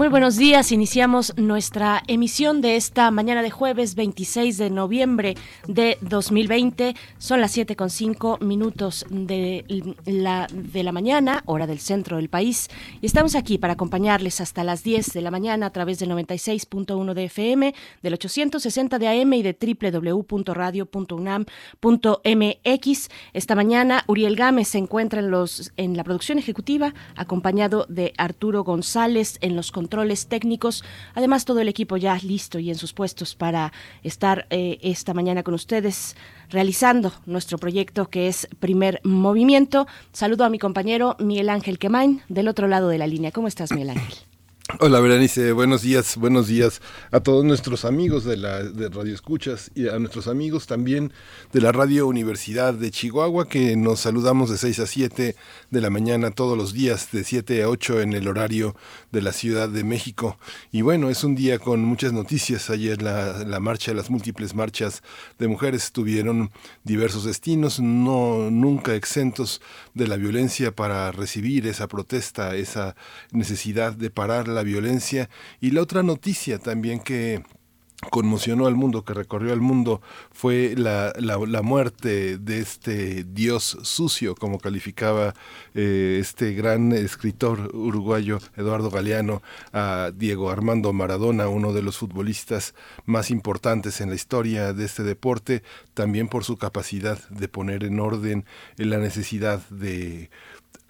Muy buenos días, iniciamos nuestra emisión de esta mañana de jueves 26 de noviembre de 2020. Son las 7 con 5 minutos de la, de la mañana, hora del centro del país, y estamos aquí para acompañarles hasta las 10 de la mañana a través del 96.1 de FM, del 860 de AM y de www.radio.unam.mx. Esta mañana Uriel Gámez se encuentra en, los, en la producción ejecutiva, acompañado de Arturo González en los controles técnicos. Además, todo el equipo ya listo y en sus puestos para estar eh, esta mañana con ustedes realizando nuestro proyecto que es Primer Movimiento. Saludo a mi compañero Miguel Ángel Quemain del otro lado de la línea. ¿Cómo estás, Miguel Ángel? Hola Berenice, buenos días, buenos días a todos nuestros amigos de la de Radio Escuchas y a nuestros amigos también de la Radio Universidad de Chihuahua que nos saludamos de 6 a 7 de la mañana todos los días, de 7 a 8 en el horario de la Ciudad de México. Y bueno, es un día con muchas noticias. Ayer la, la marcha, las múltiples marchas de mujeres tuvieron diversos destinos, no nunca exentos de la violencia para recibir esa protesta, esa necesidad de parar la violencia. Y la otra noticia también que conmocionó al mundo, que recorrió al mundo, fue la, la, muerte de este dios sucio, como calificaba eh, este gran escritor uruguayo Eduardo Galeano a Diego Armando Maradona, uno de los futbolistas más importantes en la historia de este deporte, también por su capacidad de poner en orden la necesidad de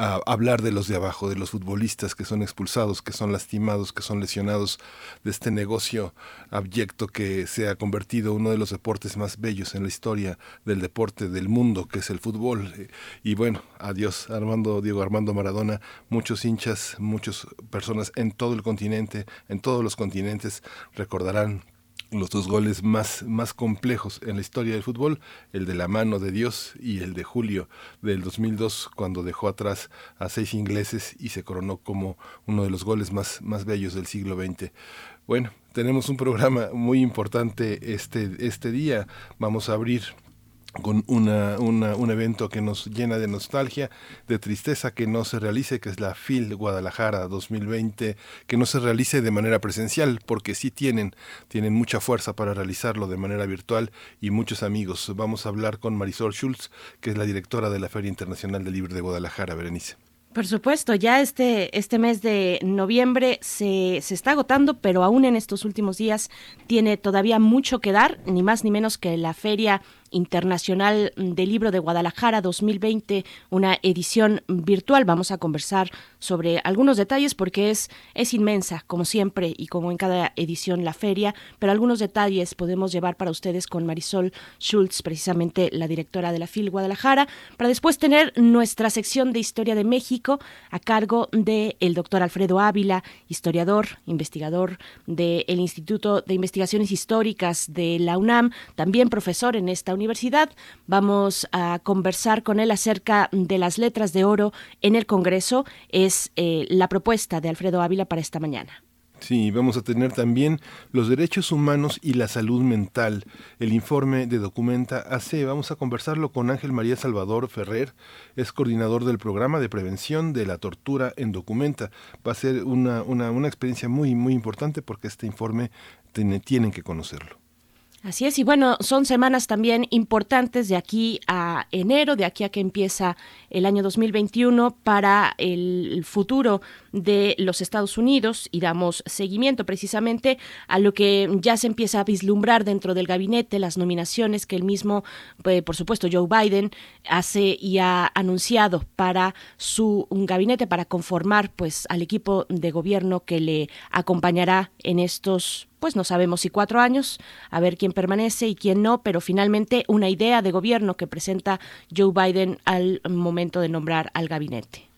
a hablar de los de abajo, de los futbolistas que son expulsados, que son lastimados, que son lesionados, de este negocio abyecto que se ha convertido uno de los deportes más bellos en la historia del deporte del mundo, que es el fútbol. Y bueno, adiós Armando, Diego Armando Maradona, muchos hinchas, muchas personas en todo el continente, en todos los continentes recordarán los dos goles más, más complejos en la historia del fútbol, el de la mano de Dios y el de Julio del 2002, cuando dejó atrás a seis ingleses y se coronó como uno de los goles más, más bellos del siglo XX. Bueno, tenemos un programa muy importante este, este día. Vamos a abrir con una, un evento que nos llena de nostalgia, de tristeza que no se realice, que es la FIL Guadalajara 2020, que no se realice de manera presencial, porque sí tienen, tienen mucha fuerza para realizarlo de manera virtual y muchos amigos. Vamos a hablar con Marisol Schultz, que es la directora de la Feria Internacional del Libro de Guadalajara, Berenice. Por supuesto, ya este, este mes de noviembre se, se está agotando, pero aún en estos últimos días tiene todavía mucho que dar, ni más ni menos que la Feria Internacional del Libro de Guadalajara 2020, una edición virtual. Vamos a conversar sobre algunos detalles porque es, es inmensa, como siempre y como en cada edición la feria, pero algunos detalles podemos llevar para ustedes con Marisol Schultz, precisamente la directora de la FIL Guadalajara, para después tener nuestra sección de Historia de México a cargo del el doctor Alfredo Ávila, historiador, investigador del Instituto de Investigaciones Históricas de la UNAM, también profesor en esta universidad. Vamos a conversar con él acerca de las letras de oro en el Congreso. Es eh, la propuesta de Alfredo Ávila para esta mañana. Sí, vamos a tener también los derechos humanos y la salud mental. El informe de Documenta AC. Vamos a conversarlo con Ángel María Salvador Ferrer, es coordinador del programa de prevención de la tortura en Documenta. Va a ser una, una, una experiencia muy, muy importante porque este informe tiene, tienen que conocerlo. Así es, y bueno, son semanas también importantes de aquí a enero, de aquí a que empieza el año 2021 para el futuro de los Estados Unidos y damos seguimiento precisamente a lo que ya se empieza a vislumbrar dentro del gabinete, las nominaciones que el mismo, eh, por supuesto, Joe Biden hace y ha anunciado para su un gabinete para conformar pues al equipo de gobierno que le acompañará en estos pues no sabemos si cuatro años, a ver quién permanece y quién no, pero finalmente una idea de gobierno que presenta Joe Biden al momento de nombrar al gabinete.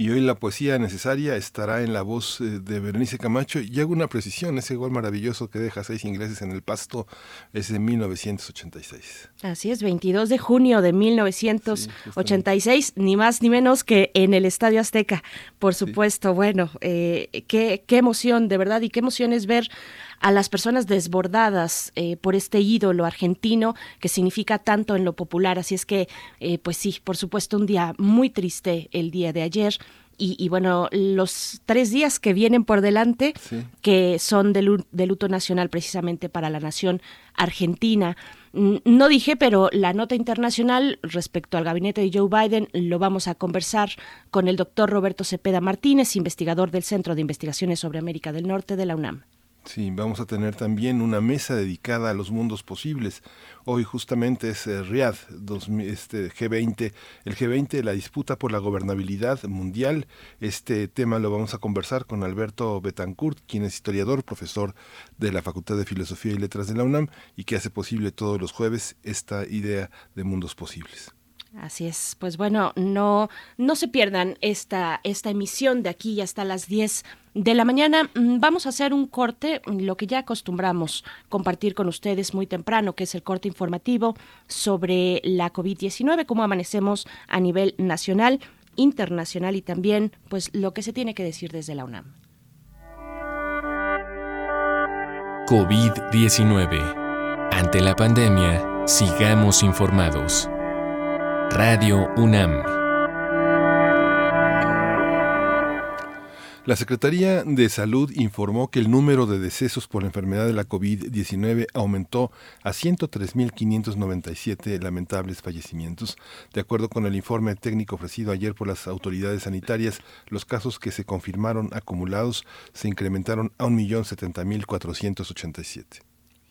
Y hoy la poesía necesaria estará en la voz eh, de Berenice Camacho. Y hago una precisión, ese gol maravilloso que deja seis ingleses en el pasto es de 1986. Así es, 22 de junio de 1986, ni más ni menos que en el Estadio Azteca, por supuesto. Bueno, eh, qué, qué emoción, de verdad, y qué emoción es ver a las personas desbordadas eh, por este ídolo argentino que significa tanto en lo popular. Así es que, eh, pues sí, por supuesto, un día muy triste el día de ayer. Y, bueno, los tres días que vienen por delante, que son de, luto nacional precisamente para la nación argentina. No dije, pero la nota internacional respecto al gabinete de Joe Biden lo vamos a conversar con el doctor Roberto Cepeda Martínez, investigador del Centro de Investigaciones sobre América del Norte de la UNAM. Sí, vamos a tener también una mesa dedicada a los mundos posibles. Hoy justamente es eh, Riyadh este, G20, el G20, la disputa por la gobernabilidad mundial. Este tema lo vamos a conversar con Alberto Betancourt, quien es historiador, profesor de la Facultad de Filosofía y Letras de la UNAM y que hace posible todos los jueves esta idea de mundos posibles. Así es, pues bueno, no, no se pierdan esta, esta emisión de aquí hasta las 10 de la mañana. Mm, vamos a hacer un corte, lo que ya acostumbramos compartir con ustedes muy temprano, que es el corte informativo sobre la COVID-19, cómo amanecemos a nivel nacional, internacional y también pues lo que se tiene que decir desde la UNAM. COVID-19. Ante la pandemia, sigamos informados. Radio UNAM. La Secretaría de Salud informó que el número de decesos por la enfermedad de la COVID-19 aumentó a 103.597 lamentables fallecimientos. De acuerdo con el informe técnico ofrecido ayer por las autoridades sanitarias, los casos que se confirmaron acumulados se incrementaron a 1.070.487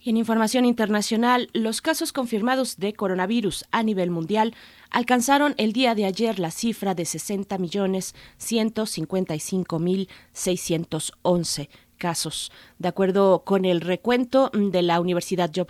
en información internacional, los casos confirmados de coronavirus a nivel mundial alcanzaron el día de ayer la cifra de 60.155.611 casos. De acuerdo con el recuento de la Universidad Johns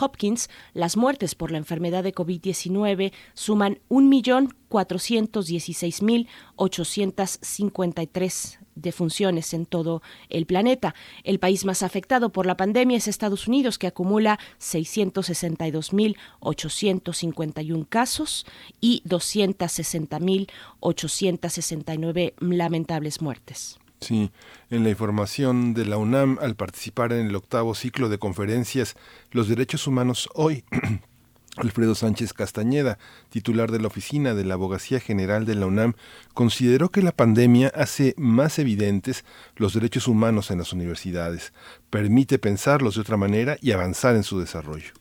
Hopkins, las muertes por la enfermedad de COVID-19 suman 1.416.853 defunciones en todo el planeta. El país más afectado por la pandemia es Estados Unidos, que acumula 662.851 casos y 260.869 lamentables muertes. Sí, en la información de la UNAM, al participar en el octavo ciclo de conferencias Los Derechos Humanos Hoy, Alfredo Sánchez Castañeda, titular de la Oficina de la Abogacía General de la UNAM, consideró que la pandemia hace más evidentes los derechos humanos en las universidades, permite pensarlos de otra manera y avanzar en su desarrollo.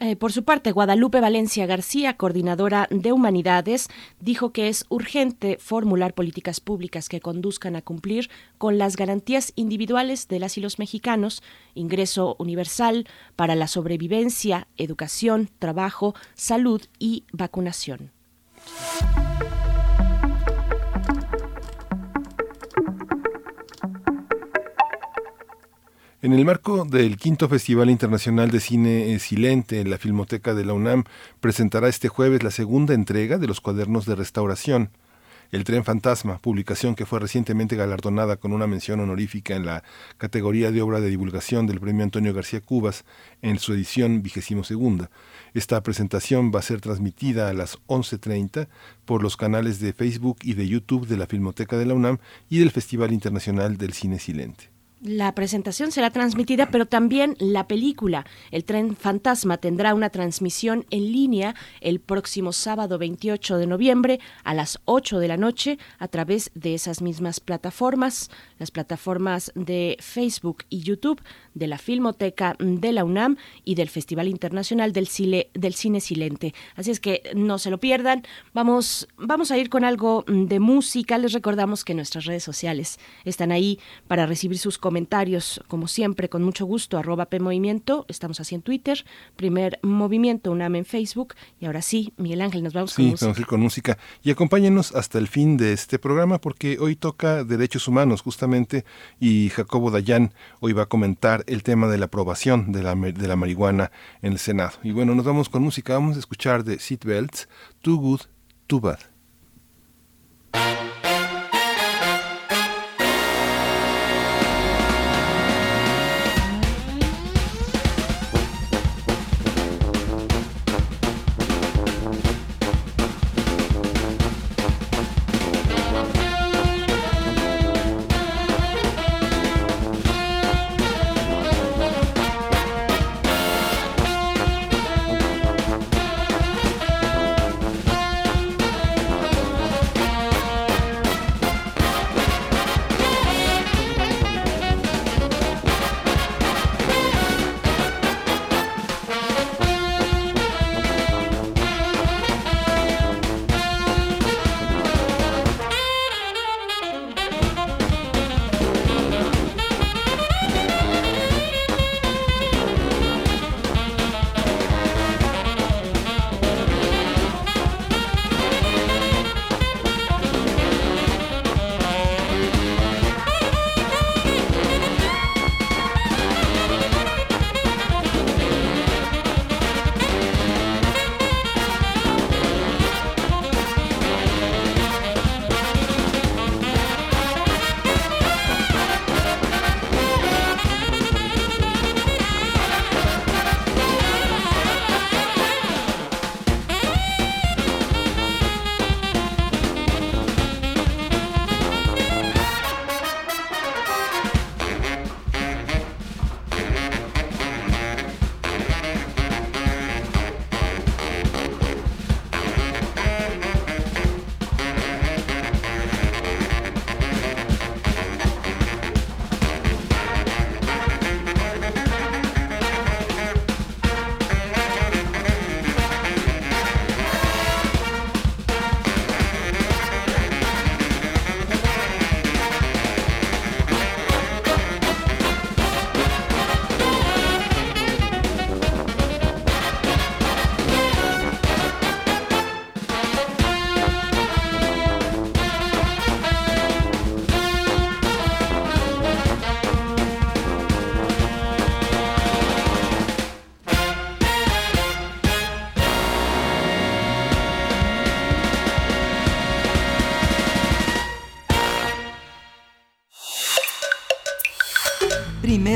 Eh, por su parte, Guadalupe Valencia García, coordinadora de Humanidades, dijo que es urgente formular políticas públicas que conduzcan a cumplir con las garantías individuales de las y los mexicanos, ingreso universal para la sobrevivencia, educación, trabajo, salud y vacunación. En el marco del quinto Festival Internacional de Cine eh, Silente, la Filmoteca de la UNAM presentará este jueves la segunda entrega de los cuadernos de restauración. El tren fantasma, publicación que fue recientemente galardonada con una mención honorífica en la categoría de obra de divulgación del Premio Antonio García Cubas en su edición vigésimo segunda. Esta presentación va a ser transmitida a las 11.30 por los canales de Facebook y de YouTube de la Filmoteca de la UNAM y del Festival Internacional del Cine Silente. La presentación será transmitida, pero también la película. El tren fantasma tendrá una transmisión en línea el próximo sábado 28 de noviembre a las 8 de la noche a través de esas mismas plataformas, las plataformas de Facebook y YouTube de la Filmoteca de la UNAM y del Festival Internacional del Cine, del Cine Silente. Así es que no se lo pierdan. Vamos, vamos a ir con algo de música. Les recordamos que nuestras redes sociales están ahí para recibir sus comentarios, como siempre, con mucho gusto, arroba PMovimiento, estamos así en Twitter, primer movimiento UNAM en Facebook, y ahora sí, Miguel Ángel, nos vamos con música. vamos a ir con música. Y acompáñenos hasta el fin de este programa, porque hoy toca derechos humanos, justamente, y Jacobo Dayan hoy va a comentar el tema de la aprobación de la, de la marihuana en el Senado. Y bueno, nos vamos con música, vamos a escuchar de Seatbelts, Too Good, Too Bad.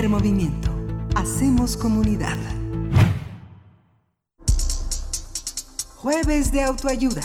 Movimiento. Hacemos comunidad. Jueves de autoayuda.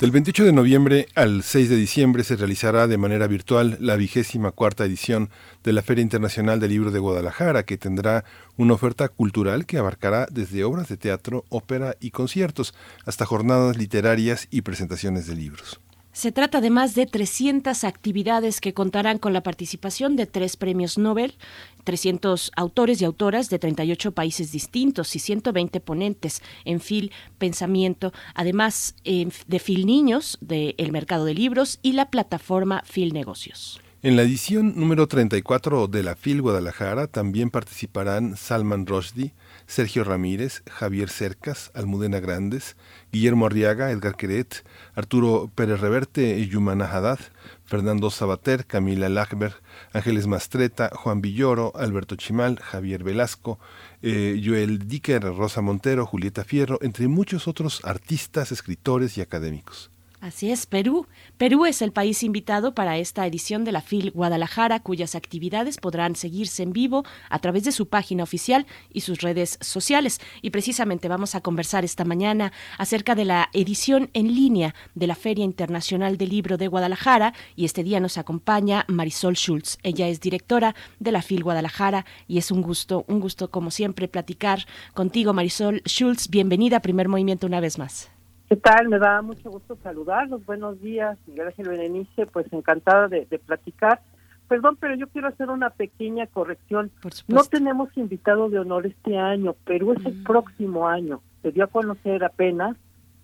Del 28 de noviembre al 6 de diciembre se realizará de manera virtual la vigésima cuarta edición de la Feria Internacional del Libro de Guadalajara, que tendrá una oferta cultural que abarcará desde obras de teatro, ópera y conciertos hasta jornadas literarias y presentaciones de libros. Se trata de más de 300 actividades que contarán con la participación de tres premios Nobel, 300 autores y autoras de 38 países distintos y 120 ponentes en FIL Pensamiento, además de FIL Niños, del mercado de libros y la plataforma FIL Negocios. En la edición número 34 de la FIL Guadalajara también participarán Salman Rushdie, Sergio Ramírez, Javier Cercas, Almudena Grandes, Guillermo Arriaga, Edgar Queret, Arturo Pérez Reverte, Yumana Haddad, Fernando Sabater, Camila Lachberg, Ángeles Mastreta, Juan Villoro, Alberto Chimal, Javier Velasco, eh, Joel Dicker, Rosa Montero, Julieta Fierro, entre muchos otros artistas, escritores y académicos. Así es, Perú. Perú es el país invitado para esta edición de la FIL Guadalajara, cuyas actividades podrán seguirse en vivo a través de su página oficial y sus redes sociales. Y precisamente vamos a conversar esta mañana acerca de la edición en línea de la Feria Internacional del Libro de Guadalajara. Y este día nos acompaña Marisol Schultz. Ella es directora de la FIL Guadalajara y es un gusto, un gusto como siempre platicar contigo, Marisol Schultz. Bienvenida a Primer Movimiento una vez más. ¿Qué tal? Me da mucho gusto saludarlos. Buenos días, Gracias, Berenice. Pues encantada de, platicar. Perdón, pero yo quiero hacer una pequeña corrección. no tenemos invitado de honor este año, pero es el mm. próximo año. Se dio a conocer apenas,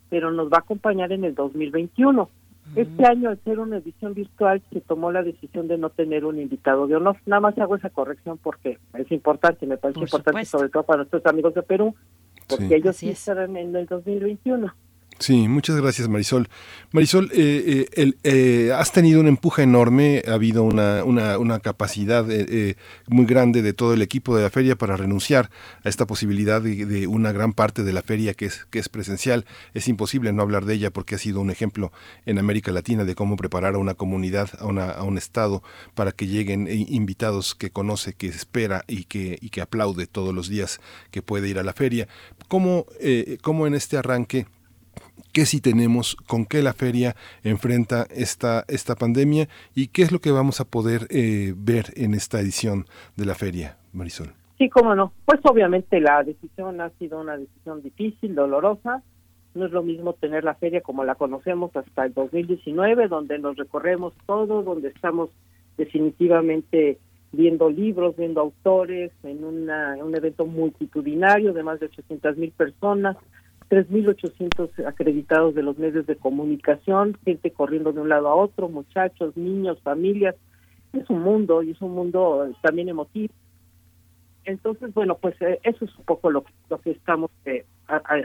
pero nos va a acompañar en el 2021. Mm. Este año, al ser una edición virtual, se tomó la decisión de no tener un invitado de honor. Nada más hago esa corrección porque es importante, me parece importante, sobre todo para nuestros amigos de Perú, porque ellos sí estarán en el 2021. Sí, muchas gracias Marisol. Marisol, eh, eh, eh, has tenido un empuje enorme, ha habido una, una, capacidad muy grande de todo el equipo de la feria para renunciar a esta posibilidad de, una gran parte de la feria que es, que es presencial. Es imposible no hablar de ella porque ha sido un ejemplo en América Latina de cómo preparar a una comunidad, a, una, a un estado para que lleguen invitados que conoce, que espera y que, y que aplaude todos los días que puede ir a la feria. ¿Cómo, cómo en este arranque qué sí tenemos, con qué la feria enfrenta esta, esta pandemia y qué es lo que vamos a poder eh, ver en esta edición de la feria, Marisol. Sí, cómo no. Pues obviamente la decisión ha sido una decisión difícil, dolorosa. No es lo mismo tener la feria como la conocemos hasta el 2019, donde nos recorremos todo, donde estamos definitivamente viendo libros, viendo autores, en una, un evento multitudinario de más de 800 mil personas, 3.800 acreditados de los medios de comunicación, gente corriendo de un lado a otro, muchachos, niños, familias. Es un mundo y es un mundo también emotivo. Entonces, bueno, pues eh, eso es un poco lo, lo que estamos eh,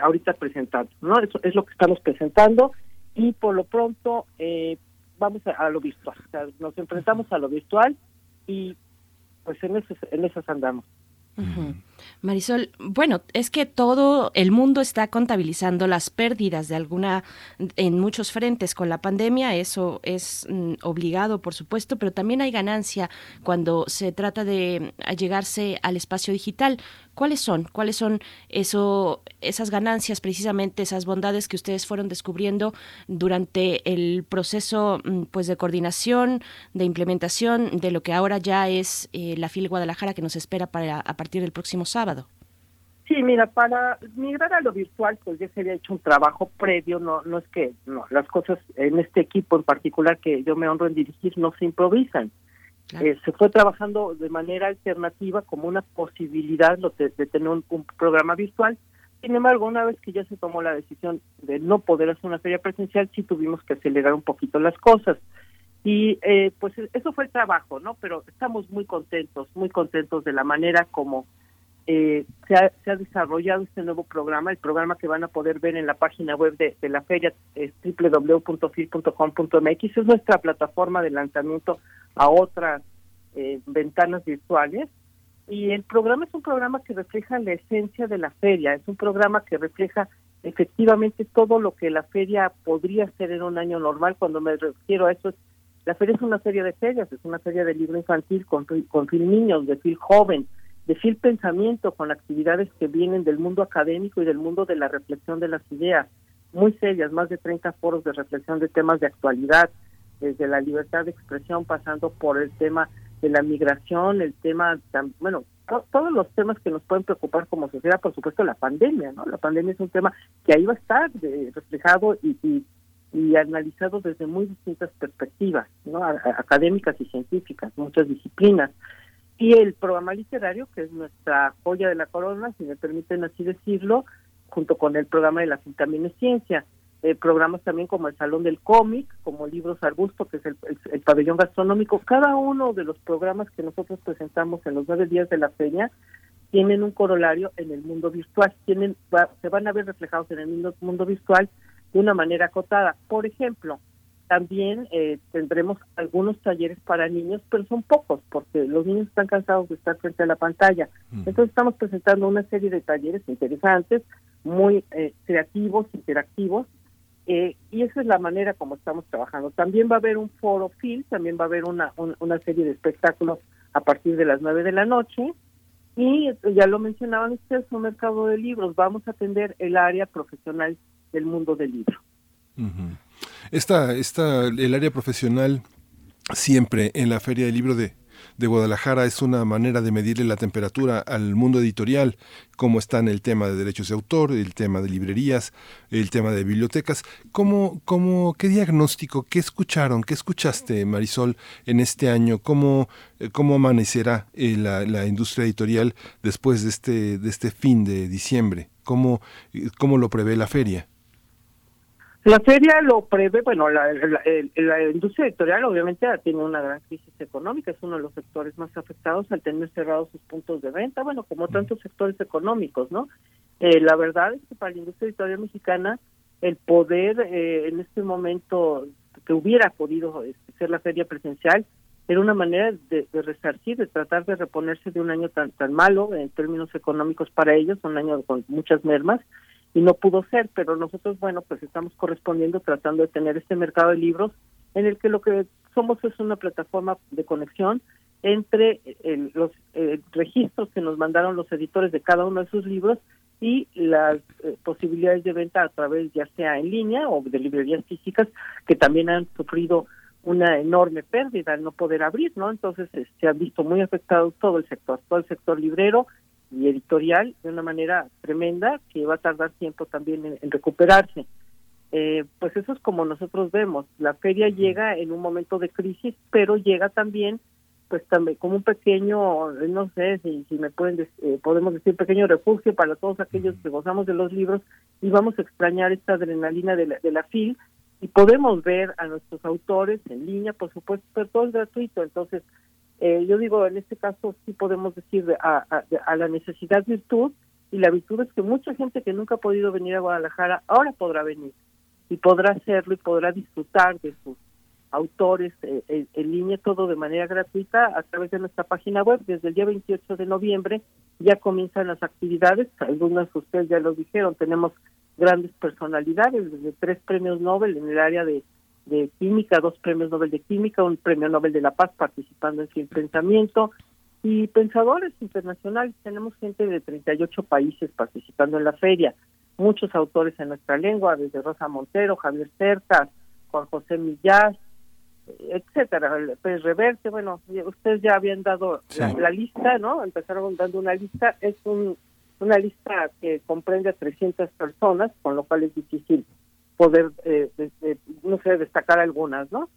ahorita presentando, ¿no? Eso es lo que estamos presentando y por lo pronto eh, vamos a, lo virtual. O sea, nos enfrentamos a lo virtual y pues en, eso, en esas andamos. Marisol, bueno, es que todo el mundo está contabilizando las pérdidas de alguna en muchos frentes con la pandemia, eso es mm, obligado, por supuesto, pero también hay ganancia cuando se trata de llegarse al espacio digital. ¿Cuáles son? ¿Cuáles son eso, esas ganancias, precisamente esas bondades que ustedes fueron descubriendo durante el proceso mm, pues, de coordinación, de implementación de lo que ahora ya es eh, la FIL Guadalajara que nos espera para, a partir del próximo sábado? Sí, mira, para migrar a lo virtual, pues ya se había hecho un trabajo previo, no, no es que no, las cosas en este equipo en particular que yo me honro en dirigir no se improvisan. Eh, se fue trabajando de manera alternativa como una posibilidad de, tener un, programa virtual. Sin embargo, una vez que ya se tomó la decisión de no poder hacer una feria presencial, sí tuvimos que acelerar un poquito las cosas. Y eh, pues eso fue el trabajo, ¿no? Pero estamos muy contentos, muy contentos de la manera como eh, se, ha, desarrollado este nuevo programa, el programa que van a poder ver en la página web de, la feria es www.fil.com.mx, es nuestra plataforma de lanzamiento a otras eh, ventanas virtuales. Y el programa es un programa que refleja la esencia de la feria, es un programa que refleja efectivamente todo lo que la feria podría ser en un año normal. Cuando me refiero a eso es La feria es una serie de ferias, es una feria de libro infantil con, con film niños, de film joven, de film pensamiento, con actividades que vienen del mundo académico y del mundo de la reflexión de las ideas, muy serias, más de 30 foros de reflexión de temas de actualidad, desde la libertad de expresión, pasando por el tema de la migración, el tema, bueno, todos los temas que nos pueden preocupar como sociedad, por supuesto la pandemia, ¿no? La pandemia es un tema que ahí va a estar reflejado y, y, y, analizado desde muy distintas perspectivas, ¿no? académicas y científicas, muchas disciplinas. Y el programa literario, que es nuestra joya de la corona, si me permiten así decirlo, junto con el programa de la ciencia eh, programas también como el Salón del Cómic, como Libros Arbusto, que es el, pabellón gastronómico. Cada uno de los programas que nosotros presentamos en los nueve días de la feria tienen un corolario en el mundo virtual, tienen se van a ver reflejados en el mundo, mundo virtual de una manera acotada. Por ejemplo, también eh, tendremos algunos talleres para niños, pero son pocos, porque los niños están cansados de estar frente a la pantalla. Entonces estamos presentando una serie de talleres interesantes, muy eh, creativos, interactivos, eh, y esa es la manera como estamos trabajando. También va a haber un foro film, también va a haber una, una serie de espectáculos a partir de las nueve de la noche. Y ya lo mencionaban ustedes, un mercado de libros. Vamos a atender el área profesional del mundo del libro. Esta, esta, el área profesional siempre en la Feria del Libro de, de Guadalajara es una manera de medirle la temperatura al mundo editorial, cómo están el tema de derechos de autor, el tema de librerías, el tema de bibliotecas. ¿Cómo, cómo, ¿Qué diagnóstico, qué escucharon, qué escuchaste, Marisol, en este año? ¿Cómo, eh, cómo amanecerá eh, la, la industria editorial después de este, de este fin de diciembre? ¿Cómo, eh, cómo lo prevé la feria? La feria lo prevé, bueno, la, la, industria editorial obviamente tiene una gran crisis económica, es uno de los sectores más afectados al tener cerrados sus puntos de venta, bueno, como tantos sectores económicos, ¿no? Eh, la verdad es que para la industria editorial mexicana el poder eh, en este momento que hubiera podido este, ser la feria presencial era una manera de, de, resarcir, de tratar de reponerse de un año tan tan malo en términos económicos para ellos, un año con muchas mermas, y no pudo ser, pero nosotros, bueno, pues estamos correspondiendo tratando de tener este mercado de libros en el que lo que somos es una plataforma de conexión entre los registros que nos mandaron los editores de cada uno de sus libros y las eh, posibilidades de venta a través ya sea en línea o de librerías físicas que también han sufrido una enorme pérdida al no poder abrir, ¿no? Entonces eh, se ha visto muy afectado todo el sector, todo el sector librero, y editorial de una manera tremenda que va a tardar tiempo también en, recuperarse. Eh, pues eso es como nosotros vemos. La feria llega en un momento de crisis, pero llega también, pues también como un pequeño, no sé si, si me pueden, eh, podemos decir, pequeño refugio para todos aquellos que gozamos de los libros y vamos a extrañar esta adrenalina de la, de la FIL y podemos ver a nuestros autores en línea, por supuesto, pero todo es gratuito. Entonces, eh, yo digo, en este caso sí podemos decir a, a, la necesidad virtud, y la virtud es que mucha gente que nunca ha podido venir a Guadalajara ahora podrá venir y podrá hacerlo y podrá disfrutar de sus autores eh, en, línea todo de manera gratuita a través de nuestra página web. Desde el día 28 de noviembre ya comienzan las actividades, algunas de ustedes ya lo dijeron, tenemos grandes personalidades, desde tres premios Nobel en el área de de química, dos premios Nobel de química, un premio Nobel de la Paz participando en su Pensamiento y pensadores internacionales. Tenemos gente de 38 países participando en la feria, muchos autores en nuestra lengua, desde Rosa Montero, Javier Cercas, Juan José Millás, etcétera, pues Reverte, bueno, ustedes ya habían dado la, lista, ¿no? Empezaron dando una lista, es un, una lista que comprende a 300 personas, con lo cual es difícil poder, eh, no sé, destacar algunas, ¿no?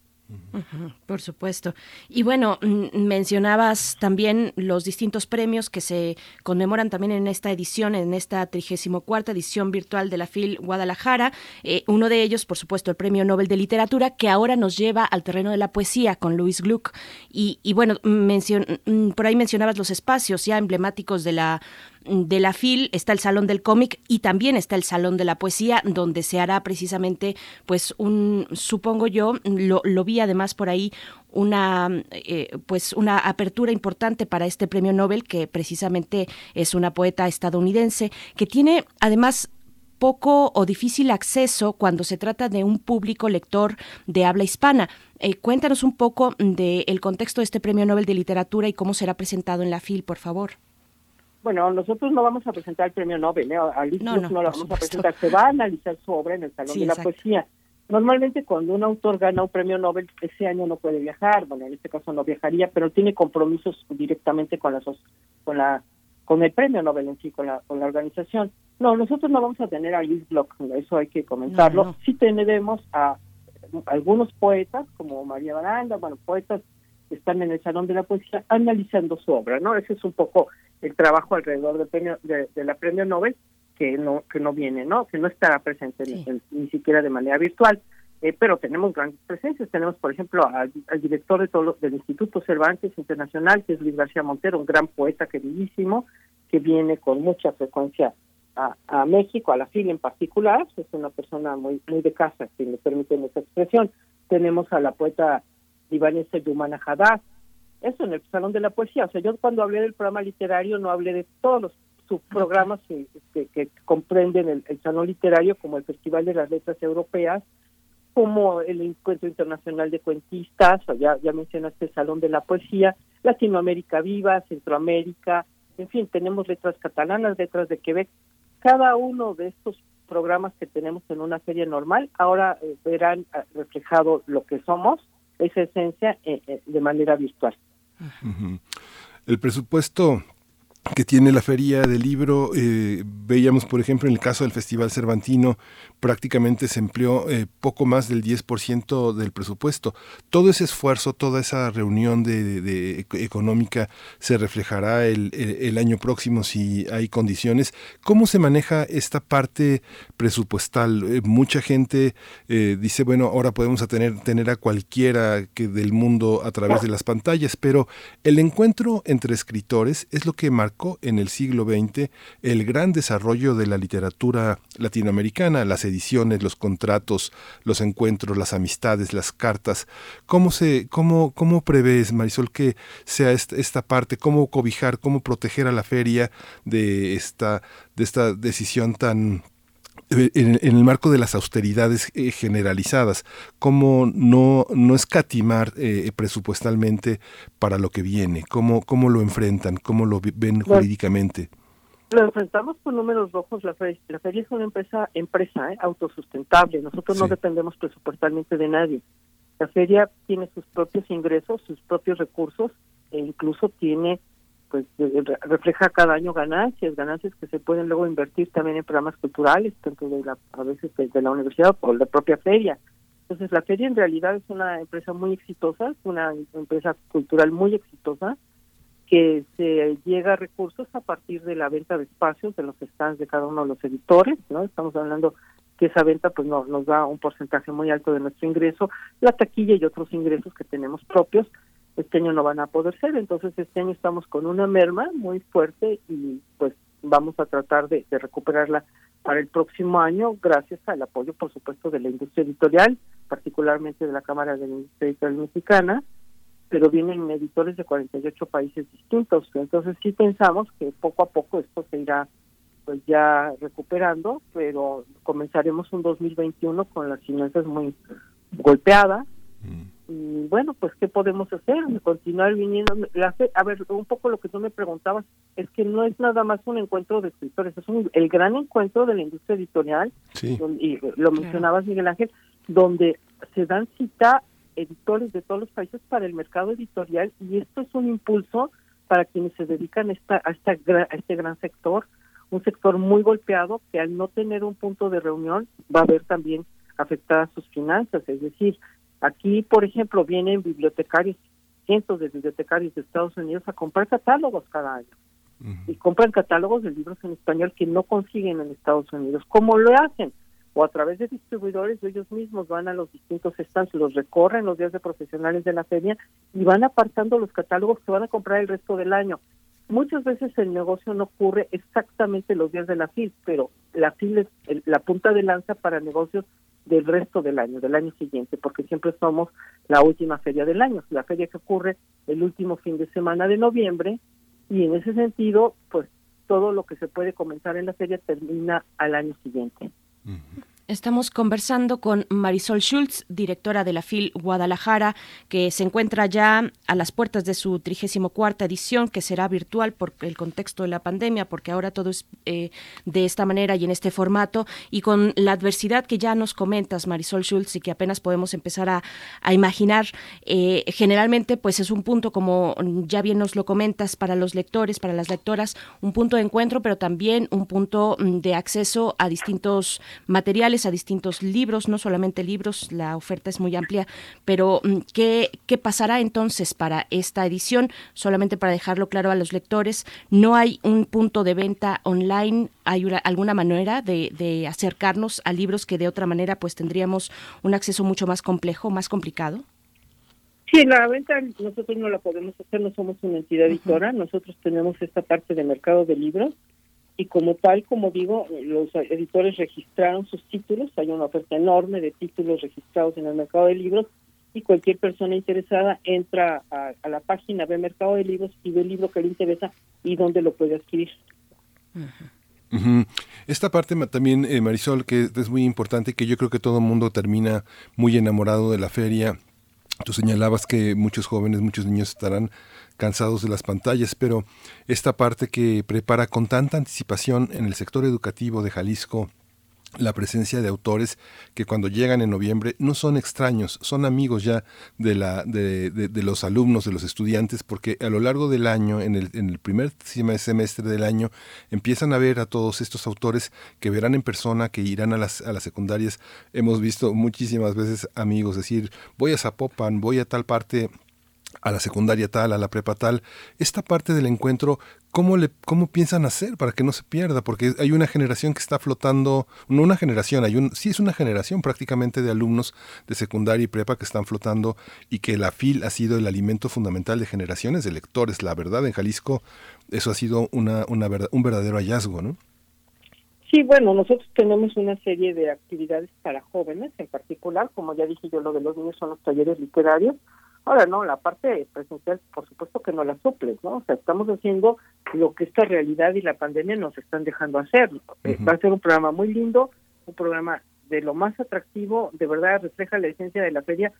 por supuesto. Y bueno, mm, mencionabas también los distintos premios que se conmemoran también en esta edición, en esta 34 edición virtual de la FIL Guadalajara. Eh, uno de ellos, por supuesto, el Premio Nobel de Literatura, que ahora nos lleva al terreno de la poesía con Luis Gluck. Y, y bueno, mencion, mm, por ahí mencionabas los espacios ya emblemáticos de la de la FIL está el Salón del Cómic y también está el Salón de la Poesía, donde se hará precisamente, pues, un, supongo yo, lo, vi además por ahí, una eh, pues una apertura importante para este premio Nobel que precisamente es una poeta estadounidense que tiene además poco o difícil acceso cuando se trata de un público lector de habla hispana. Eh, cuéntanos un poco del contexto de este Premio Nobel de Literatura y cómo será presentado en la FIL, por favor. Bueno, nosotros no vamos a presentar el premio Nobel, ¿eh? no, no, lo vamos a presentar, se va a analizar su obra en el Salón de la Poesía. Normalmente cuando un autor gana un premio Nobel, ese año no puede viajar, bueno, en este caso no viajaría, pero tiene compromisos directamente con la, con la con el premio Nobel en sí, con la, con la organización. No, nosotros no vamos a tener a Luis Bloch, eso hay que comentarlo. Sí tenemos a algunos poetas, como María Baranda, bueno, poetas que están en el Salón de la Poesía analizando su obra, ¿no? Ese es un poco el trabajo alrededor del premio, de, la premio Nobel que no que no viene, ¿no? Que no estará presente ni siquiera de manera virtual. Eh, pero tenemos grandes presencias. Tenemos, por ejemplo, al, director de todo del Instituto Cervantes Internacional, que es Luis García Montero, un gran poeta queridísimo, que viene con mucha frecuencia a, a México, a la FIL en particular. Es una persona muy muy de casa, si me permiten esa expresión. Tenemos a la poeta libanesa Yumana Haddad, eso en el Salón de la Poesía. O sea, yo cuando hablé del programa literario no hablé de todos los subprogramas que, comprenden el, Salón Literario, como el Festival de las Letras Europeas, como el Encuentro Internacional de Cuentistas, o ya, ya mencionaste el Salón de la Poesía, Latinoamérica Viva, Centroamérica, en fin, tenemos letras catalanas, letras de Quebec. Cada uno de estos programas que tenemos en una feria normal, ahora eh, verán eh, reflejado lo que somos, esa esencia, eh, de manera virtual. El presupuesto que tiene la feria del libro. Eh, veíamos, por ejemplo, en el caso del Festival Cervantino, prácticamente se empleó eh, poco más del 10% del presupuesto. Todo ese esfuerzo, toda esa reunión de, económica se reflejará el, el, año próximo si hay condiciones. ¿Cómo se maneja esta parte presupuestal? Eh, mucha gente dice, bueno, ahora podemos tener, tener a cualquiera que del mundo a través de las pantallas, pero el encuentro entre escritores es lo que marca en el siglo XX el gran desarrollo de la literatura latinoamericana, las ediciones, los contratos, los encuentros, las amistades, las cartas. ¿Cómo, se, cómo, cómo prevés, Marisol, que sea esta, parte? ¿Cómo cobijar, cómo proteger a la feria de esta, de esta decisión tan en, el marco de las austeridades eh, generalizadas, cómo no, no escatimar eh, presupuestalmente para lo que viene, cómo, cómo lo enfrentan, cómo lo ven jurídicamente. Lo enfrentamos con números rojos. La, feria, la feria es una empresa empresa ¿eh? autosustentable. Nosotros no dependemos presupuestalmente de nadie. La feria tiene sus propios ingresos, sus propios recursos e incluso tiene pues refleja cada año ganancias, ganancias que se pueden luego invertir también en programas culturales, tanto de la, a veces de la universidad o la propia feria. Entonces la feria en realidad es una empresa muy exitosa, una empresa cultural muy exitosa, que se llega a recursos a partir de la venta de espacios de los stands de cada uno de los editores, ¿no? Estamos hablando que esa venta pues no, nos da un porcentaje muy alto de nuestro ingreso, la taquilla y otros ingresos que tenemos propios, este año no van a poder ser, entonces este año estamos con una merma muy fuerte y pues vamos a tratar de, recuperarla para el próximo año gracias al apoyo por supuesto de la industria editorial, particularmente de la Cámara de la Industria Editorial Mexicana, pero vienen editores de 48 países distintos, entonces sí pensamos que poco a poco esto se irá pues ya recuperando, pero comenzaremos un 2021 con las finanzas muy golpeadas. Mm y bueno, pues ¿qué podemos hacer? Continuar viniendo. La a ver, un poco lo que tú me preguntabas es que no es nada más un encuentro de escritores, es un, el gran encuentro de la industria editorial, y lo mencionabas Miguel Ángel, donde se dan cita editores de todos los países para el mercado editorial y esto es un impulso para quienes se dedican a, esta, a, esta, a este gran sector, un sector muy golpeado que al no tener un punto de reunión va a ver también afectadas sus finanzas, es decir, Aquí, por ejemplo, vienen bibliotecarios, cientos de bibliotecarios de Estados Unidos a comprar catálogos cada año. Y compran catálogos de libros en español que no consiguen en Estados Unidos. ¿Cómo lo hacen? O a través de distribuidores, ellos mismos van a los distintos stands, los recorren los días de profesionales de la feria y van apartando los catálogos que van a comprar el resto del año. Muchas veces el negocio no ocurre exactamente los días de la FIL, pero la FIL es la punta de lanza para negocios del resto del año, del año siguiente, porque siempre somos la última feria del año, la feria que ocurre el último fin de semana de noviembre, y en ese sentido, pues todo lo que se puede comenzar en la feria termina al año siguiente. Estamos conversando con Marisol Schultz, directora de la FIL Guadalajara, que se encuentra ya a las puertas de su 34 edición, que será virtual por el contexto de la pandemia, porque ahora todo es eh, de esta manera y en este formato, y con la adversidad que ya nos comentas, Marisol Schultz, y que apenas podemos empezar a, imaginar. Eh, generalmente, pues es un punto, como ya bien nos lo comentas, para los lectores, para las lectoras, un punto de encuentro, pero también un punto mm, de acceso a distintos materiales a distintos libros, no solamente libros, la oferta es muy amplia, pero mm, ¿qué, qué pasará entonces para esta edición? Solamente para dejarlo claro a los lectores, no hay un punto de venta online, hay alguna manera de, de acercarnos a libros que de otra manera pues tendríamos un acceso mucho más complejo, más complicado. Sí, la venta nosotros no la podemos hacer, no somos una entidad editora, nosotros tenemos esta parte de mercado de libros y como tal, como digo, los editores registraron sus títulos, hay una oferta enorme de títulos registrados en el mercado de libros y cualquier persona interesada entra a, la página de mercado de libros y ve el libro que le interesa y dónde lo puede adquirir. Esta parte también, eh, Marisol, que es muy importante, que yo creo que todo el mundo termina muy enamorado de la feria. Tú señalabas que muchos jóvenes, muchos niños estarán cansados de las pantallas, pero esta parte que prepara con tanta anticipación en el sector educativo de Jalisco, la presencia de autores que cuando llegan en noviembre no son extraños, son amigos ya de, la, de, de, los alumnos, de los estudiantes, porque a lo largo del año, en el, en el primer semestre del año, empiezan a ver a todos estos autores que verán en persona, que irán a las, a las secundarias. Hemos visto muchísimas veces amigos decir, voy a Zapopan, voy a tal parte a la secundaria tal, a la prepa tal, esta parte del encuentro, ¿cómo, le, ¿cómo piensan hacer para que no se pierda? Porque hay una generación que está flotando, no una generación, hay un, sí es una generación prácticamente de alumnos de secundaria y prepa que están flotando y que la FIL ha sido el alimento fundamental de generaciones de lectores. La verdad, en Jalisco eso ha sido una, una un verdadero hallazgo, ¿no? Sí, bueno, nosotros tenemos una serie de actividades para jóvenes en particular, como ya dije yo, lo de los niños son los talleres literarios, Ahora, no, la parte presencial, por supuesto que no la suples, ¿no? O sea, estamos haciendo lo que esta realidad y la pandemia nos están dejando hacer. Eh, va a ser un programa muy lindo, un programa de lo más atractivo, de verdad refleja la esencia de la feria,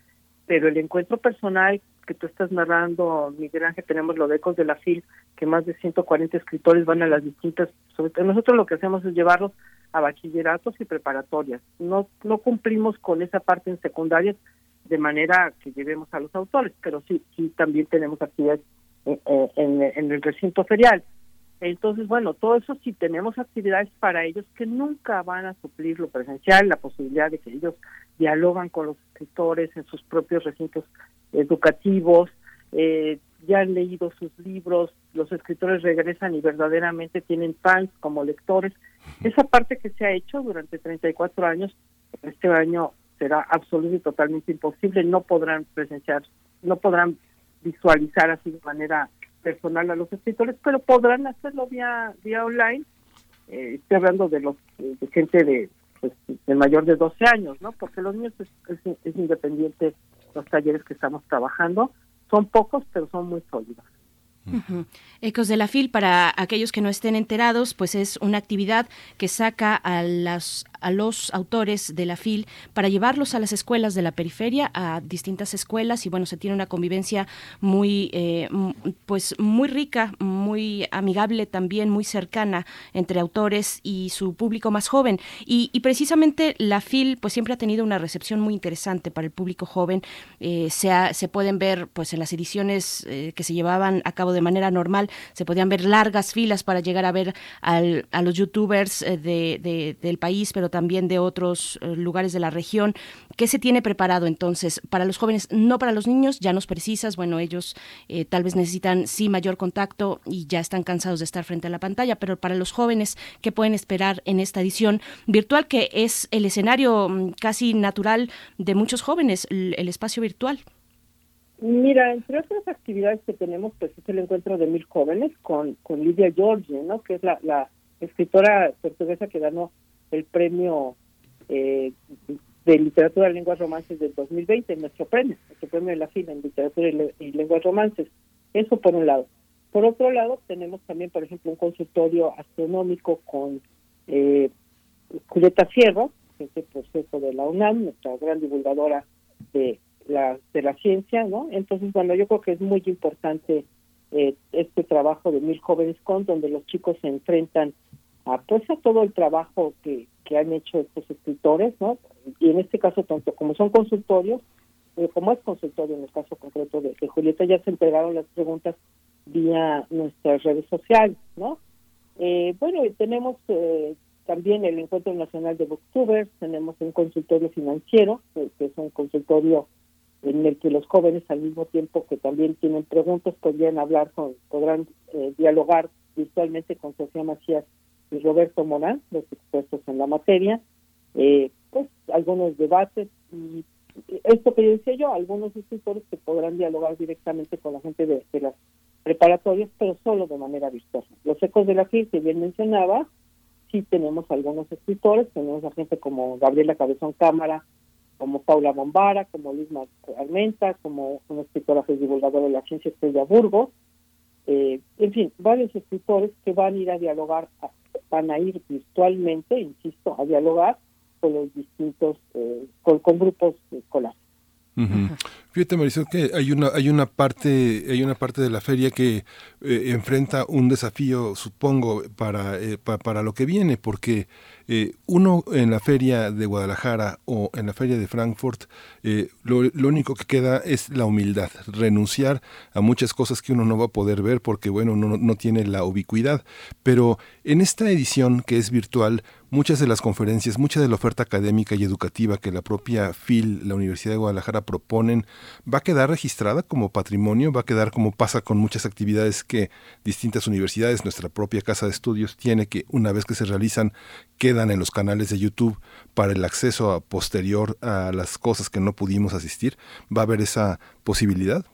pero el encuentro personal que tú estás narrando, Miguel Ángel, tenemos los ecos de la FIL, que más de 140 escritores van a las distintas, sobre nosotros lo que hacemos es llevarlos a bachilleratos y preparatorias. No, no cumplimos con esa parte en secundarias, de manera que llevemos a los autores, pero sí, sí también tenemos actividades eh, eh, en, el recinto ferial. Entonces, bueno, todo eso sí tenemos actividades para ellos que nunca van a suplir lo presencial, la posibilidad de que ellos dialogan con los escritores en sus propios recintos educativos, eh, ya han leído sus libros, los escritores regresan y verdaderamente tienen fans como lectores. Esa parte que se ha hecho durante 34 años, este año será absoluto y totalmente imposible, no podrán presenciar, no podrán visualizar así de manera personal a los escritores, pero podrán hacerlo vía vía online. Eh, estoy hablando de los de gente de, pues, mayor de 12 años, ¿no? Porque los niños es, es independiente los talleres que estamos trabajando. Son pocos, pero son muy sólidos. Ecos de la FIL, para aquellos que no estén enterados, pues es una actividad que saca a, las, a los autores de la FIL para llevarlos a las escuelas de la periferia, a distintas escuelas, y bueno, se tiene una convivencia muy, eh, pues muy rica, muy amigable también, muy cercana entre autores y su público más joven. Y, precisamente la FIL, pues siempre ha tenido una recepción muy interesante para el público joven. Eh, se, se pueden ver, pues en las ediciones eh, que se llevaban a cabo de manera normal, se podían ver largas filas para llegar a ver a los youtubers de, del país, pero también de otros eh, lugares de la región. ¿Qué se tiene preparado entonces para los jóvenes? No para los niños, ya nos precisas, bueno, ellos eh, tal vez necesitan sí mayor contacto y ya están cansados de estar frente a la pantalla, pero para los jóvenes, ¿qué pueden esperar en esta edición virtual que es el escenario mm, casi natural de muchos jóvenes, el espacio virtual? Mira, entre otras actividades que tenemos, pues es el encuentro de mil jóvenes con, con Lidia Giorgi, ¿no? Que es la, la escritora portuguesa que ganó el premio eh, de literatura lenguas romances del 2020, nuestro premio, nuestro premio de la fila en literatura y, lenguas romances. Eso por un lado. Por otro lado, tenemos también, por ejemplo, un consultorio astronómico con eh, Julieta es el proceso de la UNAM, nuestra gran divulgadora de la, de la ciencia, ¿no? Entonces, bueno, yo creo que es muy importante eh, este trabajo de Mil Jóvenes Con, donde los chicos se enfrentan a, a todo el trabajo que, que han hecho estos escritores, ¿no? Y en este caso, tanto como son consultorios, eh, como es consultorio en el caso concreto de, Julieta, ya se entregaron las preguntas vía nuestras redes sociales, ¿no? Eh, bueno, tenemos eh, también el Encuentro Nacional de Booktubers, tenemos un consultorio financiero, que, es un consultorio en el que los jóvenes al mismo tiempo que también tienen preguntas podrían hablar con, podrán eh, dialogar virtualmente con Sofía Macías y Roberto Morán, los expertos en la materia, eh, pues algunos debates y esto que yo decía yo, algunos escritores que podrán dialogar directamente con la gente de, las preparatorias, pero solo de manera virtual. Los ecos de la que bien mencionaba, sí tenemos algunos escritores, tenemos a gente como Gabriela Cabezón Cámara, como Paula Bombara, como Luis Armenta, como una escritora que es divulgadora de la ciencia Estrella Burgos, eh, en fin, varios escritores que van a ir a dialogar, van a ir virtualmente, insisto, a dialogar con los distintos, eh, con, grupos escolares. Fíjate Marisol que hay una hay una parte hay una parte de la feria que eh, enfrenta un desafío supongo para eh, para lo que viene porque eh, uno en la feria de Guadalajara o en la feria de Frankfurt, eh, lo, único que queda es la humildad, renunciar a muchas cosas que uno no va a poder ver porque, bueno, no, no tiene la ubicuidad. Pero en esta edición que es virtual, muchas de las conferencias, mucha de la oferta académica y educativa que la propia FIL, la Universidad de Guadalajara, proponen, va a quedar registrada como patrimonio, va a quedar como pasa con muchas actividades que distintas universidades, nuestra propia casa de estudios tiene que, una vez que se realizan, en los canales de YouTube para el acceso a posterior a las cosas que no pudimos asistir? ¿Va a haber esa posibilidad?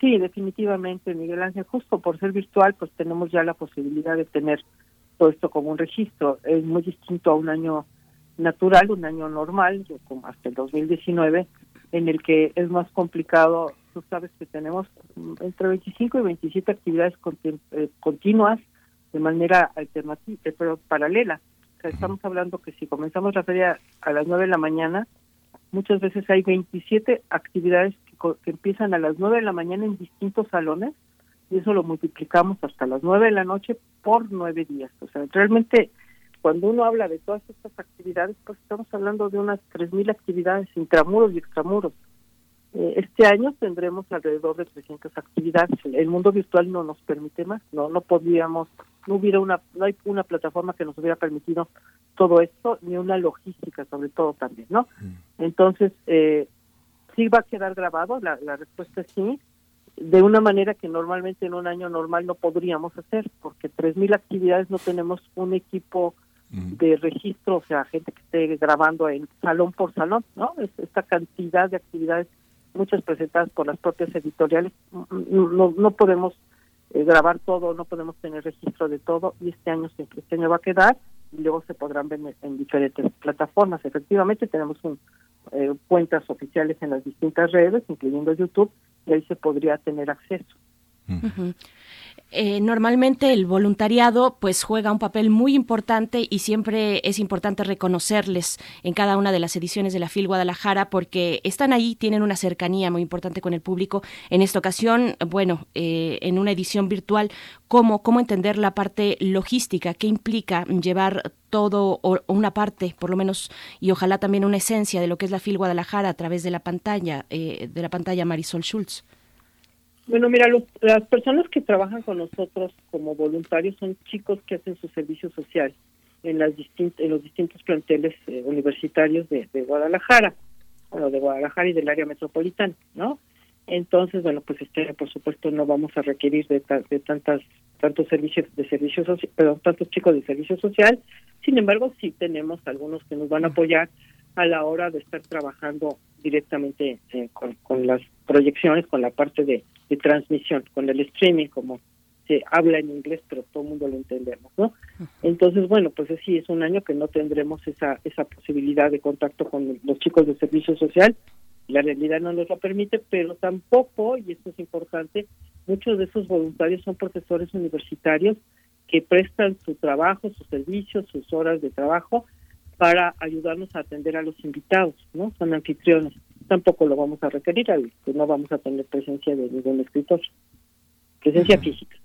Sí, definitivamente, Miguel Ángel. Justo por ser virtual, pues tenemos ya la posibilidad de tener todo esto como un registro. Es muy distinto a un año natural, un año normal, como hasta el 2019, en el que es más complicado. Tú sabes que tenemos entre 25 y 27 actividades eh, continuas de manera alternativa, pero paralela estamos hablando que si comenzamos la feria a las 9 de la mañana, muchas veces hay 27 actividades que, empiezan a las 9 de la mañana en distintos salones y eso lo multiplicamos hasta las 9 de la noche por nueve días. O sea, realmente cuando uno habla de todas estas actividades, pues estamos hablando de unas 3.000 actividades intramuros y extramuros. Eh, este año tendremos alrededor de 300 actividades. El mundo virtual no nos permite más, no no podríamos, no hubiera una, no hay una plataforma que nos hubiera permitido todo esto ni una logística sobre todo también, ¿no? Mm. Entonces eh, sí va a quedar grabado, la, la respuesta es sí, de una manera que normalmente en un año normal no podríamos hacer, porque 3.000 actividades no tenemos un equipo mm. de registro, o sea, gente que esté grabando en salón por salón, ¿no? esta cantidad de actividades muchas presentadas por las propias editoriales. No, no podemos eh, grabar todo, no podemos tener registro de todo y este año este año va a quedar y luego se podrán ver en, diferentes plataformas. Efectivamente tenemos un, eh, cuentas oficiales en las distintas redes, incluyendo YouTube, y ahí se podría tener acceso. Eh, normalmente el voluntariado pues juega un papel muy importante y siempre es importante reconocerles en cada una de las ediciones de la FIL Guadalajara porque están ahí, tienen una cercanía muy importante con el público. En esta ocasión, bueno, eh, en una edición virtual, ¿cómo, ¿cómo entender la parte logística? ¿Qué implica llevar todo o una parte, por lo menos, y ojalá también una esencia de lo que es la FIL Guadalajara a través de la pantalla, eh, de la pantalla Marisol Schultz? Bueno, mira, las personas que trabajan con nosotros como voluntarios son chicos que hacen su servicio social en, las en los distintos planteles eh, universitarios de, Guadalajara, bueno, de Guadalajara y del área metropolitana, ¿no? Entonces, bueno, pues este, por supuesto, no vamos a requerir de, de tantas tantos servicios de servicio social, perdón, tantos chicos de servicio social. Sin embargo, sí tenemos algunos que nos van a apoyar a la hora de estar trabajando directamente eh, con, las proyecciones, con la parte de, transmisión, con el streaming, como se habla en inglés, pero todo el mundo lo entendemos, ¿no? Entonces, bueno, pues sí, es un año que no tendremos esa, esa posibilidad de contacto con los chicos de servicio social, la realidad no nos lo permite, pero tampoco, y esto es importante, muchos de esos voluntarios son profesores universitarios que prestan su trabajo, sus servicios, sus horas de trabajo para ayudarnos a atender a los invitados, ¿no? Son anfitriones. Tampoco lo vamos a requerir, no vamos a tener presencia de ningún escritor, presencia física.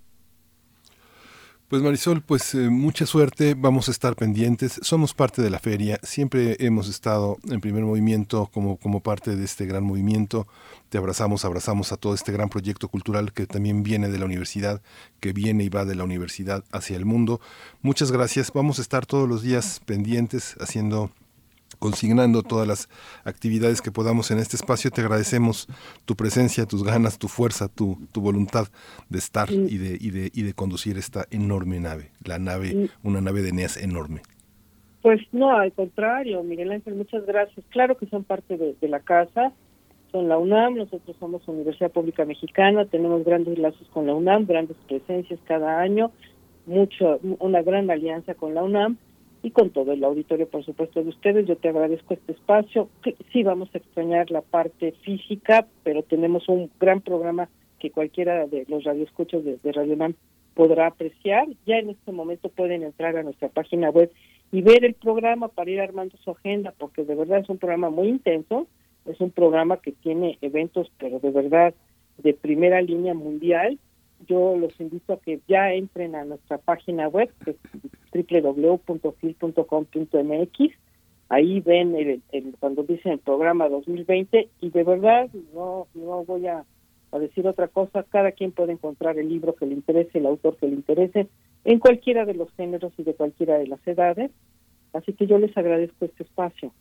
Pues Marisol, pues eh, mucha suerte, vamos a estar pendientes, somos parte de la feria, siempre hemos estado en primer movimiento como, como parte de este gran movimiento, te abrazamos, abrazamos a todo este gran proyecto cultural que también viene de la universidad, que viene y va de la universidad hacia el mundo. Muchas gracias, vamos a estar todos los días pendientes haciendo consignando todas las actividades que podamos en este espacio. Te agradecemos tu presencia, tus ganas, tu fuerza, tu, tu voluntad de estar y de, y, de, y de conducir esta enorme nave, la nave, una nave de Eneas enorme. Pues no, al contrario, Miguel Ángel, muchas gracias. Claro que son parte de, de la casa, son la UNAM, nosotros somos Universidad Pública Mexicana, tenemos grandes lazos con la UNAM, grandes presencias cada año, mucho, una gran alianza con la UNAM y con todo el auditorio, por supuesto, de ustedes. Yo te agradezco este espacio. Sí, vamos a extrañar la parte física, pero tenemos un gran programa que cualquiera de los radioescuchos de, Radio NAM podrá apreciar. Ya en este momento pueden entrar a nuestra página web y ver el programa para ir armando su agenda, porque de verdad es un programa muy intenso. Es un programa que tiene eventos, pero de verdad de primera línea mundial yo los invito a que ya entren a nuestra página web, que es www.fil.com.mx. Ahí ven el, cuando dicen el programa 2020 y de verdad no no voy a decir otra cosa. Cada quien puede encontrar el libro que le interese, el autor que le interese, en cualquiera de los géneros y de cualquiera de las edades. Así que yo les agradezco este espacio.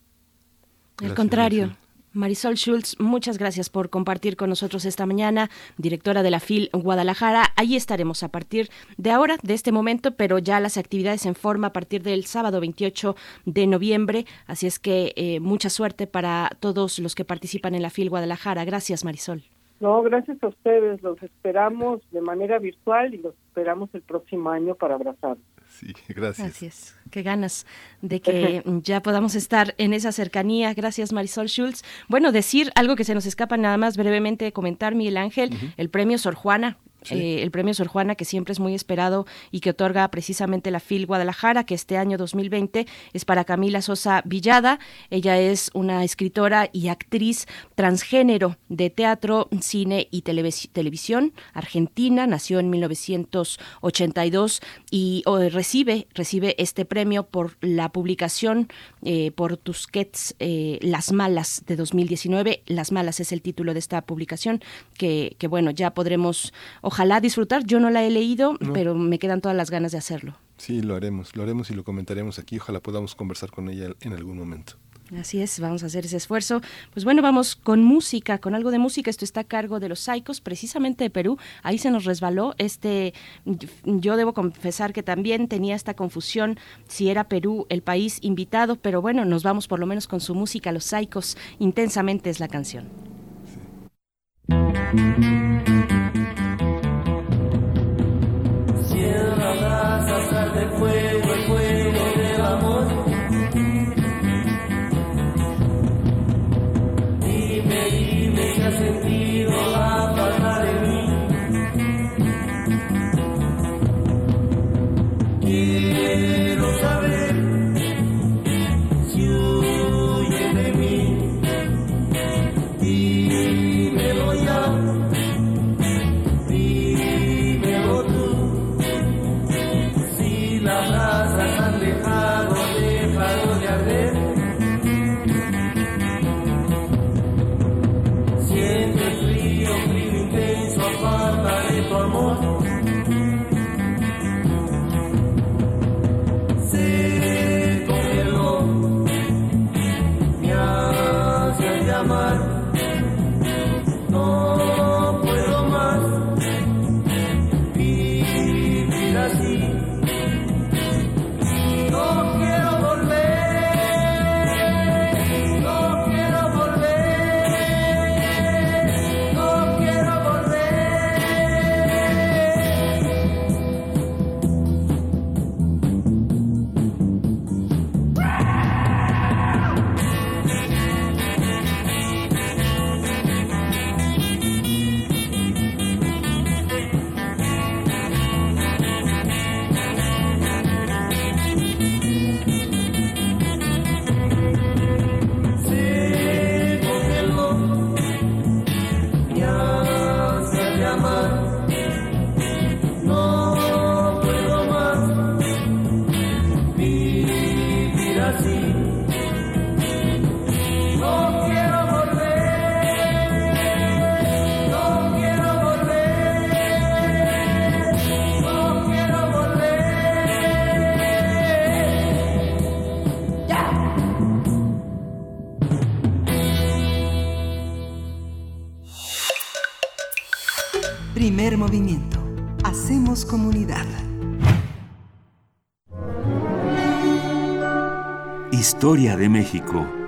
Al contrario. Marisol Schultz, muchas gracias por compartir con nosotros esta mañana, directora de la FIL Guadalajara. Ahí estaremos a partir de ahora, de este momento, pero ya las actividades en forma a partir del sábado 28 de noviembre. Así es que eh, mucha suerte para todos los que participan en la FIL Guadalajara. Gracias, Marisol. No, gracias a ustedes. Los esperamos de manera virtual y los esperamos el próximo año para abrazar. Sí, gracias. Gracias. Qué ganas de que ya podamos estar en esa cercanía. Gracias, Marisol Schultz. Bueno, decir algo que se nos escapa nada más brevemente comentar, Miguel Ángel, el premio Sor Juana eh, el premio Sor Juana, que siempre es muy esperado y que otorga precisamente la FIL Guadalajara, que este año 2020 es para Camila Sosa Villada. Ella es una escritora y actriz transgénero de teatro, cine y televisión argentina. Nació en 1982 y recibe, recibe este premio por la publicación eh, por Tusquets eh, Las Malas de 2019. Las Malas es el título de esta publicación que, que bueno, ya podremos ojalá disfrutar. Yo no la he leído, pero me quedan todas las ganas de hacerlo. Sí, lo haremos, lo haremos y lo comentaremos aquí. Ojalá podamos conversar con ella en algún momento. Así es, vamos a hacer ese esfuerzo. Pues bueno, vamos con música, con algo de música. Esto está a cargo de los Saicos, precisamente de Perú. Ahí se nos resbaló este. Yo debo confesar que también tenía esta confusión si era Perú el país invitado, pero bueno, nos vamos por lo menos con su música, los Saicos. Intensamente es la canción. de Historia de México.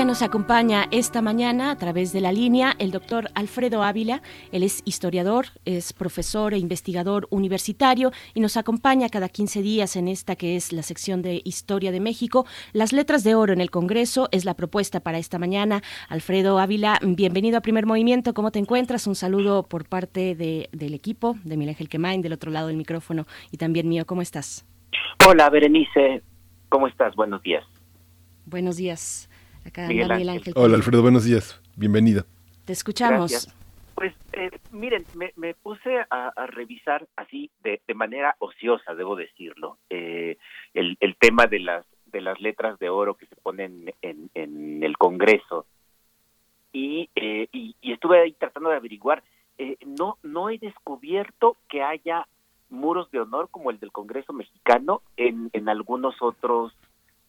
Ya nos acompaña esta mañana a través de la línea el doctor Alfredo Ávila. Él es historiador, es profesor e investigador universitario y nos acompaña cada 15 días en esta que es la sección de Historia de México. Las letras de oro en el Congreso es la propuesta para esta mañana. Alfredo Ávila, bienvenido a Primer Movimiento. ¿Cómo te encuentras? Un saludo por parte de, del equipo, de Miguel Ángel Quemain, del otro lado del micrófono y también mío. ¿Cómo estás? Hola, Berenice. ¿Cómo estás? Buenos días. Buenos días. Acá Miguel anda Miguel Ángel. Ángel. Hola Alfredo, buenos días. Bienvenido. Te escuchamos. Gracias. Pues eh, miren, me, me puse a, a revisar así de, de manera ociosa, debo decirlo, eh, el, el tema de las de las letras de oro que se ponen en, en el Congreso y, eh, y, y estuve ahí tratando de averiguar. Eh, no no he descubierto que haya muros de honor como el del Congreso mexicano en, en algunos otros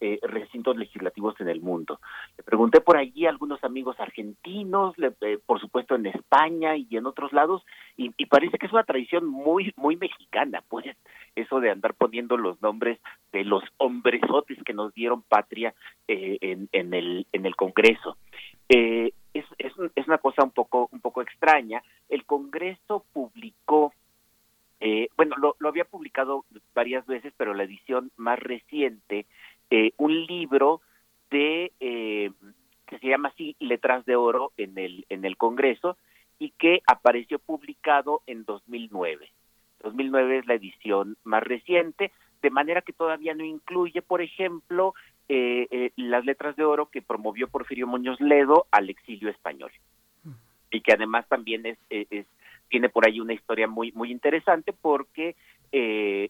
eh, recintos legislativos en el mundo. Le pregunté por allí a algunos amigos argentinos, le- eh, por supuesto en España y en otros lados, y, y parece que es una tradición muy muy mexicana, pues eso de andar poniendo los nombres de los hombresotes que nos dieron patria eh, en, en el en el Congreso. Eh, es, es, es una cosa un poco un poco extraña. El Congreso publicó eh, bueno, lo, lo había publicado varias veces, pero la edición más reciente, eh, un libro de eh, que se llama así Letras de Oro en el en el Congreso y que apareció publicado en 2009. 2009 es la edición más reciente, de manera que todavía no incluye, por ejemplo, eh, eh, las letras de oro que promovió Porfirio Muñoz Ledo al exilio español y que además también es, es tiene por ahí una historia muy muy interesante porque eh,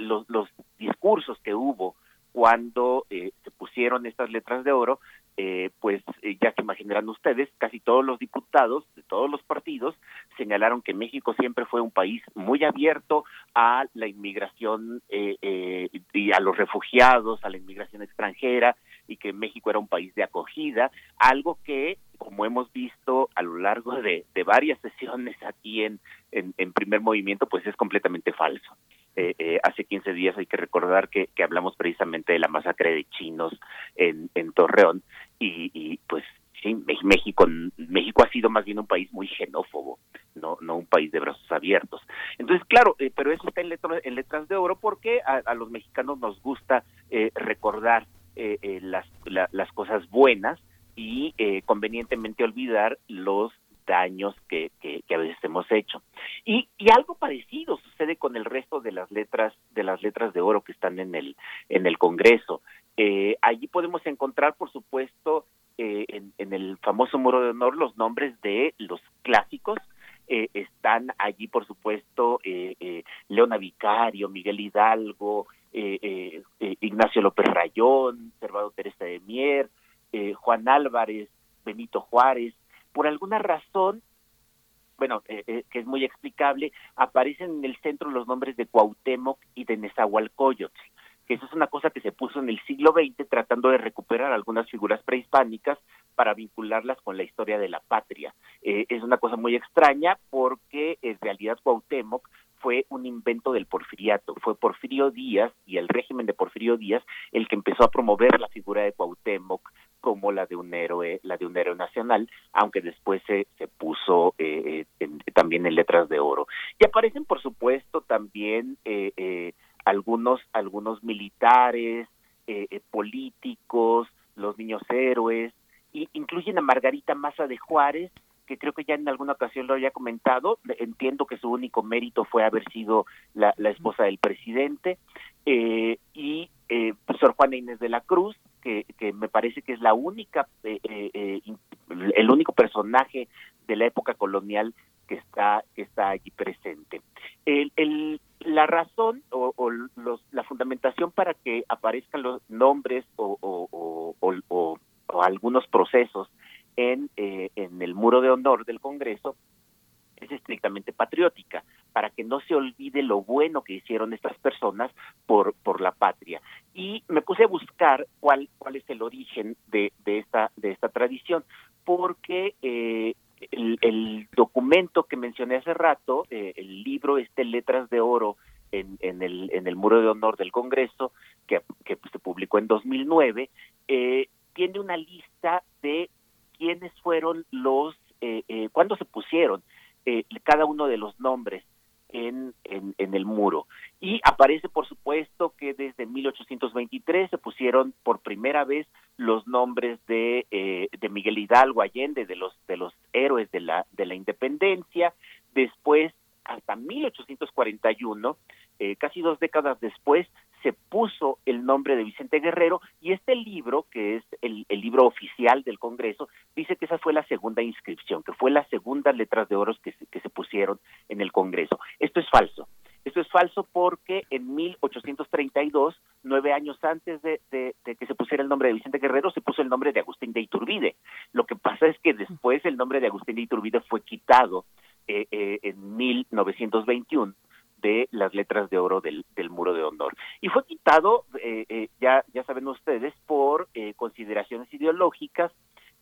los, los discursos que hubo cuando eh, se pusieron estas letras de oro, eh, pues eh, ya se imaginarán ustedes, casi todos los diputados de todos los partidos señalaron que México siempre fue un país muy abierto a la inmigración eh, eh, y a los refugiados, a la inmigración extranjera y que México era un país de acogida, algo que, como hemos visto a lo largo de, varias sesiones aquí en, en, en primer movimiento, pues es completamente falso. Eh, eh, hace 15 días hay que recordar que, hablamos precisamente de la masacre de chinos en, en Torreón y, y pues sí, México México ha sido más bien un país muy xenófobo, no no un país de brazos abiertos. Entonces, claro, eh, pero eso está en, letro- en letras de oro porque a, a los mexicanos nos gusta eh, recordar eh, eh, las, la- las cosas buenas y eh, convenientemente olvidar los daños que, que, a veces hemos hecho. Y, y algo parecido sucede con el resto de las letras de las letras de oro que están en el en el Congreso. Eh, allí podemos encontrar, por supuesto, eh, en, el famoso muro de honor los nombres de los clásicos. Eh, están allí, por supuesto, eh, eh, Leona Vicario, Miguel Hidalgo, Ignacio López Rayón, Servado Teresa de Mier, Juan Álvarez, Benito Juárez. Por alguna razón, bueno, eh, eh, que es muy explicable, aparecen en el centro los nombres de Cuauhtémoc y de Nezahualcóyotl, que eso es una cosa que se puso en el siglo XX tratando de recuperar algunas figuras prehispánicas para vincularlas con la historia de la patria. Eh, es una cosa muy extraña porque en realidad Cuauhtémoc fue un invento del porfiriato, fue Porfirio Díaz y el régimen de Porfirio Díaz el que empezó a promover la figura de Cuauhtémoc como la de un héroe, la de un héroe nacional, aunque después se, se puso eh, en- también en letras de oro. Y aparecen, por supuesto, también eh, eh, algunos, algunos militares, eh, eh, políticos, los niños héroes, y incluyen a Margarita Maza de Juárez, que creo que ya en alguna ocasión lo había comentado, entiendo que su único mérito fue haber sido la, la esposa del presidente, eh, y eh, Sor Juana Inés de la Cruz, que, que me parece que es la única, eh, eh, eh, el único personaje de la época colonial que está, que está allí presente. El, el- la razón o, los, la fundamentación para que aparezcan los nombres o- o- o algunos procesos en, eh, en el muro de honor del Congreso es estrictamente patriótica, para que no se olvide lo bueno que hicieron estas personas por, por la patria. Y me puse a buscar cuál, cuál es el origen de, de, esta, de esta tradición, porque eh, el, documento que mencioné hace rato, eh, el libro este Letras de Oro en, en, el, en el Muro de Honor del Congreso, que, que se publicó en 2009, eh, tiene una lista de quiénes fueron los, eh, eh, cuándo se pusieron eh, cada uno de los nombres en, en, el muro. Y aparece, por supuesto, que desde 1823 se pusieron por primera vez los nombres de, eh, de Miguel Hidalgo Allende, de los, de los héroes de la, de la independencia. Después, hasta 1841, eh, casi dos décadas después, se puso el nombre de Vicente Guerrero y este libro, que es el, el, libro oficial del Congreso, dice que esa fue la segunda inscripción, que fue las segundas letras de oro que se, que se pusieron en el Congreso. Esto es falso. Esto es falso porque en 1832, nueve años antes de, de, de, que se pusiera el nombre de Vicente Guerrero, se puso el nombre de Agustín de Iturbide. Lo que pasa es que después el nombre de Agustín de Iturbide fue quitado eh, eh, en 1921 de las letras de oro del, del muro de honor. Y fue quitado, eh, eh, ya, ya saben ustedes, por eh, consideraciones ideológicas.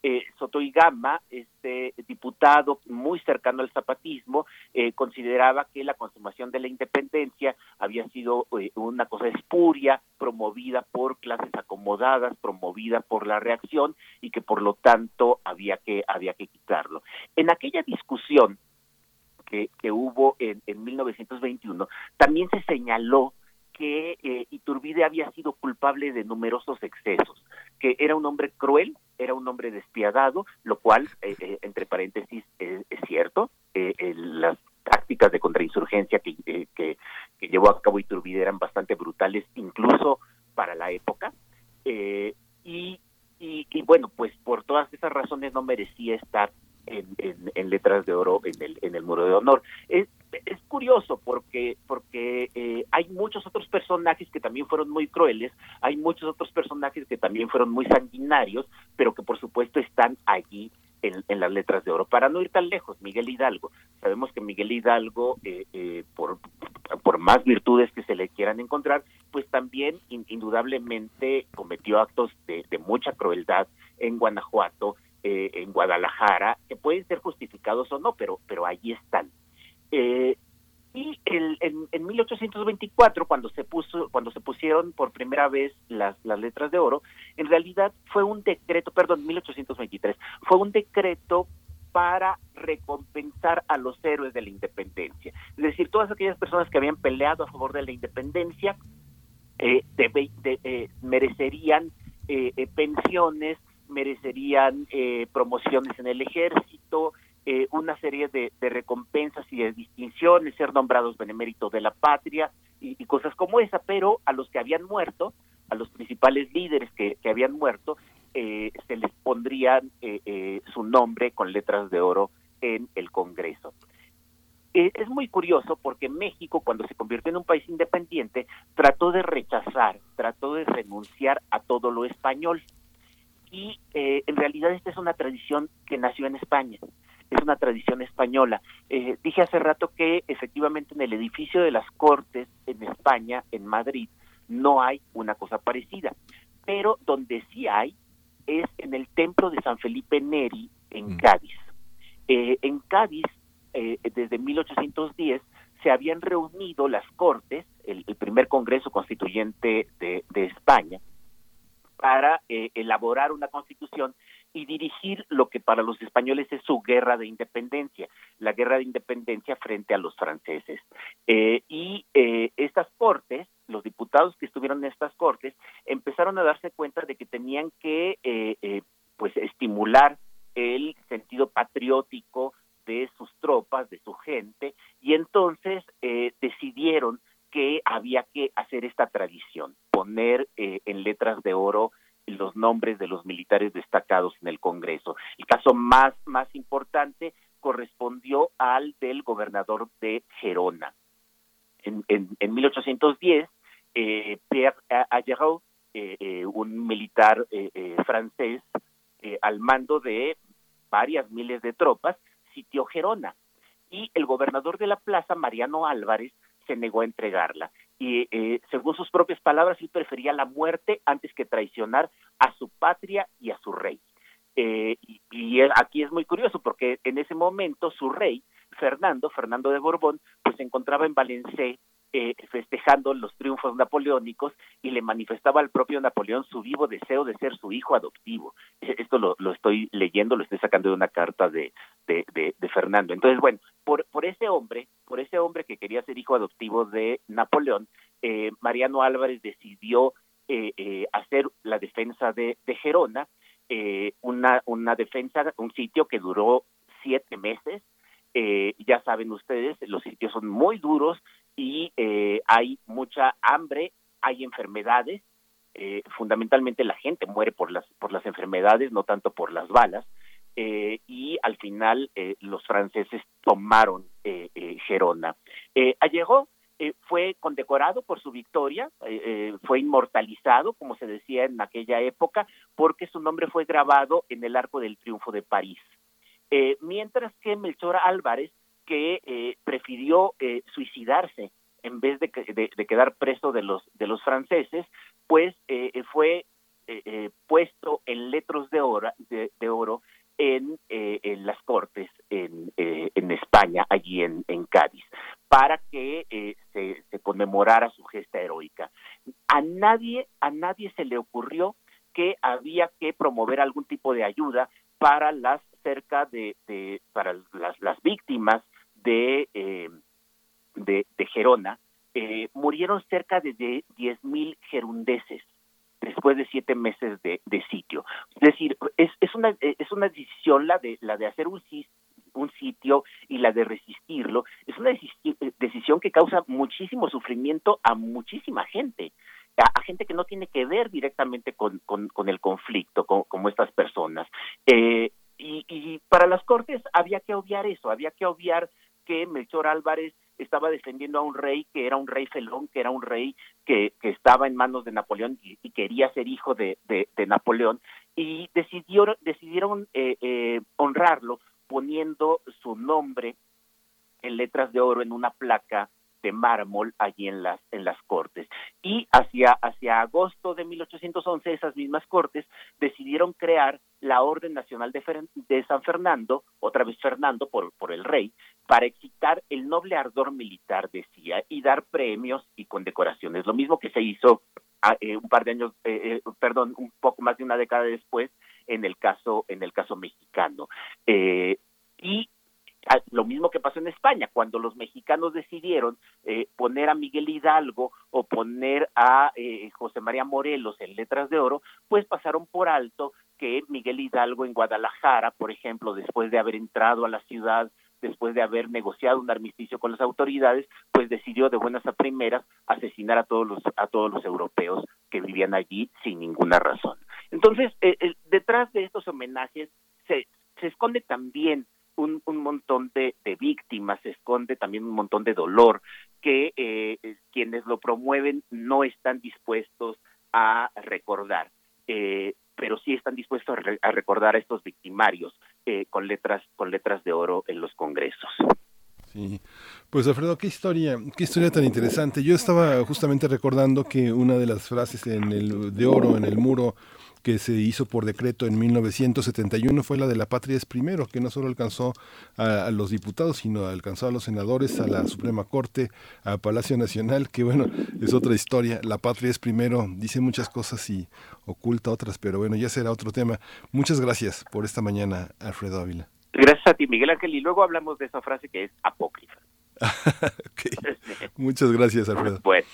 Eh, Soto y Gama, este diputado muy cercano al zapatismo, eh, consideraba que la consumación de la independencia había sido eh, una cosa espuria, promovida por clases acomodadas, promovida por la reacción y que por lo tanto había que, había que quitarlo. En aquella discusión, que, hubo en, en 1921, también se señaló que eh, Iturbide había sido culpable de numerosos excesos, que era un hombre cruel, era un hombre despiadado, lo cual, eh, eh, entre paréntesis, es cierto, las tácticas de contrainsurgencia que, llevó a cabo Iturbide eran bastante brutales, incluso para la época, y, y, y bueno, pues por todas esas razones no merecía estar en, en, letras de oro en el, en el muro de honor. Es, es curioso porque, porque eh, hay muchos otros personajes que también fueron muy crueles, hay muchos otros personajes que también fueron muy sanguinarios, pero que por supuesto están allí en, en, las letras de oro. Para no ir tan lejos, Miguel Hidalgo. Sabemos que Miguel Hidalgo, eh, eh, por, por más virtudes que se le quieran encontrar, pues también in, indudablemente cometió actos de, de mucha crueldad en Guanajuato, eh, en Guadalajara, que pueden ser justificados o no, pero, pero ahí están. Eh, y el, en, en 1824, cuando se puso, cuando se pusieron por primera vez las, las letras de oro, en realidad fue un decreto, perdón, 1823, fue un decreto para recompensar a los héroes de la independencia. Es decir, todas aquellas personas que habían peleado a favor de la independencia eh, de, de, eh, merecerían eh, eh, pensiones, merecerían eh, promociones en el ejército, eh, una serie de, recompensas y de distinciones, ser nombrados benemérito de la patria y, cosas como esa, pero a los que habían muerto, a los principales líderes que, habían muerto, eh, se les pondrían eh, eh, su nombre con letras de oro en el Congreso. Es muy curioso porque México, cuando se convirtió en un país independiente, trató de rechazar, trató de renunciar a todo lo español. Y eh, en realidad esta es una tradición que nació en España es una tradición española. Eh, dije hace rato que efectivamente en el edificio de las Cortes en España, en Madrid, no hay una cosa parecida, pero donde sí hay es en el templo de San Felipe Neri en mm. Cádiz. Eh, en Cádiz, eh, desde 1810, se habían reunido las Cortes, el, el primer Congreso Constituyente de, de España, para eh, elaborar una constitución y dirigir lo que para los españoles es su guerra de independencia, la guerra de independencia frente a los franceses. Eh, y eh, estas cortes, los diputados que estuvieron en estas cortes, empezaron a darse cuenta de que tenían que eh, eh pues estimular el sentido patriótico de sus tropas, de su gente, y entonces decidieron que había que hacer esta tradición, poner en letras de oro los nombres de los militares destacados en el Congreso. El caso más, más importante correspondió al del gobernador de Gerona. En, en, en 1810, eh, Pierre Ayrault, eh, eh, un militar eh, eh, francés eh, al mando de varias miles de tropas, sitió Gerona. Y el gobernador de la plaza, Mariano Álvarez, se negó a entregarla y eh, según sus propias palabras, él prefería la muerte antes que traicionar a su patria y a su rey. Eh, y, aquí es muy curioso porque en ese momento su rey, Fernando, Fernando de Borbón, pues se encontraba en Valencia eh, festejando los triunfos napoleónicos y le manifestaba al propio Napoleón su vivo deseo de ser su hijo adoptivo. E, esto lo, estoy leyendo, lo estoy sacando de una carta de, de, de, Fernando. Entonces, bueno, por, por ese hombre, por ese hombre que quería ser hijo adoptivo de Napoleón, eh, Mariano Álvarez decidió eh, eh, hacer la defensa de, de Gerona, eh, una, una defensa, un sitio que duró siete meses. Eh, ya saben ustedes, los sitios son muy duros y eh, hay mucha hambre, hay enfermedades. Eh, fundamentalmente la gente muere por las por las enfermedades, no tanto por las balas. Eh, y al final eh, los franceses tomaron Gerona. llegó eh, fue condecorado por su victoria, fue inmortalizado, como se decía en aquella época, porque su nombre fue grabado en el Arco del Triunfo de París. mientras que Melchor Álvarez, que prefirió suicidarse en vez de, de, quedar preso de los, de los franceses, pues fue puesto en letros de oro, de oro en, eh, en las Cortes en, eh, en España, allí en, Cádiz, para que eh, se, se conmemorara su gesta heroica. A nadie, a nadie se le ocurrió que había que promover algún tipo de ayuda para las cerca de, de para las, las víctimas de, eh, de, de Gerona, eh, murieron cerca de 10.000 gerundeses después de siete meses de, de sitio. Es decir, es, es, una, es una decisión la de, la de hacer un, un sitio y la de resistirlo, es una decisión que causa muchísimo sufrimiento a muchísima gente, a, gente que no tiene que ver directamente con, con, el conflicto, con, como estas personas. Eh, y, y para las Cortes había que obviar eso, había que obviar que Melchor Álvarez estaba defendiendo a un rey que era un rey felón, que era un rey que, que estaba en manos de Napoleón y, quería ser hijo de, de, Napoleón, y decidió, decidieron eh, eh, honrarlo poniendo su nombre en letras de oro en una placa de mármol allí en las en las cortes. Y hacia hacia agosto de 1811 esas mismas cortes decidieron crear la Orden Nacional de, San Fernando otra vez Fernando por por el rey para excitar el noble ardor militar decía y dar premios y condecoraciones. Lo mismo que se hizo ah, eh, un par de años eh, eh, perdón un poco más de una década después en el caso en el caso mexicano. Y lo mismo que pasó en España, cuando los mexicanos decidieron eh, poner a Miguel Hidalgo o poner a eh, José María Morelos en letras de oro, pues pasaron por alto que Miguel Hidalgo en Guadalajara, por ejemplo, después de haber entrado a la ciudad, después de haber negociado un armisticio con las autoridades, pues decidió de buenas a primeras asesinar a todos los a todos los europeos que vivían allí sin ninguna razón. Entonces, eh, detrás de estos homenajes se, se esconde también un, un montón de, de, víctimas, se esconde también un montón de dolor que eh, quienes lo promueven no están dispuestos a recordar. Eh, pero sí están dispuestos a, recordar a estos victimarios eh, con letras con letras de oro en los congresos. Sí, pues Alfredo, qué historia, qué historia tan interesante. Yo estaba justamente recordando que una de las frases en el de oro en el muro que se hizo por decreto en 1971 fue la de la patria es primero, que no solo alcanzó a, los diputados, sino alcanzó a los senadores, a la Suprema Corte, a Palacio Nacional, que bueno, es otra historia. La patria es primero, dice muchas cosas y oculta otras, pero bueno, ya será otro tema. Muchas gracias por esta mañana, Alfredo Ávila. Gracias a ti, Miguel Ángel, y luego hablamos de esa frase que es apócrifa. Muchas gracias, Alfredo. Bueno.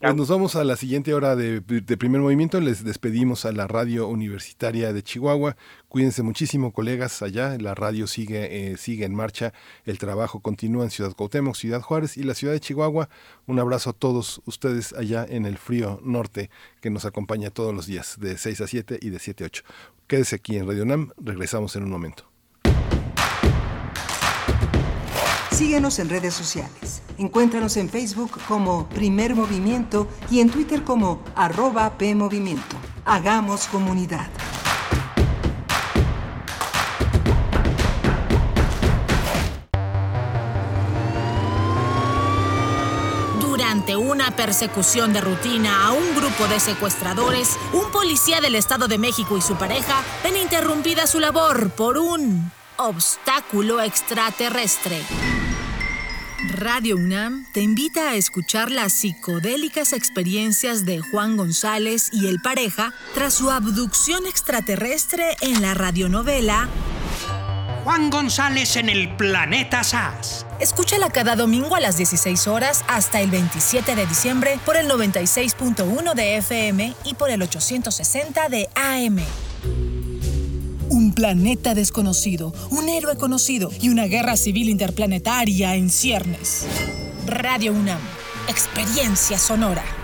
Pues nos vamos a la siguiente hora de, primer movimiento. Les despedimos a la radio universitaria de Chihuahua. Cuídense muchísimo, colegas, allá. La radio sigue, eh, sigue en marcha. El trabajo continúa en Ciudad Cuauhtémoc, Ciudad Juárez y la ciudad de Chihuahua. Un abrazo a todos ustedes allá en el frío norte que nos acompaña todos los días, de 6 a 7 y de 7 a 8. Quédese aquí en Radio NAM. Regresamos en un momento. Síguenos en redes sociales. Encuéntranos en Facebook como Primer Movimiento y en Twitter como arroba PMovimiento. Hagamos comunidad. Durante una persecución de rutina a un grupo de secuestradores, un policía del Estado de México y su pareja ven interrumpida su labor por un obstáculo extraterrestre. Radio UNAM te invita a escuchar las psicodélicas experiencias de Juan González y el pareja tras su abducción extraterrestre en la radionovela Juan González en el planeta SAS. Escúchala cada domingo a las 16 horas hasta el 27 de diciembre por el 96.1 de FM y por el 860 de AM. Planeta desconocido, un héroe conocido y una guerra civil interplanetaria en ciernes. Radio UNAM, experiencia sonora.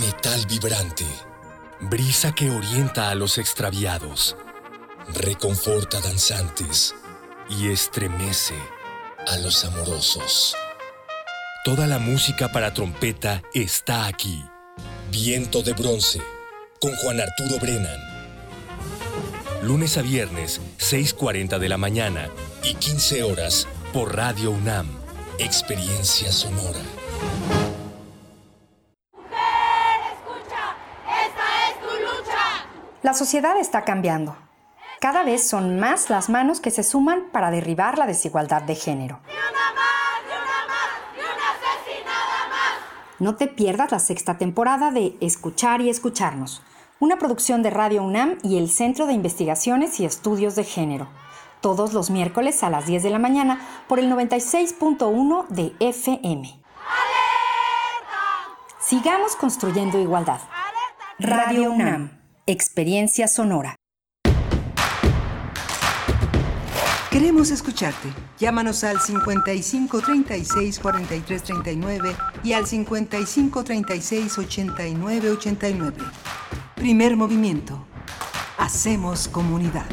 Metal vibrante, brisa que orienta a los extraviados, reconforta danzantes y estremece a los amorosos. Toda la música para trompeta está aquí. Viento de bronce, con Juan Arturo Brennan. Lunes a viernes, 6.40 de la mañana y 15 horas por Radio UNAM. Experiencia sonora. La sociedad está cambiando. Cada vez son más las manos que se suman para derribar la desigualdad de género. No te pierdas la sexta temporada de Escuchar y Escucharnos, una producción de Radio UNAM y el Centro de Investigaciones y Estudios de Género, todos los miércoles a las 10 de la mañana por el 96.1 de FM. Sigamos construyendo igualdad. Radio UNAM, experiencia sonora. Queremos escucharte. Llámanos al 55 36 43 39 y al 55 36 89 89. Primer movimiento. Hacemos comunidad.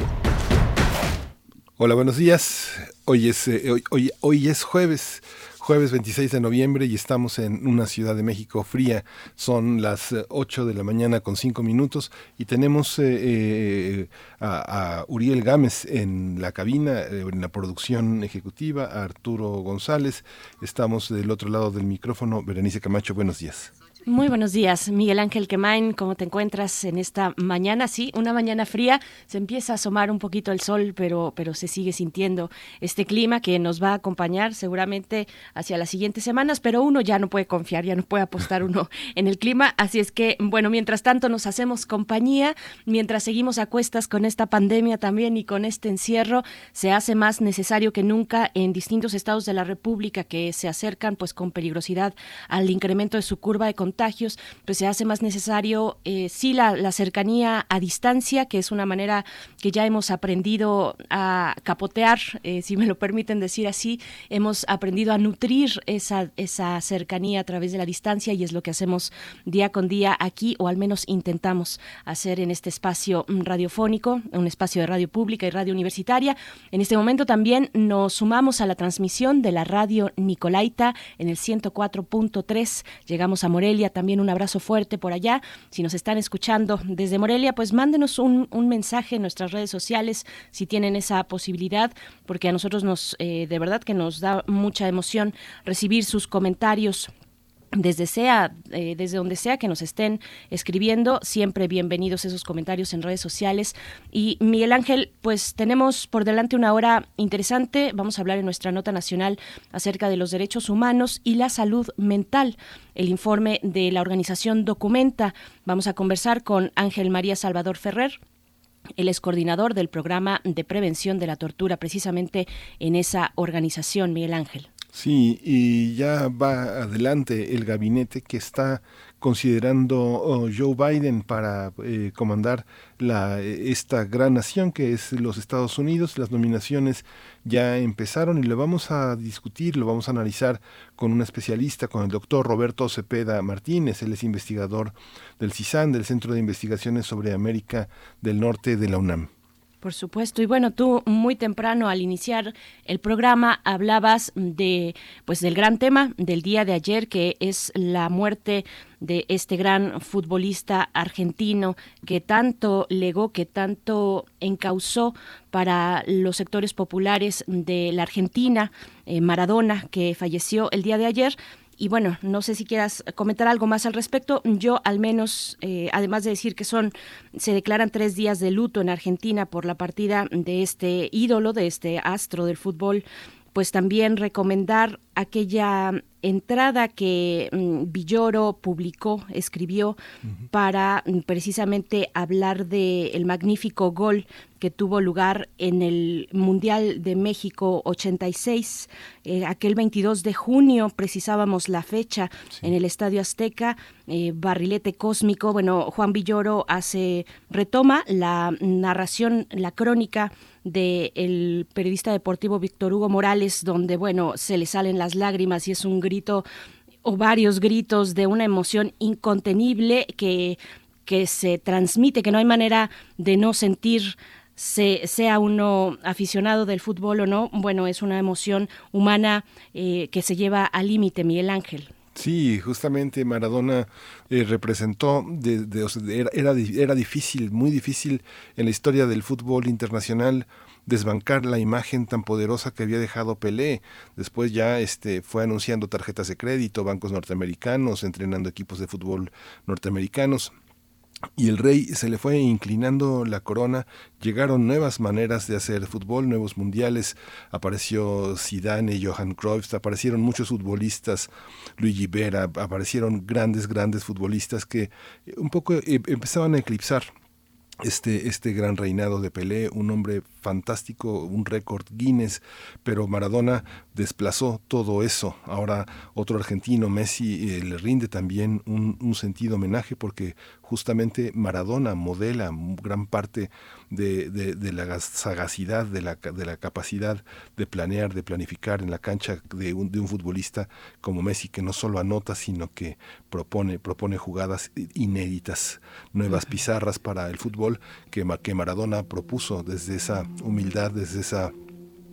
Hola, buenos días. Hoy es, eh, hoy, hoy, hoy es jueves, jueves 26 de noviembre y estamos en una ciudad de México fría. Son las eh, 8 de la mañana con 5 minutos y tenemos eh, eh, a, a Uriel Gámez en la cabina, eh, en la producción ejecutiva, a Arturo González. Estamos del otro lado del micrófono. Berenice Camacho, buenos días. Muy buenos días, Miguel Ángel Quemain, ¿cómo te encuentras en esta mañana? Sí, una mañana fría, se empieza a asomar un poquito el sol, pero, pero se sigue sintiendo este clima que nos va a acompañar seguramente hacia las siguientes semanas, pero uno ya no puede confiar, ya no puede apostar uno en el clima, así es que, bueno, mientras tanto nos hacemos compañía, mientras seguimos a cuestas con esta pandemia también y con este encierro, se hace más necesario que nunca en distintos estados de la República que se acercan pues con peligrosidad al incremento de su curva de contagios, pues se hace más necesario, eh, sí, la, la, cercanía a distancia, que es una manera que ya hemos aprendido a capotear, eh, si me lo permiten decir así, hemos aprendido a nutrir esa, esa cercanía a través de la distancia y es lo que hacemos día con día aquí, o al menos intentamos hacer en este espacio radiofónico, un espacio de radio pública y radio universitaria. En este momento también nos sumamos a la transmisión de la radio Nicolaita en el 104.3, llegamos a Morelia, también un abrazo fuerte por allá. Si nos están escuchando desde Morelia, pues mándenos un, mensaje en nuestras redes sociales si tienen esa posibilidad, porque a nosotros nos, eh, de verdad que nos da mucha emoción recibir sus comentarios desde sea, eh, desde donde sea que nos estén escribiendo, siempre bienvenidos esos comentarios en redes sociales. Y Miguel Ángel, pues tenemos por delante una hora interesante. Vamos a hablar en nuestra nota nacional acerca de los derechos humanos y la salud mental. El informe de la organización Documenta. Vamos a conversar con Ángel María Salvador Ferrer, él es coordinador del programa de prevención de la tortura, precisamente en esa organización, Miguel Ángel. Sí, y ya va adelante el gabinete que está considerando oh, Joe Biden para eh, comandar la, esta gran nación que es los Estados Unidos. Las nominaciones ya empezaron y lo vamos a discutir, lo vamos a analizar con un especialista, con el doctor Roberto Cepeda Martínez. Él es investigador del CISAN, del Centro de Investigaciones sobre América del Norte de la UNAM. Por supuesto. Y bueno, tú muy temprano al iniciar el programa hablabas de pues del gran tema del día de ayer que es la muerte de este gran futbolista argentino que tanto legó, que tanto encausó para los sectores populares de la Argentina, eh, Maradona, que falleció el día de ayer. Y bueno, no sé si quieras comentar algo más al respecto. Yo al menos, eh, además de decir que son, se declaran tres días de luto en Argentina por la partida de este ídolo, de este astro del fútbol, pues también recomendar aquella entrada que mm, Villoro publicó, escribió para mm, precisamente hablar de el magnífico gol que tuvo lugar en el Mundial de México 86, eh, aquel 22 de junio, precisábamos la fecha en el Estadio Azteca, eh, barrilete cósmico. Bueno, Juan Villoro hace retoma la narración, la crónica del periodista deportivo Víctor Hugo Morales, donde bueno se le salen las lágrimas y es un grito o varios gritos de una emoción incontenible que, que se transmite, que no hay manera de no sentir sea uno aficionado del fútbol o no, bueno, es una emoción humana eh, que se lleva al límite, Miguel Ángel. Sí, justamente Maradona eh, representó, de, era, era, era difícil, muy difícil en la historia del fútbol internacional desbancar la imagen tan poderosa que había dejado Pelé. Después ya este, fue anunciando tarjetas de crédito, bancos norteamericanos, entrenando equipos de fútbol norteamericanos y el rey se le fue inclinando la corona, llegaron nuevas maneras de hacer fútbol, nuevos mundiales, apareció Zidane, Johan Cruyff, aparecieron muchos futbolistas, Luigi Vera, aparecieron grandes, grandes futbolistas que un poco eh, empezaban a eclipsar este, este gran reinado de Pelé, un hombre fantástico, un récord Guinness, pero Maradona desplazó todo eso. Ahora otro argentino, Messi, eh, le rinde también un, un, sentido homenaje porque justamente Maradona modela gran parte de, de, la sagacidad, de la, de la, capacidad de planear, de planificar en la cancha de un, de un futbolista como Messi, que no solo anota, sino que propone, propone jugadas inéditas, nuevas pizarras para el fútbol que, que Maradona propuso desde esa humildad, desde esa,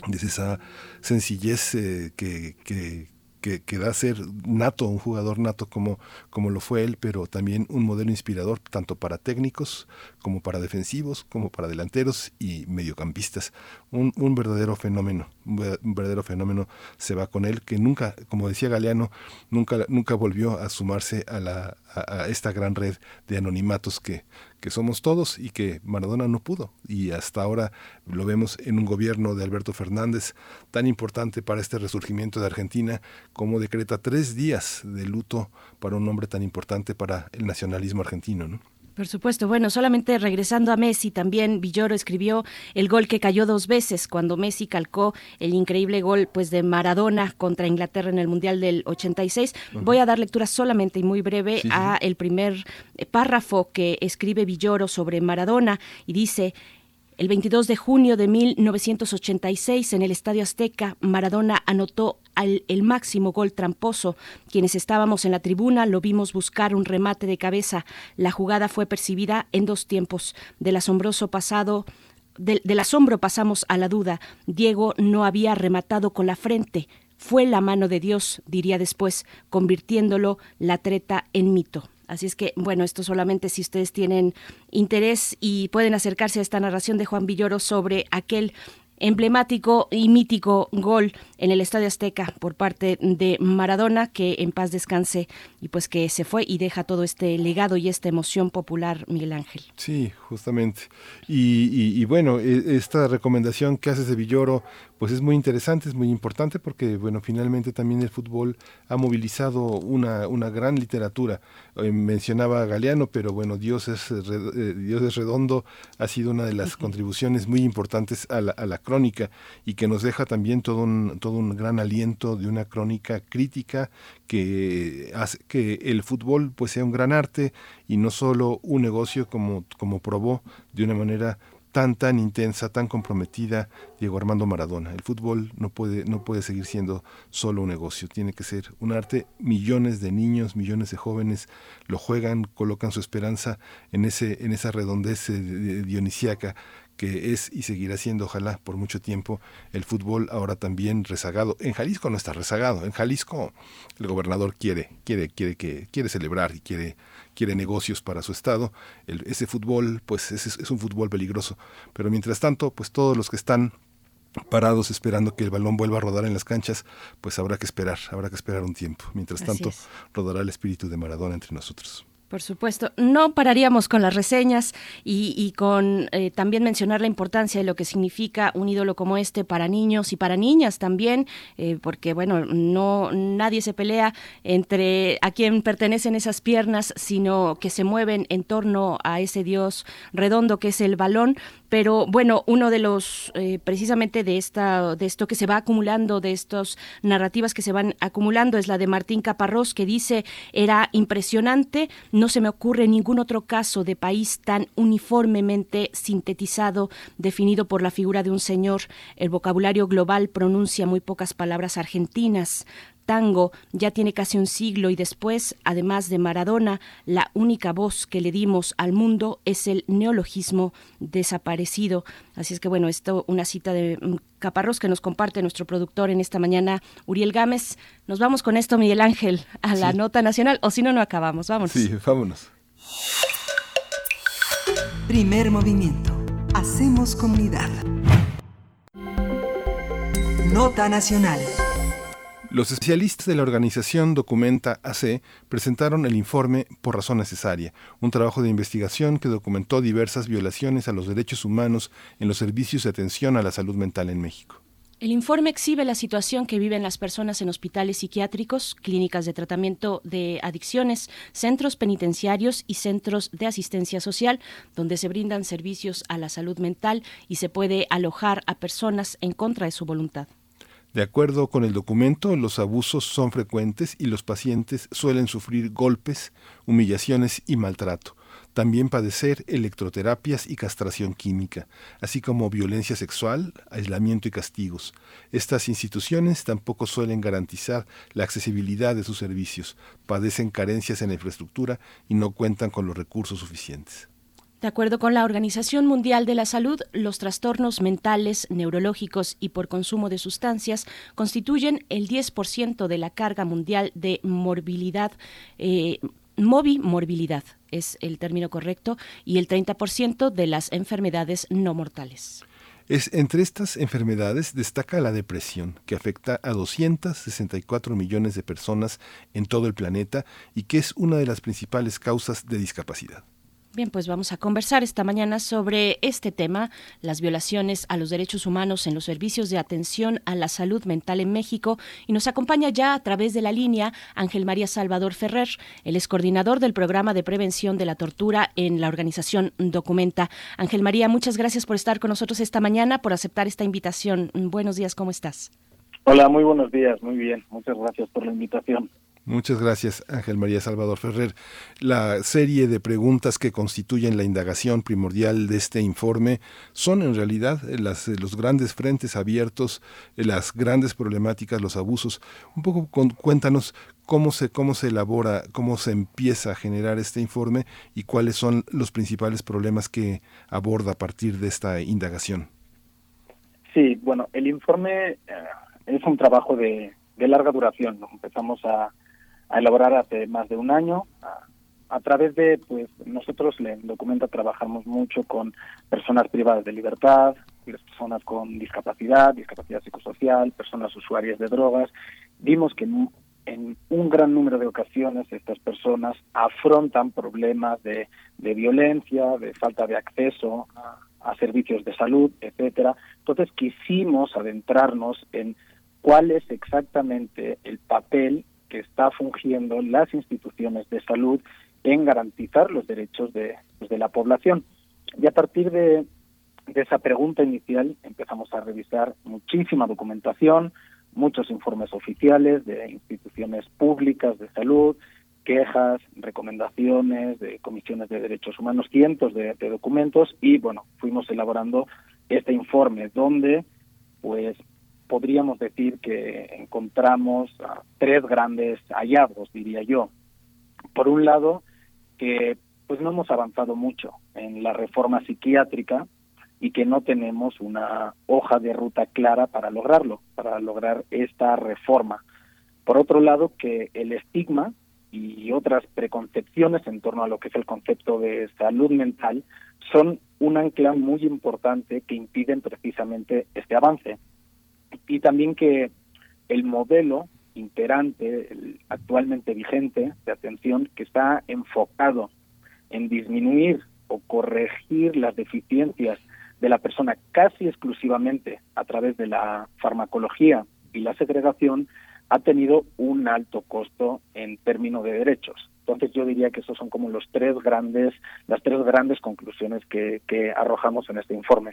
desde esa sencillez eh, que, que, que, ser nato, un jugador nato como, como lo fue él, pero también un modelo inspirador tanto para técnicos como para defensivos, como para delanteros y mediocampistas. Un, verdadero fenómeno, un verdadero fenómeno se va con él, que nunca, como decía Galeano, nunca, nunca volvió a sumarse a, la, a esta gran red de anonimatos que, que somos todos y que Maradona no pudo. Y hasta ahora lo vemos en un gobierno de Alberto Fernández tan importante para este resurgimiento de Argentina como decreta tres días de luto para un hombre tan importante para el nacionalismo argentino. ¿no? Por supuesto, bueno, solamente regresando a Messi, también Villoro escribió el gol que cayó dos veces cuando Messi calcó el increíble gol pues de Maradona contra Inglaterra en el Mundial del 86. Voy a dar lectura solamente y muy breve a el primer párrafo que escribe Villoro sobre Maradona y dice el 22 de junio de 1986, en el Estadio Azteca, Maradona anotó el máximo gol tramposo. Quienes estábamos en la tribuna lo vimos buscar un remate de cabeza. La jugada fue percibida en dos tiempos. Del asombroso pasado del, asombro pasamos a la duda. Diego no había rematado con la frente. Fue la mano de Dios, diría después, convirtiéndolo la treta en mito. Así es que, bueno, esto solamente si ustedes tienen interés y pueden acercarse a esta narración de Juan Villoro sobre aquel emblemático y mítico gol en el Estadio Azteca por parte de Maradona, que en paz descanse y pues que se fue y deja todo este legado y esta emoción popular, Miguel Ángel. Sí, justamente. Y, bueno, e, esta recomendación que haces de Villoro, pues es muy interesante, es muy importante porque, bueno, finalmente también el fútbol ha movilizado una, una gran literatura. Eh, mencionaba Galeano, pero bueno, Dios es, eh, Dios es redondo, ha sido una de las contribuciones muy importantes a la, a la crónica y que nos deja también todo un, todo un gran aliento de una crónica crítica que hace que el fútbol pues sea un gran arte y no solo un negocio como, como probó de una manera tan tan intensa, tan comprometida Diego Armando Maradona. El fútbol no puede no puede seguir siendo solo un negocio, tiene que ser un arte. Millones de niños, millones de jóvenes lo juegan, colocan su esperanza en ese en esa redondez eh, dionisíaca que es y seguirá siendo, ojalá, por mucho tiempo, el fútbol ahora también rezagado. En Jalisco no está rezagado. En Jalisco el gobernador quiere, quiere, quiere que, quiere celebrar y quiere quiere negocios para su estado. ese fútbol, pues es, es un fútbol peligroso. Pero mientras tanto, pues todos los que están parados esperando que el balón vuelva a rodar en las canchas, pues habrá que esperar, habrá que esperar un tiempo. Mientras tanto, rodará el espíritu de Maradona entre nosotros. Por supuesto, no pararíamos con las reseñas y, con eh, también mencionar la importancia de lo que significa un ídolo como este para niños y para niñas también, eh, porque bueno, no nadie se pelea entre a quién pertenecen esas piernas, sino que se mueven en torno a ese Dios redondo que es el balón. Pero bueno, uno de los eh, precisamente de esta de esto que se va acumulando, de estas narrativas que se van acumulando, es la de Martín Caparrós que dice era impresionante no se me ocurre ningún otro caso de país tan uniformemente sintetizado, definido por la figura de un señor. El vocabulario global pronuncia muy pocas palabras argentinas tango ya tiene casi un siglo y después, además de Maradona, la única voz que le dimos al mundo es el neologismo desaparecido. Así es que bueno, esto una cita de mm, Caparrós que nos comparte nuestro productor en esta mañana, Uriel Gámez. Nos vamos con esto, Miguel Ángel, a la nota nacional, o si no, no acabamos. Vámonos. Sí, vámonos. Primer movimiento. Hacemos comunidad. Nota nacional. Los especialistas de la organización Documenta AC presentaron el informe Por razón necesaria, un trabajo de investigación que documentó diversas violaciones a los derechos humanos en los servicios de atención a la salud mental en México. El informe exhibe la situación que viven las personas en hospitales psiquiátricos, clínicas de tratamiento de adicciones, centros penitenciarios y centros de asistencia social, donde se brindan servicios a la salud mental y se puede alojar a personas en contra de su voluntad. De acuerdo con el documento, los abusos son frecuentes y los pacientes suelen sufrir golpes, humillaciones y maltrato. También padecer electroterapias y castración química, así como violencia sexual, aislamiento y castigos. Estas instituciones tampoco suelen garantizar la accesibilidad de sus servicios, padecen carencias en la infraestructura y no cuentan con los recursos suficientes. De acuerdo con la Organización Mundial de la Salud, los trastornos mentales, neurológicos y por consumo de sustancias constituyen el 10% de la carga mundial de morbilidad. Eh, morbilidad es el término correcto, y el 30% de las enfermedades no mortales. Es, entre estas enfermedades destaca la depresión, que afecta a 264 millones de personas en todo el planeta y que es una de las principales causas de discapacidad. Bien, pues vamos a conversar esta mañana sobre este tema, las violaciones a los derechos humanos en los servicios de atención a la salud mental en México. Y nos acompaña ya a través de la línea Ángel María Salvador Ferrer, el es coordinador del programa de prevención de la tortura en la organización Documenta. Ángel María, muchas gracias por estar con nosotros esta mañana, por aceptar esta invitación. Buenos días, ¿cómo estás? Hola, muy buenos días, muy bien. Muchas gracias por la invitación. Muchas gracias, Ángel María Salvador Ferrer. La serie de preguntas que constituyen la indagación primordial de este informe son en realidad las, los grandes frentes abiertos, las grandes problemáticas, los abusos. Un poco cuéntanos cómo se, cómo se elabora, cómo se empieza a generar este informe y cuáles son los principales problemas que aborda a partir de esta indagación. Sí, bueno, el informe eh, es un trabajo de, de larga duración. Empezamos a a elaborar hace más de un año. A, través de, pues, nosotros en Documenta trabajamos mucho con personas privadas de libertad, personas con discapacidad, discapacidad psicosocial, personas usuarias de drogas. Vimos que en, un gran número de ocasiones estas personas afrontan problemas de, de violencia, de falta de acceso a, a servicios de salud, etcétera. Entonces quisimos adentrarnos en cuál es exactamente el papel que está fungiendo las instituciones de salud en garantizar los derechos de, pues, de la población. Y a partir de, de esa pregunta inicial empezamos a revisar muchísima documentación, muchos informes oficiales de instituciones públicas de salud, quejas, recomendaciones de comisiones de derechos humanos, cientos de, documentos y bueno, fuimos elaborando este informe donde pues podríamos decir que encontramos tres grandes hallazgos, diría yo. Por un lado, que pues no hemos avanzado mucho en la reforma psiquiátrica y que no tenemos una hoja de ruta clara para lograrlo, para lograr esta reforma. Por otro lado, que el estigma y otras preconcepciones en torno a lo que es el concepto de salud mental son un ancla muy importante que impiden precisamente este avance. Y también que el modelo imperante, actualmente vigente de atención, que está enfocado en disminuir o corregir las deficiencias de la persona casi exclusivamente a través de la farmacología y la segregación, ha tenido un alto costo en términos de derechos. Entonces yo diría que esos son como los tres grandes, las tres grandes conclusiones que arrojamos en este informe.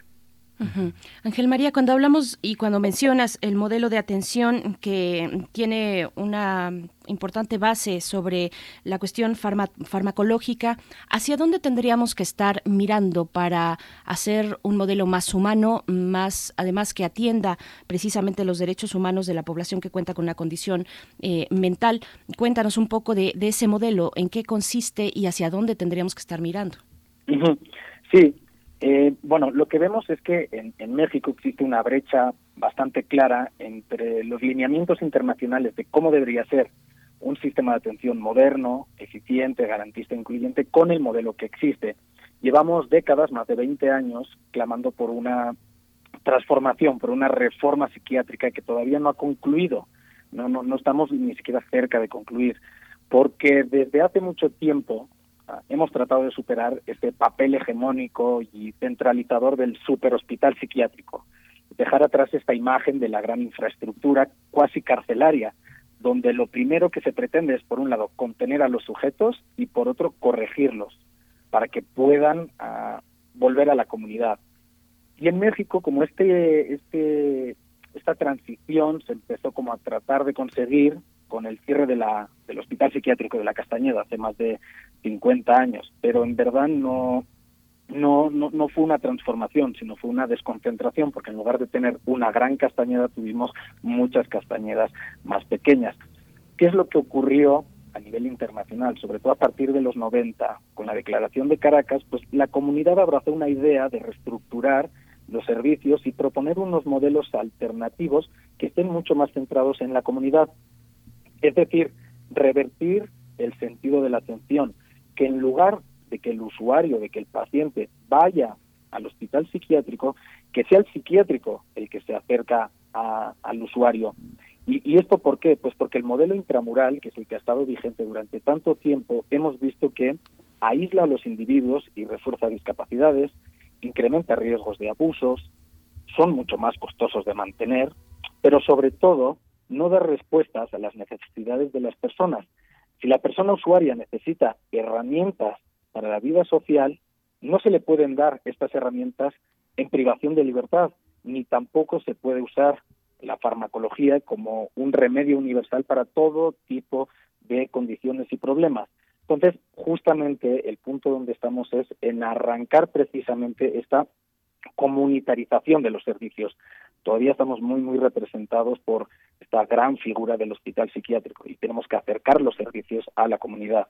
Ángel María, cuando hablamos y cuando mencionas el modelo de atención que tiene una importante base sobre la cuestión farmacológica, ¿hacia dónde tendríamos que estar mirando para hacer un modelo más humano, más además que atienda precisamente los derechos humanos de la población que cuenta con una condición eh, mental? Cuéntanos un poco de, ese modelo, en qué consiste y hacia dónde tendríamos que estar mirando. Sí, eh, bueno, lo que vemos es que en, México existe una brecha bastante clara entre los lineamientos internacionales de cómo debería ser un sistema de atención moderno, eficiente, garantista, incluyente, con el modelo que existe. Llevamos décadas, más de 20 años, clamando por una transformación, por una reforma psiquiátrica que todavía no ha concluido. No, no, no estamos ni siquiera cerca de concluir, porque desde hace mucho tiempo hemos tratado de superar este papel hegemónico y centralizador del superhospital psiquiátrico, dejar atrás esta imagen de la gran infraestructura cuasi carcelaria, donde lo primero que se pretende es, por un lado, contener a los sujetos y, por otro, corregirlos para que puedan ah, volver a la comunidad. Y en México, como este, este, esta transición se empezó como a tratar de conseguir con el cierre de la, del Hospital Psiquiátrico de la Castañeda hace más de 50 años, pero en verdad no, no, no, no fue una transformación, sino fue una desconcentración, porque en lugar de tener una gran castañeda, tuvimos muchas castañedas más pequeñas. ¿Qué es lo que ocurrió a nivel internacional, sobre todo a partir de los 90, con la declaración de Caracas? Pues la comunidad abrazó una idea de reestructurar los servicios y proponer unos modelos alternativos que estén mucho más centrados en la comunidad. Es decir, revertir el sentido de la atención, que en lugar de que el usuario, de que el paciente vaya al hospital psiquiátrico, que sea el psiquiátrico el que se acerca al usuario. Y, y, esto por qué? Pues porque el modelo intramural, que es el que ha estado vigente durante tanto tiempo, hemos visto que aísla a los individuos y refuerza discapacidades, incrementa riesgos de abusos, son mucho más costosos de mantener, pero sobre todo no da respuestas a las necesidades de las personas. Si la persona usuaria necesita herramientas para la vida social, no se le pueden dar estas herramientas en privación de libertad, ni tampoco se puede usar la farmacología como un remedio universal para todo tipo de condiciones y problemas. Entonces, justamente el punto donde estamos es en arrancar precisamente esta comunitarización de los servicios. Todavía estamos muy, muy representados por esta gran figura del hospital psiquiátrico y tenemos que acercar los servicios a la comunidad.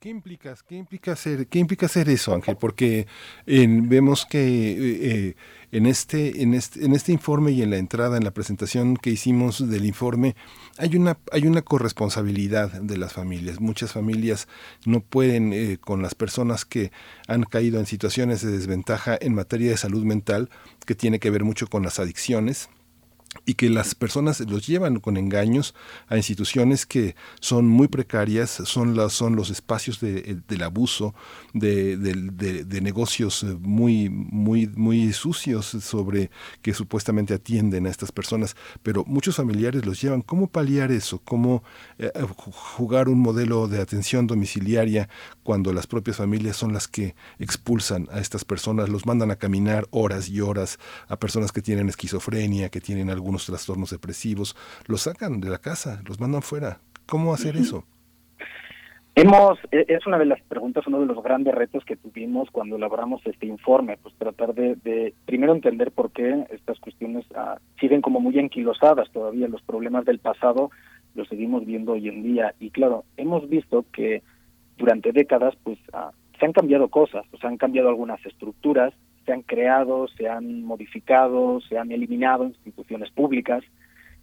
¿Qué implica, qué implica hacer, qué implica hacer eso, Ángel? Porque vemos que eh, en este, en este, en este informe y en la entrada, en la presentación que hicimos del informe, hay una, hay una corresponsabilidad de las familias. Muchas familias no pueden, eh, con las personas que han caído en situaciones de desventaja en materia de salud mental, que tiene que ver mucho con las adicciones, y que las personas los llevan con engaños a instituciones que son muy precarias, son, las, son los espacios de, del abuso, de, de, negocios muy, muy, muy sucios sobre que supuestamente atienden a estas personas, pero muchos familiares los llevan. ¿Cómo paliar eso? ¿Cómo eh, jugar un modelo de atención domiciliaria cuando las propias familias son las que expulsan a estas personas, los mandan a caminar horas y horas a personas que tienen esquizofrenia, que tienen algunos trastornos depresivos, los sacan de la casa, los mandan fuera. ¿Cómo hacer eso? Hemos, e, es una de las preguntas, uno de los grandes retos que tuvimos cuando elaboramos este informe, pues tratar de, primero entender por qué estas cuestiones ah, siguen como muy anquilosadas todavía, los problemas del pasado los seguimos viendo hoy en día. Y claro, hemos visto que durante décadas pues ah, se han cambiado cosas, se han cambiado algunas estructuras, se han creado, se han modificado, se han eliminado instituciones públicas,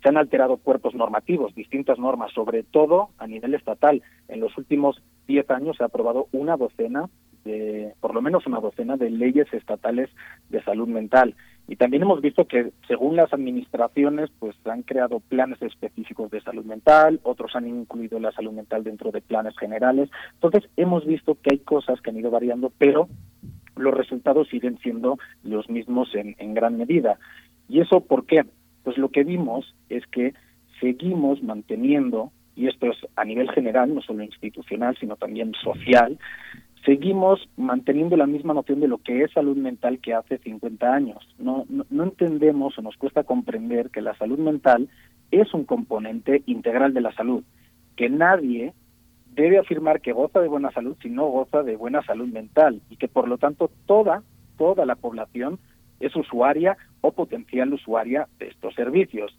se han alterado cuerpos normativos, distintas normas, sobre todo a nivel estatal. En los últimos diez años se ha aprobado una docena, de, por lo menos una docena de leyes estatales de salud mental. Y también hemos visto que según las administraciones, pues han creado planes específicos de salud mental, otros han incluido la salud mental dentro de planes generales. Entonces hemos visto que hay cosas que han ido variando, pero los resultados siguen siendo los mismos en, gran medida. ¿Y eso por qué? Pues lo que vimos es que seguimos manteniendo, y esto es a nivel general, no solo institucional, sino también social, seguimos manteniendo la misma noción de lo que es salud mental que hace 50 años. No, no, no, entendemos o nos cuesta comprender que la salud mental es un componente integral de la salud, que nadie debe afirmar que goza de buena salud si no goza de buena salud mental y que por lo tanto toda, toda la población es usuaria o potencial usuaria de estos servicios.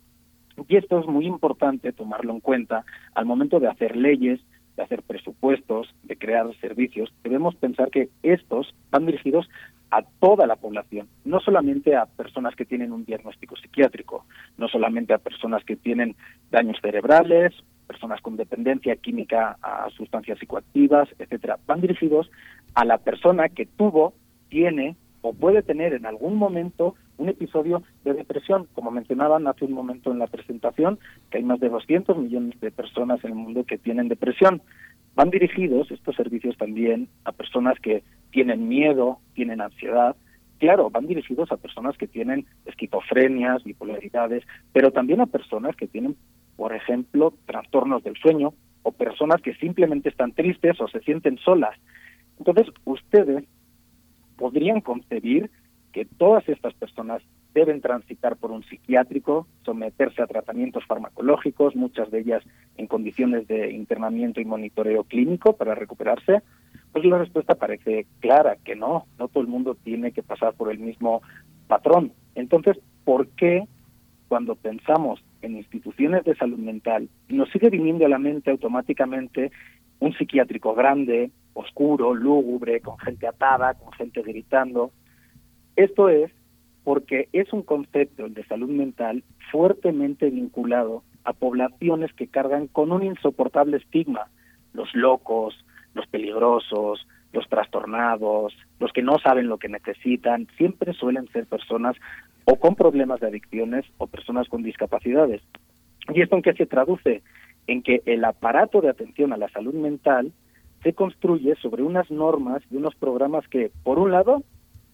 Y esto es muy importante tomarlo en cuenta al momento de hacer leyes, de hacer presupuestos, de crear servicios. Debemos pensar que estos van dirigidos a toda la población, no solamente a personas que tienen un diagnóstico psiquiátrico, no solamente a personas que tienen daños cerebrales personas con dependencia química a sustancias psicoactivas, etcétera, van dirigidos a la persona que tuvo, tiene o puede tener en algún momento un episodio de depresión, como mencionaban hace un momento en la presentación, que hay más de 200 millones de personas en el mundo que tienen depresión. Van dirigidos estos servicios también a personas que tienen miedo, tienen ansiedad, claro, van dirigidos a personas que tienen esquizofrenias, bipolaridades, pero también a personas que tienen por ejemplo, trastornos del sueño o personas que simplemente están tristes o se sienten solas. Entonces, ustedes podrían concebir que todas estas personas deben transitar por un psiquiátrico, someterse a tratamientos farmacológicos, muchas de ellas en condiciones de internamiento y monitoreo clínico para recuperarse, pues la respuesta parece clara, que no, no todo el mundo tiene que pasar por el mismo patrón. Entonces, ¿por qué cuando pensamos en instituciones de salud mental, nos sigue viniendo a la mente automáticamente un psiquiátrico grande, oscuro, lúgubre, con gente atada, con gente gritando. Esto es porque es un concepto, de salud mental, fuertemente vinculado a poblaciones que cargan con un insoportable estigma. Los locos, los peligrosos, los trastornados, los que no saben lo que necesitan, siempre suelen ser personas o con problemas de adicciones o personas con discapacidades. ¿Y esto en qué se traduce? En que el aparato de atención a la salud mental se construye sobre unas normas y unos programas que, por un lado,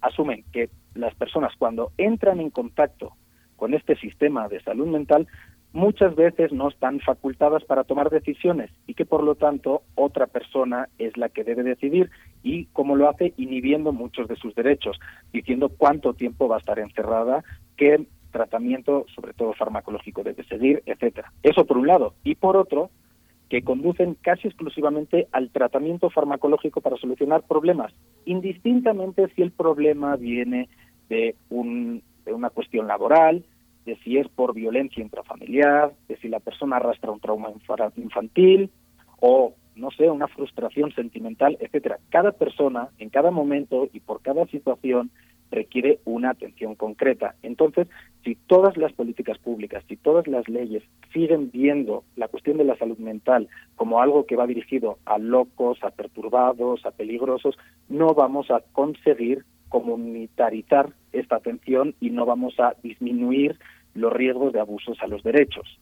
asumen que las personas cuando entran en contacto con este sistema de salud mental muchas veces no están facultadas para tomar decisiones y que por lo tanto otra persona es la que debe decidir y cómo lo hace inhibiendo muchos de sus derechos, diciendo cuánto tiempo va a estar encerrada, qué tratamiento, sobre todo farmacológico, debe seguir, etcétera. Eso por un lado. Y por otro, que conducen casi exclusivamente al tratamiento farmacológico para solucionar problemas, indistintamente si el problema viene de, un, de una cuestión laboral, de si es por violencia intrafamiliar, de si la persona arrastra un trauma infantil o no sé, una frustración sentimental, etcétera. Cada persona en cada momento y por cada situación requiere una atención concreta. Entonces, si todas las políticas públicas, si todas las leyes siguen viendo la cuestión de la salud mental como algo que va dirigido a locos, a perturbados, a peligrosos, no vamos a conseguir comunitarizar esta atención y no vamos a disminuir los riesgos de abusos a los derechos.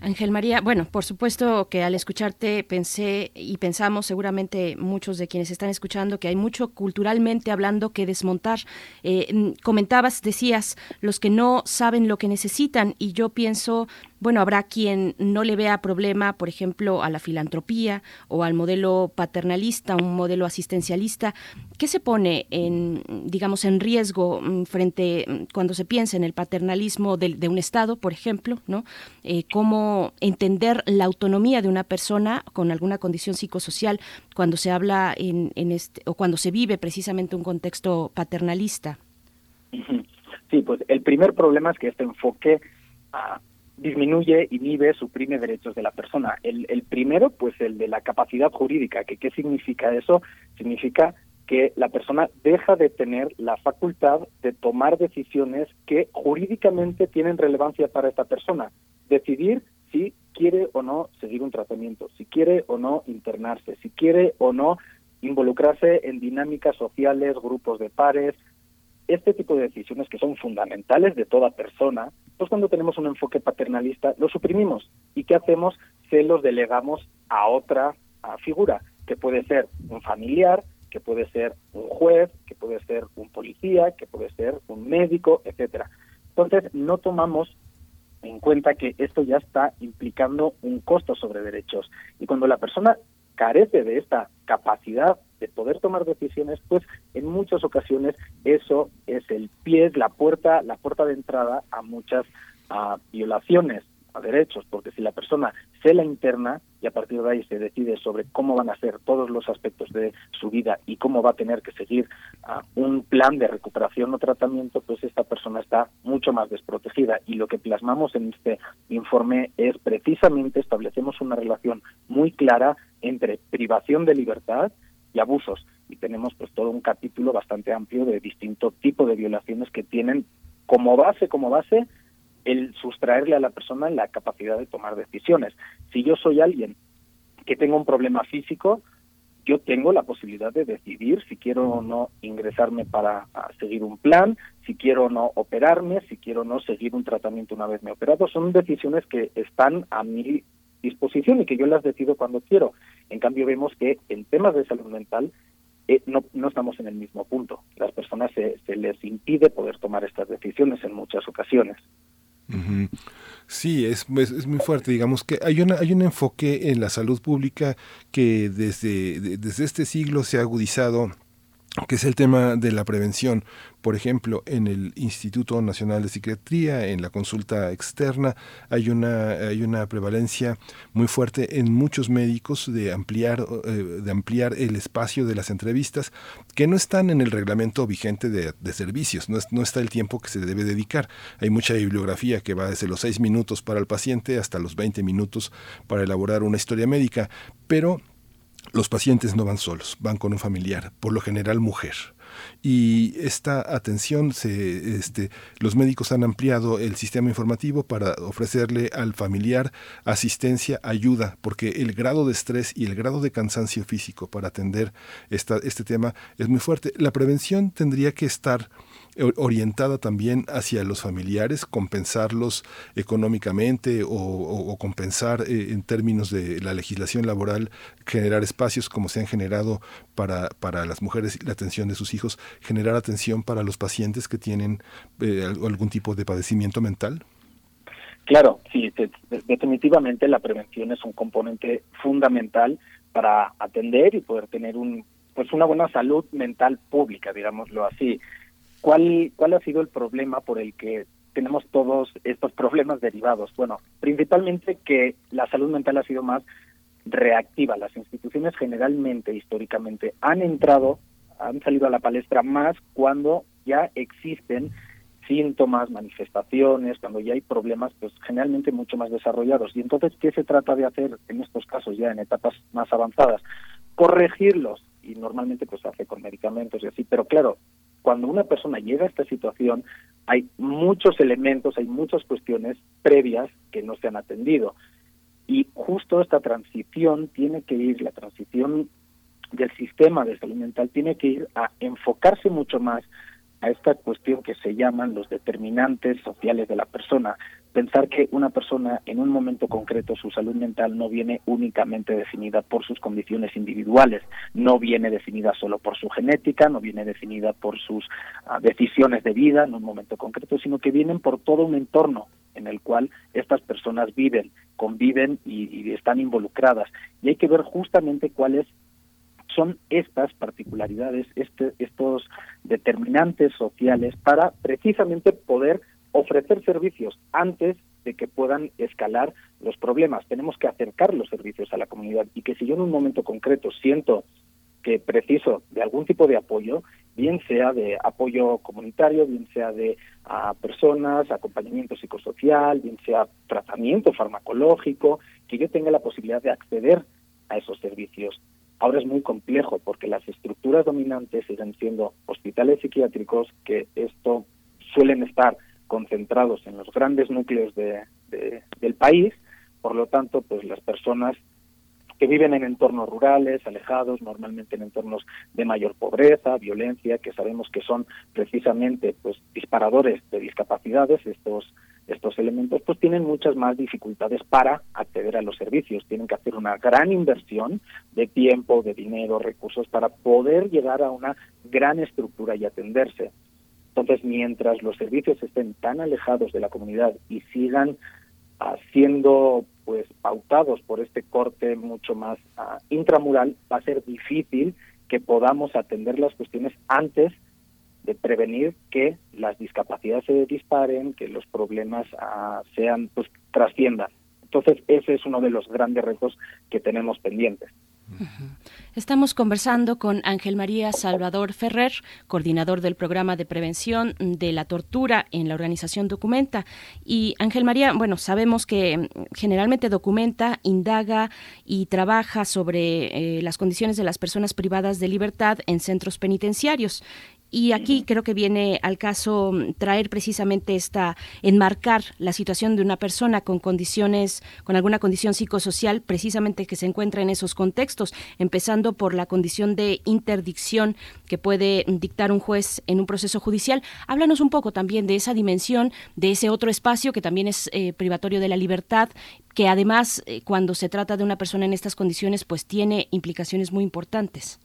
Ángel María, bueno, por supuesto que al escucharte pensé y pensamos seguramente muchos de quienes están escuchando que hay mucho culturalmente hablando que desmontar. Eh, comentabas, decías, los que no saben lo que necesitan y yo pienso bueno, habrá quien no le vea problema, por ejemplo, a la filantropía o al modelo paternalista, un modelo asistencialista. ¿Qué se pone en, digamos, en riesgo mm, frente mm, cuando se piensa en el paternalismo de, un Estado, por ejemplo, ¿no? Eh, cómo entender la autonomía de una persona con alguna condición psicosocial cuando se habla en, este o cuando se vive precisamente un contexto paternalista. Sí, pues el primer problema es que este enfoque a disminuye, inhibe, suprime derechos de la persona. El, el primero, pues el de la capacidad jurídica. Que, ¿Qué significa eso? Significa que la persona deja de tener la facultad de tomar decisiones que jurídicamente tienen relevancia para esta persona. Decidir si quiere o no seguir un tratamiento, si quiere o no internarse, si quiere o no involucrarse en dinámicas sociales, grupos de pares, este tipo de decisiones que son fundamentales de toda persona, pues cuando tenemos un enfoque paternalista lo suprimimos. ¿Y qué hacemos? Se los delegamos a otra figura, que puede ser un familiar, que puede ser un juez, que puede ser un policía, que puede ser un médico, etcétera. Entonces, no tomamos en cuenta que esto ya está implicando un costo sobre derechos. Y cuando la persona carece de esta capacidad de poder tomar decisiones, pues en muchas ocasiones eso es el pie, la puerta, la puerta de entrada a muchas violaciones a derechos, porque si la persona se la interna y a partir de ahí se decide sobre cómo van a ser todos los aspectos de su vida y cómo va a tener que seguir un plan de recuperación o tratamiento, pues esta persona está mucho más desprotegida. Y lo que plasmamos en este informe es precisamente establecemos una relación muy clara entre privación de libertad y abusos. Y tenemos pues todo un capítulo bastante amplio de distinto tipo de violaciones que tienen como base, como base, el sustraerle a la persona la capacidad de tomar decisiones. Si yo soy alguien que tengo un problema físico, yo tengo la posibilidad de decidir si quiero o no ingresarme para seguir un plan, si quiero o no operarme, si quiero o no seguir un tratamiento una vez me he operado. Son decisiones que están a mi disposición y que yo las decido cuando quiero. En cambio, vemos que en temas de salud mental eh, no, no estamos en el mismo punto. Las personas se, se les impide poder tomar estas decisiones en muchas ocasiones. Sí, es, es, muy fuerte. Digamos que hay, una, hay un enfoque en la salud pública que desde, desde este siglo se ha agudizado que es el tema de la prevención. Por ejemplo, en el Instituto Nacional de Psiquiatría, en la consulta externa, hay una, hay una prevalencia muy fuerte en muchos médicos de ampliar, eh, de ampliar el espacio de las entrevistas que no están en el reglamento vigente de, servicios, no, no, está el tiempo que se debe dedicar. Hay mucha bibliografía que va desde los seis minutos para el paciente hasta los 20 minutos para elaborar una historia médica, pero los pacientes no van solos, van con un familiar, por lo general mujer. Y esta atención, se, este, los médicos han ampliado el sistema informativo para ofrecerle al familiar asistencia, ayuda, porque el grado de estrés y el grado de cansancio físico para atender esta, este tema es muy fuerte. La prevención tendría que estar orientada también hacia los familiares, compensarlos económicamente o, compensar eh, en términos de la legislación laboral, generar espacios como se han generado para, para las mujeres la atención de sus hijos, generar atención para los pacientes que tienen eh, algún tipo de padecimiento mental? Claro, sí, definitivamente la prevención es un componente fundamental para atender y poder tener un pues una buena salud mental pública, digámoslo así. ¿Cuál, ¿Cuál ha sido el problema por el que tenemos todos estos problemas derivados? Bueno, principalmente que la salud mental ha sido más reactiva. Las instituciones generalmente, históricamente, han entrado, han salido a la palestra más cuando ya existen síntomas, manifestaciones, cuando ya hay problemas, pues generalmente mucho más desarrollados. Y entonces, ¿qué se trata de hacer en estos casos ya en etapas más avanzadas? Corregirlos. Y normalmente pues se hace con medicamentos y así. Pero claro, cuando una persona llega a esta situación, hay muchos elementos, hay muchas cuestiones previas que no se han atendido. Y justo esta transición tiene que ir, la transición del sistema de salud mental tiene que ir a enfocarse mucho más a esta cuestión que se llaman los determinantes sociales de la persona. Pensar que una persona en un momento concreto su salud mental no viene únicamente definida por sus condiciones individuales, no viene definida solo por su genética, no viene definida por sus ah, decisiones de vida en un momento concreto, sino que vienen por todo un entorno en el cual estas personas viven, conviven y están involucradas. Y hay que ver justamente cuáles son estas particularidades, este, estos determinantes sociales para precisamente poder ofrecer servicios antes de que puedan escalar los problemas. Tenemos que acercar los servicios a la comunidad y que si yo en un momento concreto siento que preciso de algún tipo de apoyo, bien sea de apoyo comunitario, bien sea de a personas, acompañamiento psicosocial, bien sea tratamiento farmacológico, que yo tenga la posibilidad de acceder a esos servicios. Ahora es muy complejo porque las estructuras dominantes siguen siendo hospitales psiquiátricos que esto suelen estar concentrados en los grandes núcleos de, del país, por lo tanto, pues las personas que viven en entornos rurales, alejados, normalmente en entornos de mayor pobreza, violencia, que sabemos que son precisamente pues disparadores de discapacidades estos estos elementos, pues tienen muchas más dificultades para acceder a los servicios. Tienen que hacer una gran inversión de tiempo, de dinero, recursos para poder llegar a una gran estructura y atenderse. Entonces, mientras los servicios estén tan alejados de la comunidad y sigan siendo pues pautados por este corte mucho más uh, intramural, va a ser difícil que podamos atender las cuestiones antes de prevenir que las discapacidades se disparen, que los problemas ah, sean, pues, trasciendan. Entonces, ese es uno de los grandes retos que tenemos pendientes. Estamos conversando con Ángel María Salvador Ferrer, coordinador del programa de prevención de la tortura en la organización Documenta. Y Ángel María, bueno, sabemos que mm, generalmente documenta, indaga y trabaja sobre eh, las condiciones de las personas privadas de libertad en centros penitenciarios. Y aquí creo que viene al caso mm, traer precisamente esta, enmarcar la situación de una persona con condiciones, con alguna condición psicosocial, precisamente que se encuentra en esos contextos, empezando por la condición de interdicción que puede dictar un juez en un proceso judicial. Háblanos un poco también de esa dimensión, de ese otro espacio que también es eh, privatorio de la libertad, que además, eh, cuando se trata de una persona en estas condiciones, pues tiene implicaciones muy importantes.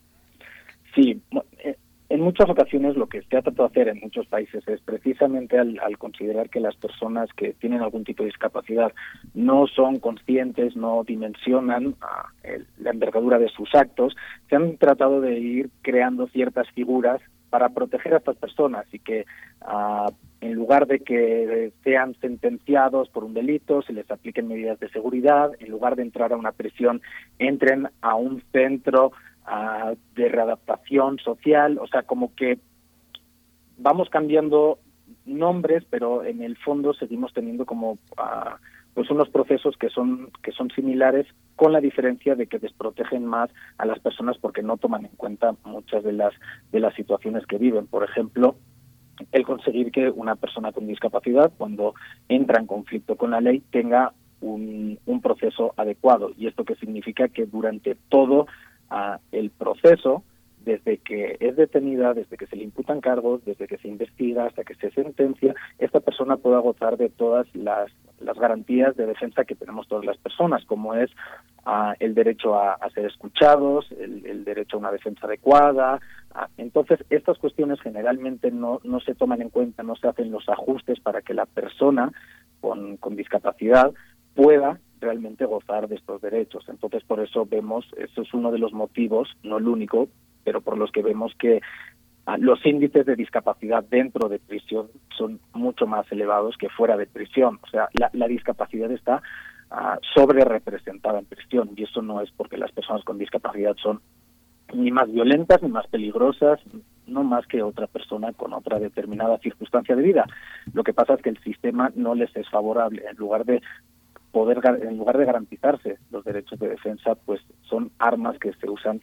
Sí, eh, en muchas ocasiones lo que se ha tratado de hacer en muchos países es precisamente al, considerar que las personas que tienen algún tipo de discapacidad no son conscientes, no dimensionan ah, la envergadura de sus actos, se han tratado de ir creando ciertas figuras para proteger a estas personas y que ah, en lugar de que sean sentenciados por un delito, se les apliquen medidas de seguridad, en lugar de entrar a una prisión, entren a un centro de readaptación social, o sea, como que vamos cambiando nombres, pero en el fondo seguimos teniendo como pues unos procesos que son que son similares con la diferencia de que desprotegen más a las personas porque no toman en cuenta muchas de las de las situaciones que viven, por ejemplo, el conseguir que una persona con discapacidad cuando entra en conflicto con la ley tenga un, un proceso adecuado. Y esto que significa que durante todo a el proceso desde que es detenida, desde que se le imputan cargos, desde que se investiga hasta que se sentencia, esta persona pueda gozar de todas las, las garantías de defensa que tenemos todas las personas, como es ah, el derecho a, ser escuchados, el, derecho a una defensa adecuada. Ah, entonces, estas cuestiones generalmente no, no se toman en cuenta, no se hacen los ajustes para que la persona con, con discapacidad pueda realmente gozar de estos derechos. Entonces, por eso vemos, eso es uno de los motivos, no el único, pero por los que vemos que ah, los índices de discapacidad dentro de prisión son mucho más elevados que fuera de prisión. O sea, la, discapacidad está uh, sobre representada en prisión y eso no es porque las personas con discapacidad son ni más violentas ni más peligrosas, no más que otra persona con otra determinada circunstancia de vida. Lo que pasa es que el sistema no les es favorable. En lugar de poder, en lugar de garantizarse los derechos de defensa, pues son armas que se usan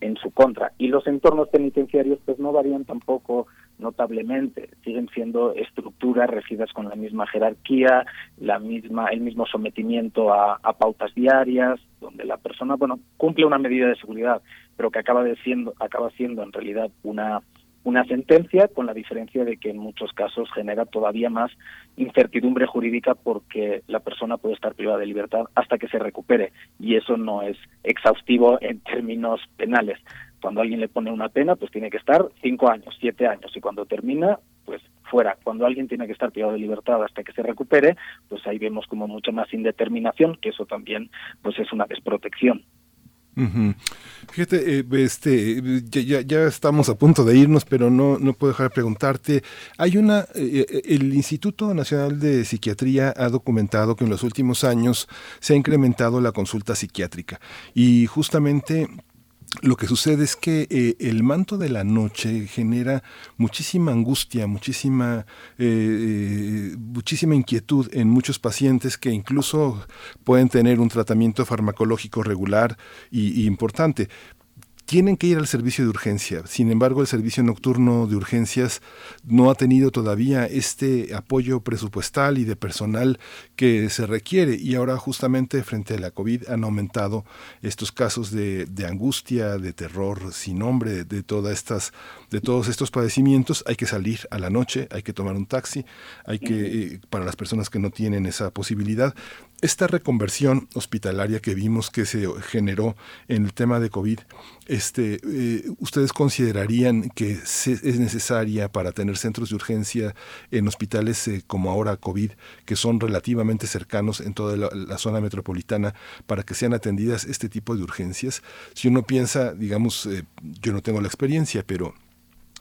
en su contra. Y los entornos penitenciarios pues no varían tampoco notablemente, siguen siendo estructuras regidas con la misma jerarquía, la misma, el mismo sometimiento a, pautas diarias, donde la persona, bueno, cumple una medida de seguridad, pero que acaba de siendo, acaba siendo en realidad una una sentencia, con la diferencia de que en muchos casos genera todavía más incertidumbre jurídica porque la persona puede estar privada de libertad hasta que se recupere y eso no es exhaustivo en términos penales. Cuando alguien le pone una pena, pues tiene que estar cinco años, siete años y cuando termina, pues fuera. Cuando alguien tiene que estar privado de libertad hasta que se recupere, pues ahí vemos como mucha más indeterminación, que eso también pues es una desprotección. Fíjate, eh, este, ya, ya, estamos a punto de irnos, pero no, no puedo dejar de preguntarte. Hay una, eh, eh, el Instituto Nacional de Psiquiatría ha documentado que en los últimos años se ha incrementado la consulta psiquiátrica y justamente lo que sucede es que eh, el manto de la noche genera muchísima angustia, muchísima, eh, eh, muchísima inquietud en muchos pacientes que incluso pueden tener un tratamiento farmacológico regular y importante tienen que ir al servicio de urgencia. Sin embargo, el servicio nocturno de urgencias no ha tenido todavía este apoyo presupuestal y de personal que se requiere. Y ahora justamente frente a la COVID han aumentado estos casos de, angustia, de terror sin nombre, de, todas estas, de todos estos padecimientos. Hay que salir a la noche, hay que tomar un taxi, hay que, eh, para las personas que no tienen esa posibilidad, esta reconversión hospitalaria que vimos que se generó en el tema de COVID, este, eh, ¿ustedes considerarían que es necesaria para tener centros de urgencia en hospitales eh, como ahora COVID, que son relativamente cercanos en toda la, zona metropolitana, para que sean atendidas este tipo de urgencias? Si uno piensa, digamos, eh, yo no tengo la experiencia, pero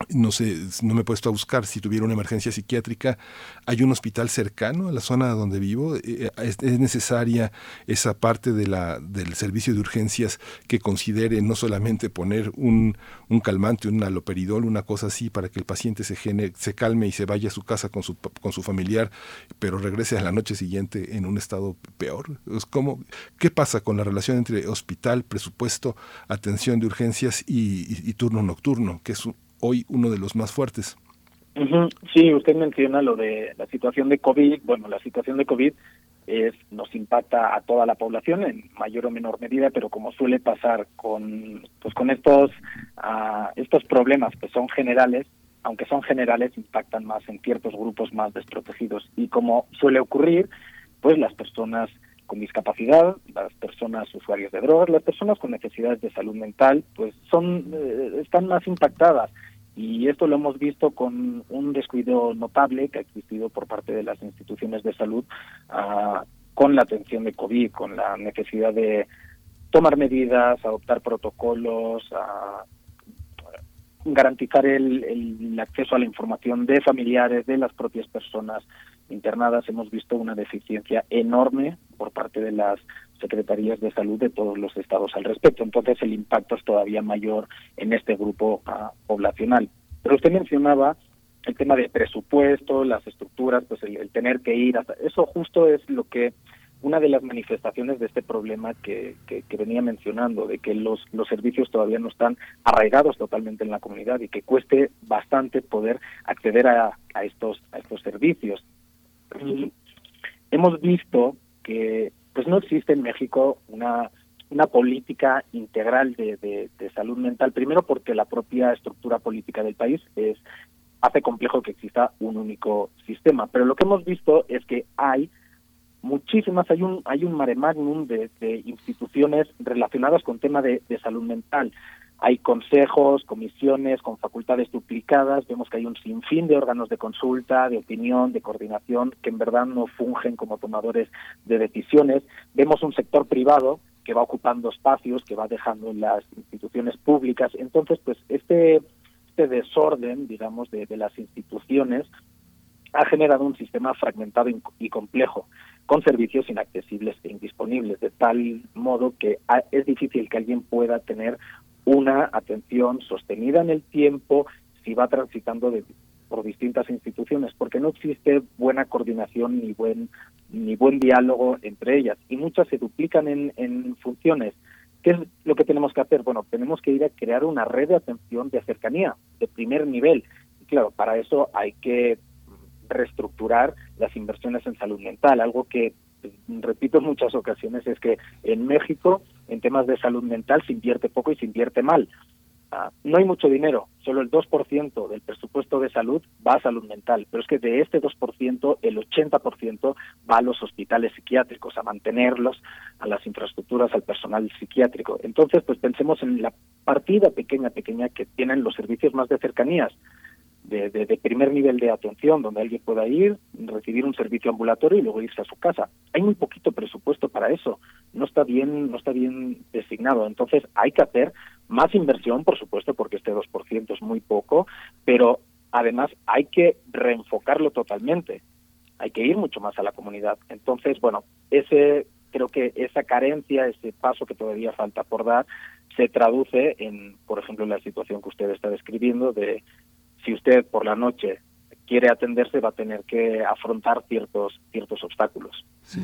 no sé, no me he puesto a buscar si tuviera una emergencia psiquiátrica. Hay un hospital cercano a la zona donde vivo. Eh, eh, es, necesaria esa parte de la, del servicio de urgencias que considere no solamente poner un, un calmante, un aloperidol, una cosa así, para que el paciente se, se calme y se vaya a su casa con su, con su familiar, pero regrese a la noche siguiente en un estado peor. Es como, ¿Qué pasa con la relación entre hospital, presupuesto, atención de urgencias y, y turno nocturno, que es un, hoy uno de los más fuertes. Sí, usted menciona lo de la situación de COVID. Bueno, la situación de COVID es, nos impacta a toda la población en mayor o menor medida, pero como suele pasar con, pues con estos, uh, estos problemas que son generales, aunque son generales, impactan más en ciertos grupos más desprotegidos. Y como suele ocurrir, pues las personas con discapacidad, las personas usuarias de drogas, las personas con necesidades de salud mental, pues son eh, están más impactadas. Y esto lo hemos visto con un descuido notable que ha existido por parte de las instituciones de salud uh, con la atención de COVID, con la necesidad de tomar medidas, adoptar protocolos, uh, garantizar el, el, acceso a la información de familiares, de las propias personas internadas. Hemos visto una deficiencia enorme por parte de las secretarías de salud de todos los estados al respecto. Entonces el impacto es todavía mayor en este grupo uh, poblacional. Pero usted mencionaba el tema de presupuesto, las estructuras, pues el, el, tener que ir hasta eso justo es lo que una de las manifestaciones de este problema que, que, que, venía mencionando, de que los, los servicios todavía no están arraigados totalmente en la comunidad y que cueste bastante poder acceder a, a estos a estos servicios. Hemos visto que pues no existe en México una una política integral de, de, de, salud mental, primero porque la propia estructura política del país es hace complejo que exista un único sistema, pero lo que hemos visto es que hay muchísimas, hay un hay un mare magnum de, de instituciones relacionadas con tema de, de salud mental. Hay consejos, comisiones con facultades duplicadas, vemos que hay un sinfín de órganos de consulta, de opinión, de coordinación, que en verdad no fungen como tomadores de decisiones. Vemos un sector privado que va ocupando espacios, que va dejando en las instituciones públicas. Entonces, pues este, este desorden, digamos, de, de las instituciones ha generado un sistema fragmentado y complejo, con servicios inaccesibles e indisponibles, de tal modo que es difícil que alguien pueda tener una atención sostenida en el tiempo si va transitando de, por distintas instituciones, porque no existe buena coordinación ni buen ni buen diálogo entre ellas y muchas se duplican en, en funciones. ¿Qué es lo que tenemos que hacer? Bueno, tenemos que ir a crear una red de atención de cercanía, de primer nivel. Claro, para eso hay que reestructurar las inversiones en salud mental, algo que repito en muchas ocasiones es que en México en temas de salud mental se invierte poco y se invierte mal. ah, no hay mucho dinero, solo el 2% del presupuesto de salud va a salud mental, pero es que de este 2%, el 80% va a los hospitales psiquiátricos, a mantenerlos, a las infraestructuras, al personal psiquiátrico. Entonces, pues pensemos en la partida pequeña, pequeña que tienen los servicios más de cercanías, de, de, primer nivel de atención, donde alguien pueda ir, recibir un servicio ambulatorio y luego irse a su casa. Hay muy poquito presupuesto para eso, no está bien, no está bien designado. Entonces hay que hacer más inversión, por supuesto, porque este 2% es muy poco, pero además hay que reenfocarlo totalmente. Hay que ir mucho más a la comunidad. Entonces, bueno, ese creo que esa carencia, ese paso que todavía falta por dar, se traduce en, por ejemplo, la situación que usted está describiendo de si usted por la noche quiere atenderse va a tener que afrontar ciertos ciertos obstáculos. Sí.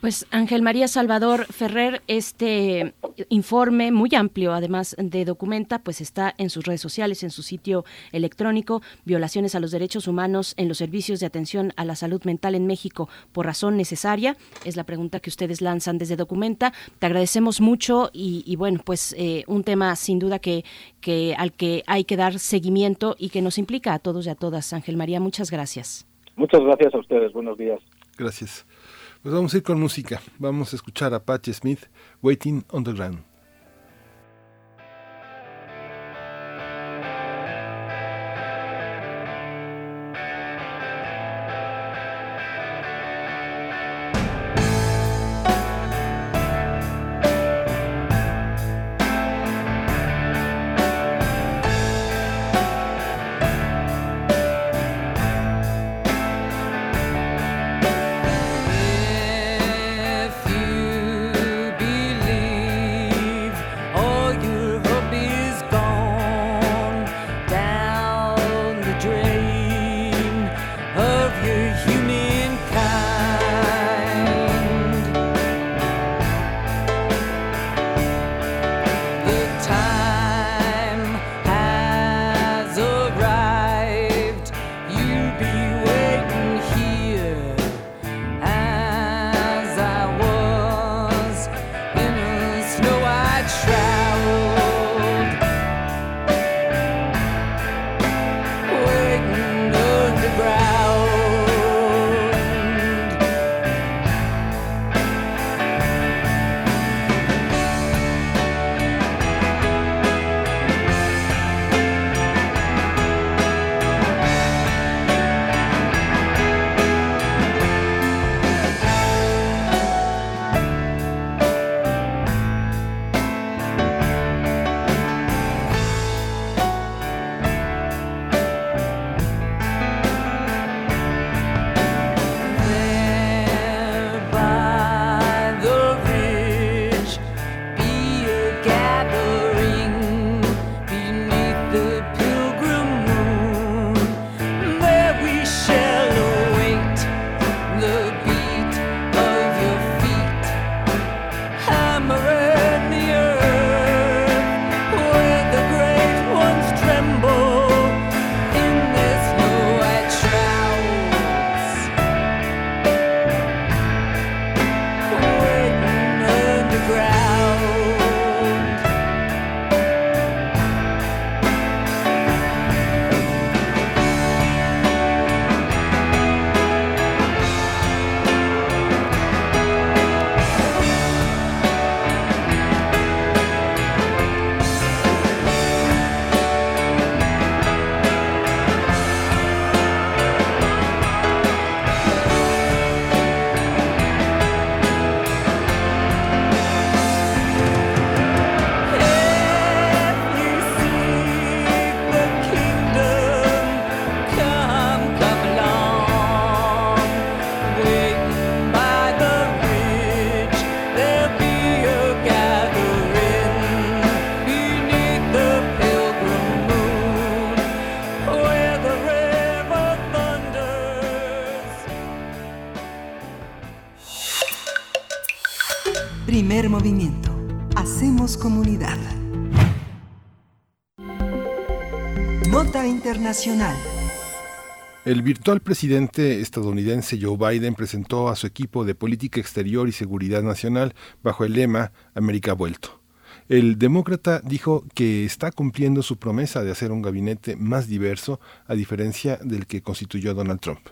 Pues Ángel María Salvador Ferrer, este informe muy amplio, además de documenta, pues está en sus redes sociales, en su sitio electrónico, violaciones a los derechos humanos en los servicios de atención a la salud mental en México por razón necesaria. Es la pregunta que ustedes lanzan desde documenta. Te agradecemos mucho y, bueno, pues eh, un tema sin duda que, que al que hay que dar seguimiento y que nos implica a todos y a todas. Ángel María, muchas gracias. Muchas gracias a ustedes. Buenos días. Gracias. Pues vamos a ir con música. Vamos a escuchar a Patty Smith, Waiting on the Ground. El virtual presidente estadounidense Joe Biden presentó a su equipo de política exterior y seguridad nacional bajo el lema América vuelto. El demócrata dijo que está cumpliendo su promesa de hacer un gabinete más diverso, a diferencia del que constituyó Donald Trump.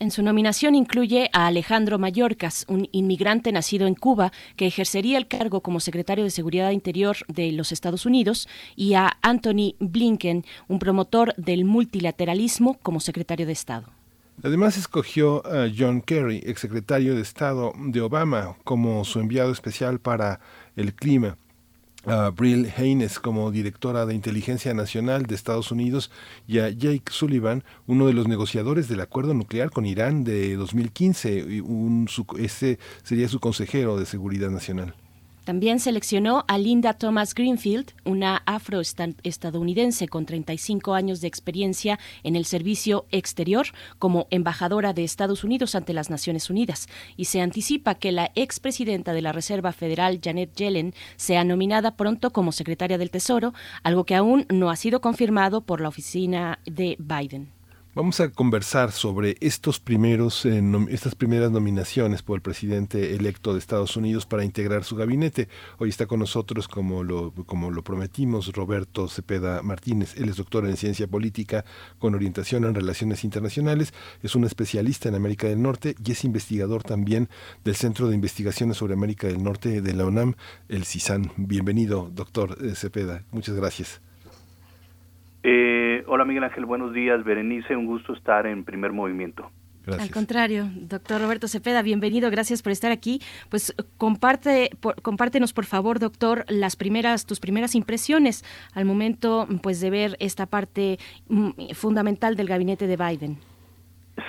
En su nominación incluye a Alejandro Mayorkas, un inmigrante nacido en Cuba que ejercería el cargo como secretario de Seguridad Interior de los Estados Unidos, y a Anthony Blinken, un promotor del multilateralismo como secretario de Estado. Además escogió a John Kerry, exsecretario de Estado de Obama, como su enviado especial para el clima a Brill Haynes como directora de Inteligencia Nacional de Estados Unidos y a Jake Sullivan, uno de los negociadores del acuerdo nuclear con Irán de 2015. Un, ese sería su consejero de Seguridad Nacional. También seleccionó a Linda Thomas Greenfield, una afroestadounidense con 35 años de experiencia en el servicio exterior como embajadora de Estados Unidos ante las Naciones Unidas, y se anticipa que la expresidenta de la Reserva Federal, Janet Yellen, sea nominada pronto como secretaria del Tesoro, algo que aún no ha sido confirmado por la oficina de Biden. Vamos a conversar sobre estos primeros, eh, estas primeras nominaciones por el presidente electo de Estados Unidos para integrar su gabinete. Hoy está con nosotros, como lo, como lo prometimos, Roberto Cepeda Martínez. Él es doctor en ciencia política con orientación en relaciones internacionales. Es un especialista en América del Norte y es investigador también del Centro de Investigaciones sobre América del Norte de la UNAM, el CISAN. Bienvenido, doctor eh, Cepeda. Muchas gracias. Eh, hola Miguel Ángel, buenos días. Berenice, un gusto estar en primer movimiento. Gracias. Al contrario, doctor Roberto Cepeda, bienvenido, gracias por estar aquí. Pues comparte, compártenos por favor, doctor, las primeras, tus primeras impresiones al momento, pues, de ver esta parte mm, fundamental del gabinete de Biden.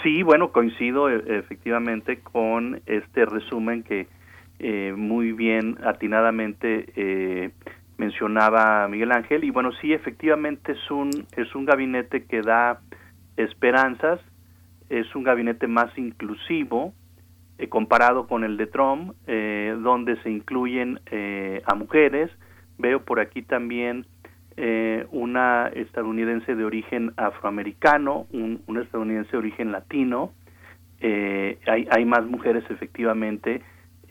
Sí, bueno, coincido e, efectivamente con este resumen que eh, muy bien, atinadamente eh, mencionaba Miguel Ángel y bueno sí efectivamente es un es un gabinete que da esperanzas es un gabinete más inclusivo eh, comparado con el de Trump eh, donde se incluyen eh, a mujeres. Veo por aquí también una estadounidense de origen afroamericano un, un estadounidense de origen latino. Hay, hay más mujeres efectivamente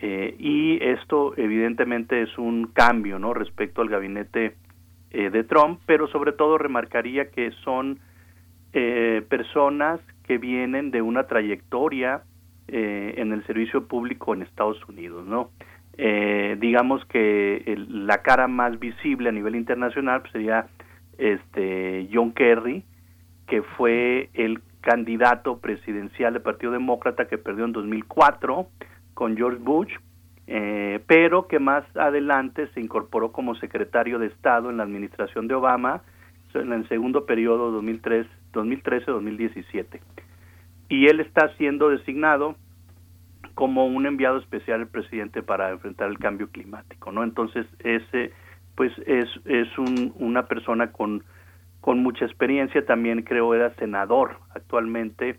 eh, y esto evidentemente es un cambio ¿no? respecto al gabinete eh, de Trump, pero sobre todo remarcaría que son eh, personas que vienen de una trayectoria en el servicio público en Estados Unidos. ¿no? digamos que la cara más visible a nivel internacional pues, sería este John Kerry, que fue el candidato presidencial del Partido Demócrata que perdió en 2004 con George Bush, eh, pero que más adelante se incorporó como secretario de Estado en la administración de Obama en el segundo periodo 2013-2017. Y él está siendo designado como un enviado especial del presidente para enfrentar el cambio climático, ¿no? Entonces, ese pues es, es una persona con, con mucha experiencia, también creo era senador actualmente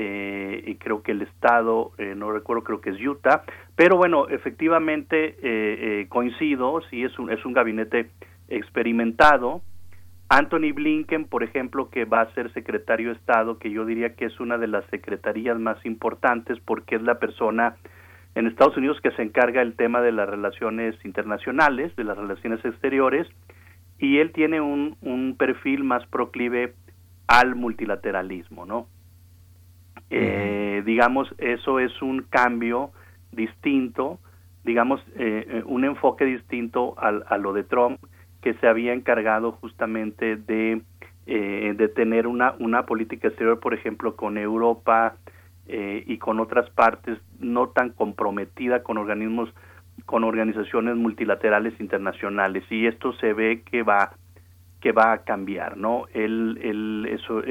eh, y creo que el estado, eh, no recuerdo, creo que es Utah, pero bueno, efectivamente eh, coincido, sí es un, es un gabinete experimentado. Anthony Blinken, por ejemplo, que va a ser secretario de Estado, que yo diría que es una de las secretarías más importantes porque es la persona en Estados Unidos que se encarga del tema de las relaciones internacionales, de las relaciones exteriores, y él tiene un, un perfil más proclive al multilateralismo, ¿no? Eh, digamos, eso es un cambio distinto, digamos, eh, eh, un enfoque distinto al, a lo de Trump, que se había encargado justamente de, de tener una, una política exterior, por ejemplo, con Europa y con otras partes, no tan comprometida con organismos, con organizaciones multilaterales internacionales. Y esto se ve que va que va a cambiar, ¿no? Él, él eso,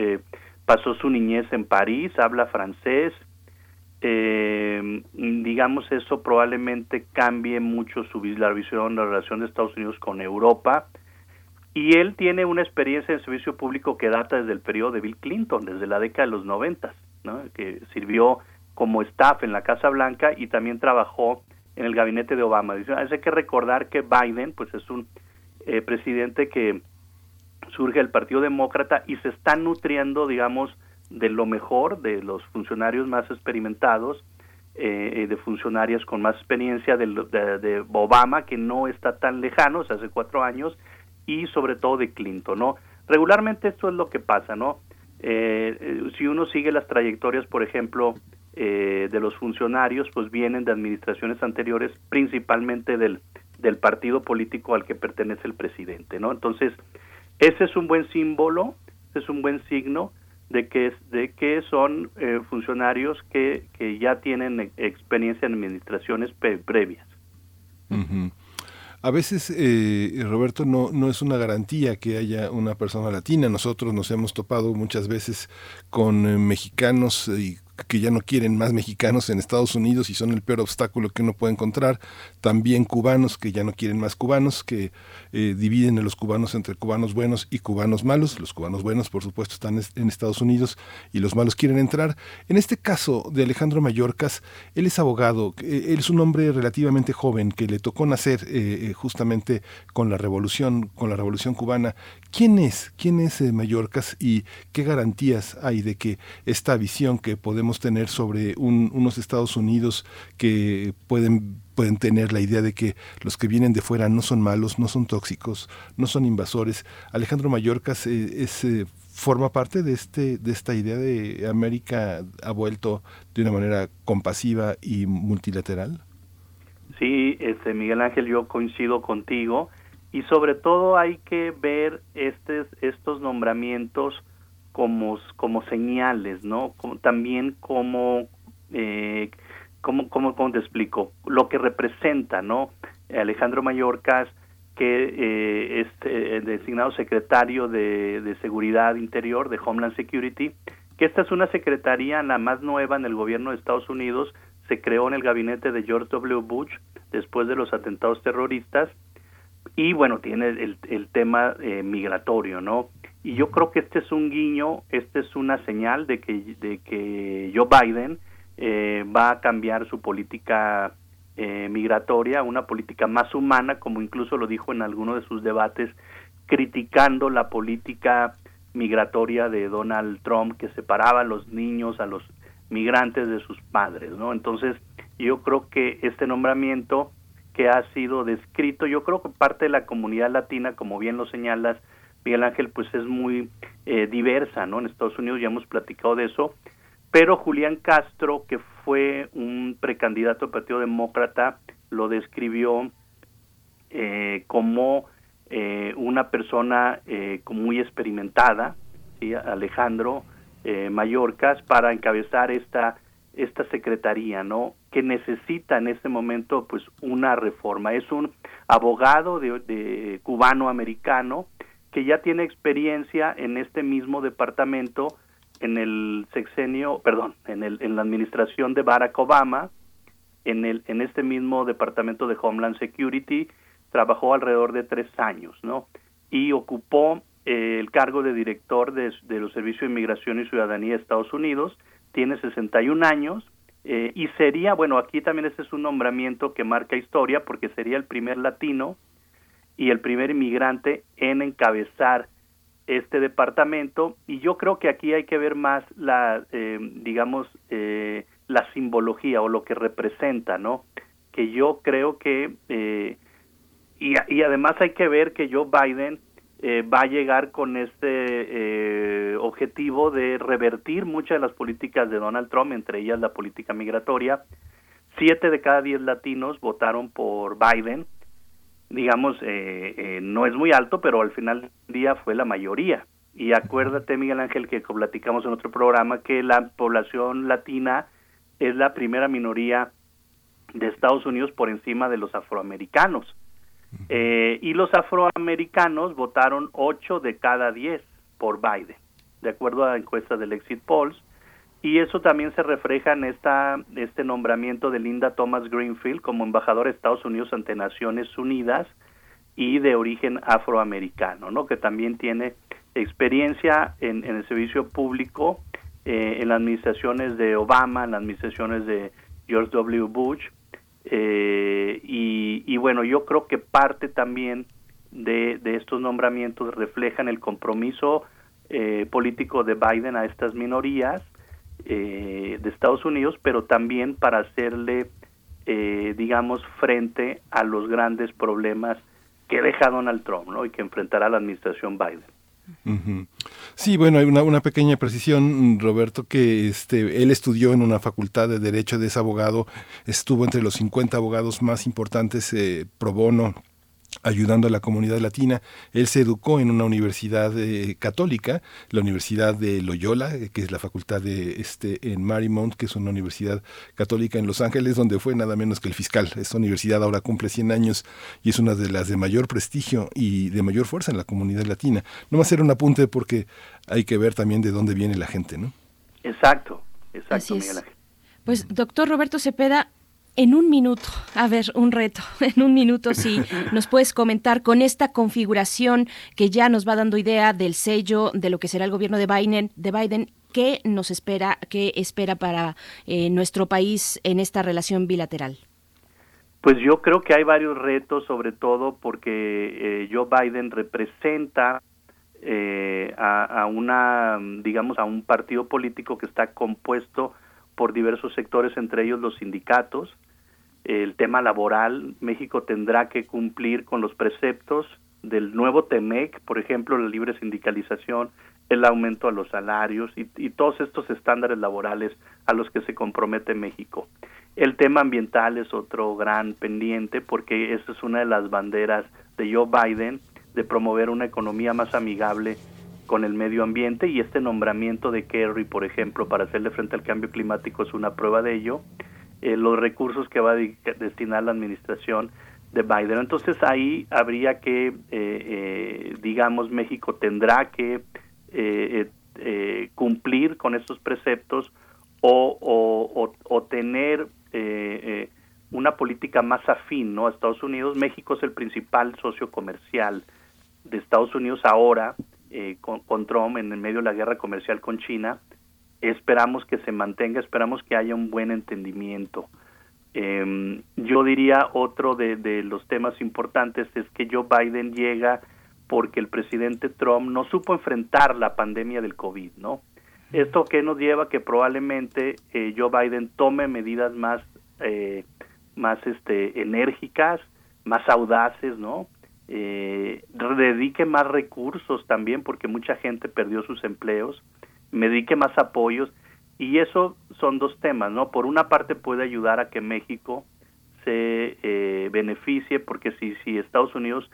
pasó su niñez en París, habla francés, eh, digamos eso probablemente cambie mucho su la visión la relación de Estados Unidos con Europa y él tiene una experiencia en servicio público que data desde el periodo de Bill Clinton, desde la década de los noventas, ¿no? que sirvió como staff en la Casa Blanca y también trabajó en el gabinete de Obama. Hay que recordar que Biden pues es un eh, presidente que surge el Partido Demócrata y se está nutriendo, digamos, de lo mejor de los funcionarios más experimentados eh, de funcionarias con más experiencia de, de, Obama, que no está tan lejano, hace cuatro años, y sobre todo de Clinton, ¿no? Regularmente esto es lo que pasa, ¿no? Eh, si uno sigue las trayectorias, por ejemplo, eh, de los funcionarios, pues vienen de administraciones anteriores, principalmente del, del partido político al que pertenece el presidente, ¿no? Entonces, ese es un buen símbolo, es un buen signo de que, de que son eh, funcionarios que, que ya tienen experiencia en administraciones previas. A veces, eh, Roberto, no, no es una garantía que haya una persona latina. Nosotros nos hemos topado muchas veces con eh, mexicanos y que ya no quieren más mexicanos en Estados Unidos y son el peor obstáculo que uno puede encontrar. También cubanos que ya no quieren más cubanos, que eh, dividen a los cubanos entre cubanos buenos y cubanos malos. Los cubanos buenos, por supuesto, están en Estados Unidos y los malos quieren entrar. En este caso de Alejandro Mayorkas, él es abogado, eh, él es un hombre relativamente joven que le tocó nacer eh, justamente con la revolución, con la revolución cubana. ¿Quién es? ¿Quién es Mayorkas y qué garantías hay de que esta visión que podemos tener sobre unos Estados Unidos que pueden pueden tener la idea de que los que vienen de fuera no son malos, no son tóxicos, no son invasores. Alejandro Mallorcas eh, eh, forma parte de este de esta idea de América ha vuelto de una manera compasiva y multilateral. Sí, este Miguel Ángel, yo coincido contigo y sobre todo hay que ver este, estos nombramientos como, como señales, ¿no? Como, también como, eh, como, como, te explico? Lo que representa, ¿no? Alejandro Mayorkas, que eh, es eh, designado secretario de, de, Seguridad Interior de Homeland Security, que esta es una secretaría la más nueva en el gobierno de Estados Unidos, se creó en el gabinete de George W. Bush después de los atentados terroristas y bueno, tiene el, el tema eh, migratorio, ¿no? Y yo creo que este es un guiño, este es una señal de que, de que Joe Biden eh, va a cambiar su política eh, migratoria, una política más humana, como incluso lo dijo en alguno de sus debates, criticando la política migratoria de Donald Trump que separaba a los niños, a los migrantes de sus padres, ¿no? Entonces, yo creo que este nombramiento que ha sido descrito, yo creo que parte de la comunidad latina, como bien lo señalas, Miguel Ángel, pues es muy eh, diversa, ¿no? En Estados Unidos ya hemos platicado de eso, pero Julián Castro, que fue un precandidato del Partido Demócrata, lo describió eh, como eh, una persona muy experimentada, ¿sí? Alejandro Mallorcas, para encabezar esta esta secretaría, ¿no? Que necesita en este momento, pues, una reforma. Es un abogado de, de cubano-americano que ya tiene experiencia en este mismo departamento en el sexenio, perdón, en, el, en la administración de Barack Obama, en, el, en este mismo departamento de Homeland Security, trabajó alrededor de tres años, ¿no? Y ocupó eh, el cargo de director de, de, los Servicios de Inmigración y Ciudadanía de Estados Unidos, tiene 61 años eh, y sería, bueno, aquí también este es un nombramiento que marca historia porque sería el primer latino y el primer inmigrante en encabezar este departamento. Y yo creo que aquí hay que ver más la eh, digamos eh, la simbología o lo que representa no que yo creo que eh, y, y, además hay que ver que Joe Biden va a llegar con este objetivo de revertir muchas de las políticas de Donald Trump entre ellas la política migratoria siete de cada diez latinos votaron por Biden digamos, eh, eh, no es muy alto, pero al final del día fue la mayoría. Y acuérdate, Miguel Ángel, que platicamos en otro programa, que la población latina es la primera minoría de Estados Unidos por encima de los afroamericanos. Eh, y los afroamericanos votaron 8 de cada 10 por Biden, de acuerdo a la encuesta del Exit Polls y eso también se refleja en esta, este nombramiento de Linda Thomas Greenfield como embajadora de Estados Unidos ante Naciones Unidas y de origen afroamericano, ¿no? que también tiene experiencia en, el servicio público, eh, en las administraciones de Obama, en las administraciones de George W. Bush, eh, y, bueno, yo creo que parte también de, de estos nombramientos reflejan el compromiso eh, político de Biden a estas minorías, eh, de Estados Unidos, pero también para hacerle, eh, digamos, frente a los grandes problemas que deja Donald Trump ¿no? y que enfrentará la administración Biden. Sí, bueno, hay una, una, pequeña precisión, Roberto, que este, él estudió en una facultad de Derecho, de ese abogado, estuvo entre los 50 abogados más importantes eh, pro bono ayudando a la comunidad latina. Él se educó en una universidad eh, católica, la Universidad de Loyola, eh, que es la facultad de este en Marymount, que es una universidad católica en Los Ángeles, donde fue nada menos que el fiscal. Esta universidad ahora cumple 100 años y es una de las de mayor prestigio y de mayor fuerza en la comunidad latina. No va a ser un apunte porque hay que ver también de dónde viene la gente, ¿no? Exacto, exacto, Miguel Ángel. Pues, doctor Roberto Cepeda, en un minuto, a ver, un reto, en un minuto, si nos puedes comentar con esta configuración que ya nos va dando idea del sello de lo que será el gobierno de Biden, de Biden ¿qué nos espera, qué espera para eh, nuestro país en esta relación bilateral? Pues yo creo que hay varios retos, sobre todo porque eh, Joe Biden representa eh, a, a, una, digamos, a un partido político que está compuesto por diversos sectores, entre ellos los sindicatos, el tema laboral, México tendrá que cumplir con los preceptos del nuevo TEMEC, por ejemplo, la libre sindicalización, el aumento a los salarios y, y, todos estos estándares laborales a los que se compromete México. El tema ambiental es otro gran pendiente porque esa es una de las banderas de Joe Biden de promover una economía más amigable con el medio ambiente y este nombramiento de Kerry, por ejemplo, para hacerle frente al cambio climático es una prueba de ello. Eh, los recursos que va a destinar la administración de Biden. Entonces ahí habría que, eh, eh, digamos, México tendrá que cumplir con esos preceptos o, o, o, tener una política más afín ¿no? a Estados Unidos. México es el principal socio comercial de Estados Unidos ahora con, con Trump en el medio de la guerra comercial con China esperamos que se mantenga, esperamos que haya un buen entendimiento. Eh, yo diría otro de, de, los temas importantes es que Joe Biden llega porque el presidente Trump no supo enfrentar la pandemia del COVID, ¿no? Esto que nos lleva que probablemente eh, Joe Biden tome medidas más, eh, más este, enérgicas, más audaces, ¿no? Eh, dedique más recursos también porque mucha gente perdió sus empleos me dedique más apoyos y eso son dos temas, ¿no? Por una parte puede ayudar a que México se eh, beneficie porque si, si Estados Unidos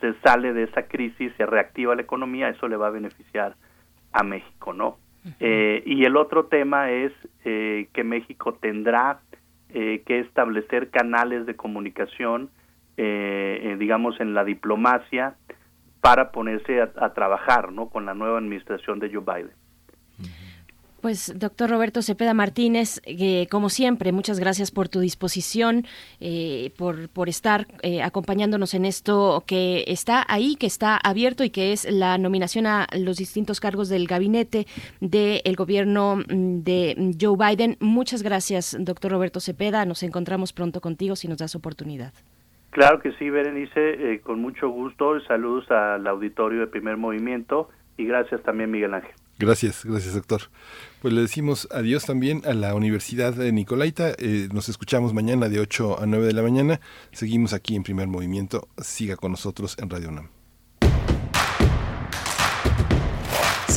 se sale de esa crisis, se reactiva la economía, eso le va a beneficiar a México, ¿no? eh, y el otro tema es eh, que México tendrá eh, que establecer canales de comunicación, eh, digamos, en la diplomacia para ponerse a, trabajar, ¿no? Con la nueva administración de Joe Biden. Pues, doctor Roberto Cepeda Martínez, eh, como siempre, muchas gracias por tu disposición, eh, por, por estar eh, acompañándonos en esto que está ahí, que está abierto y que es la nominación a los distintos cargos del gabinete del gobierno mm, de Joe Biden. Muchas gracias, doctor Roberto Cepeda. Nos encontramos pronto contigo si nos das oportunidad. Claro que sí, Berenice, con mucho gusto. Saludos al auditorio de Primer Movimiento y gracias también, Miguel Ángel. Gracias, gracias doctor. Pues le decimos adiós también a la Universidad de Nicolaita. Eh, nos escuchamos mañana de 8 a 9 de la mañana. Seguimos aquí en primer movimiento. Siga con nosotros en Radio UNAM.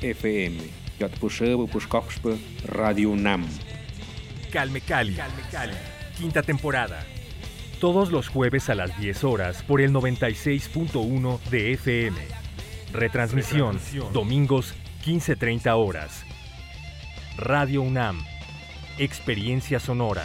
FM, Yatpushebo Pushkoxpe, Radio Nam. Calme Cali, quinta temporada. Todos los jueves a las 10 horas por el 96.1 de FM. Retransmisión, domingos 15.30 horas. Radio UNAM, Experiencia Sonora.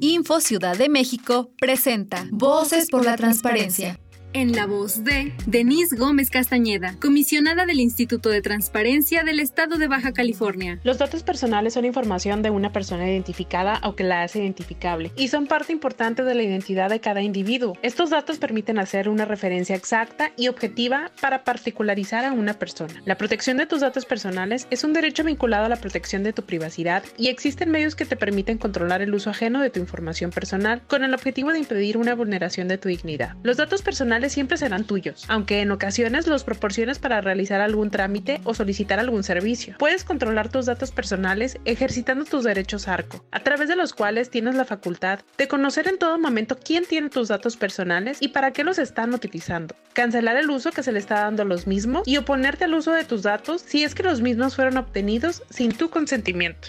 Info Ciudad de México presenta Voces por la Transparencia. En la voz de Denise Gómez Castañeda, comisionada del Instituto de Transparencia del Estado de Baja California. Los datos personales son información de una persona identificada o que la hace identificable y son parte importante de la identidad de cada individuo. Estos datos permiten hacer una referencia exacta y objetiva para particularizar a una persona. La protección de tus datos personales es un derecho vinculado a la protección de tu privacidad y existen medios que te permiten controlar el uso ajeno de tu información personal con el objetivo de impedir una vulneración de tu dignidad. Los datos personales siempre serán tuyos, aunque en ocasiones los proporciones para realizar algún trámite o solicitar algún servicio. Puedes controlar tus datos personales ejercitando tus derechos ARCO, a través de los cuales tienes la facultad de conocer en todo momento quién tiene tus datos personales y para qué los están utilizando, cancelar el uso que se le está dando a los mismos y oponerte al uso de tus datos si es que los mismos fueron obtenidos sin tu consentimiento.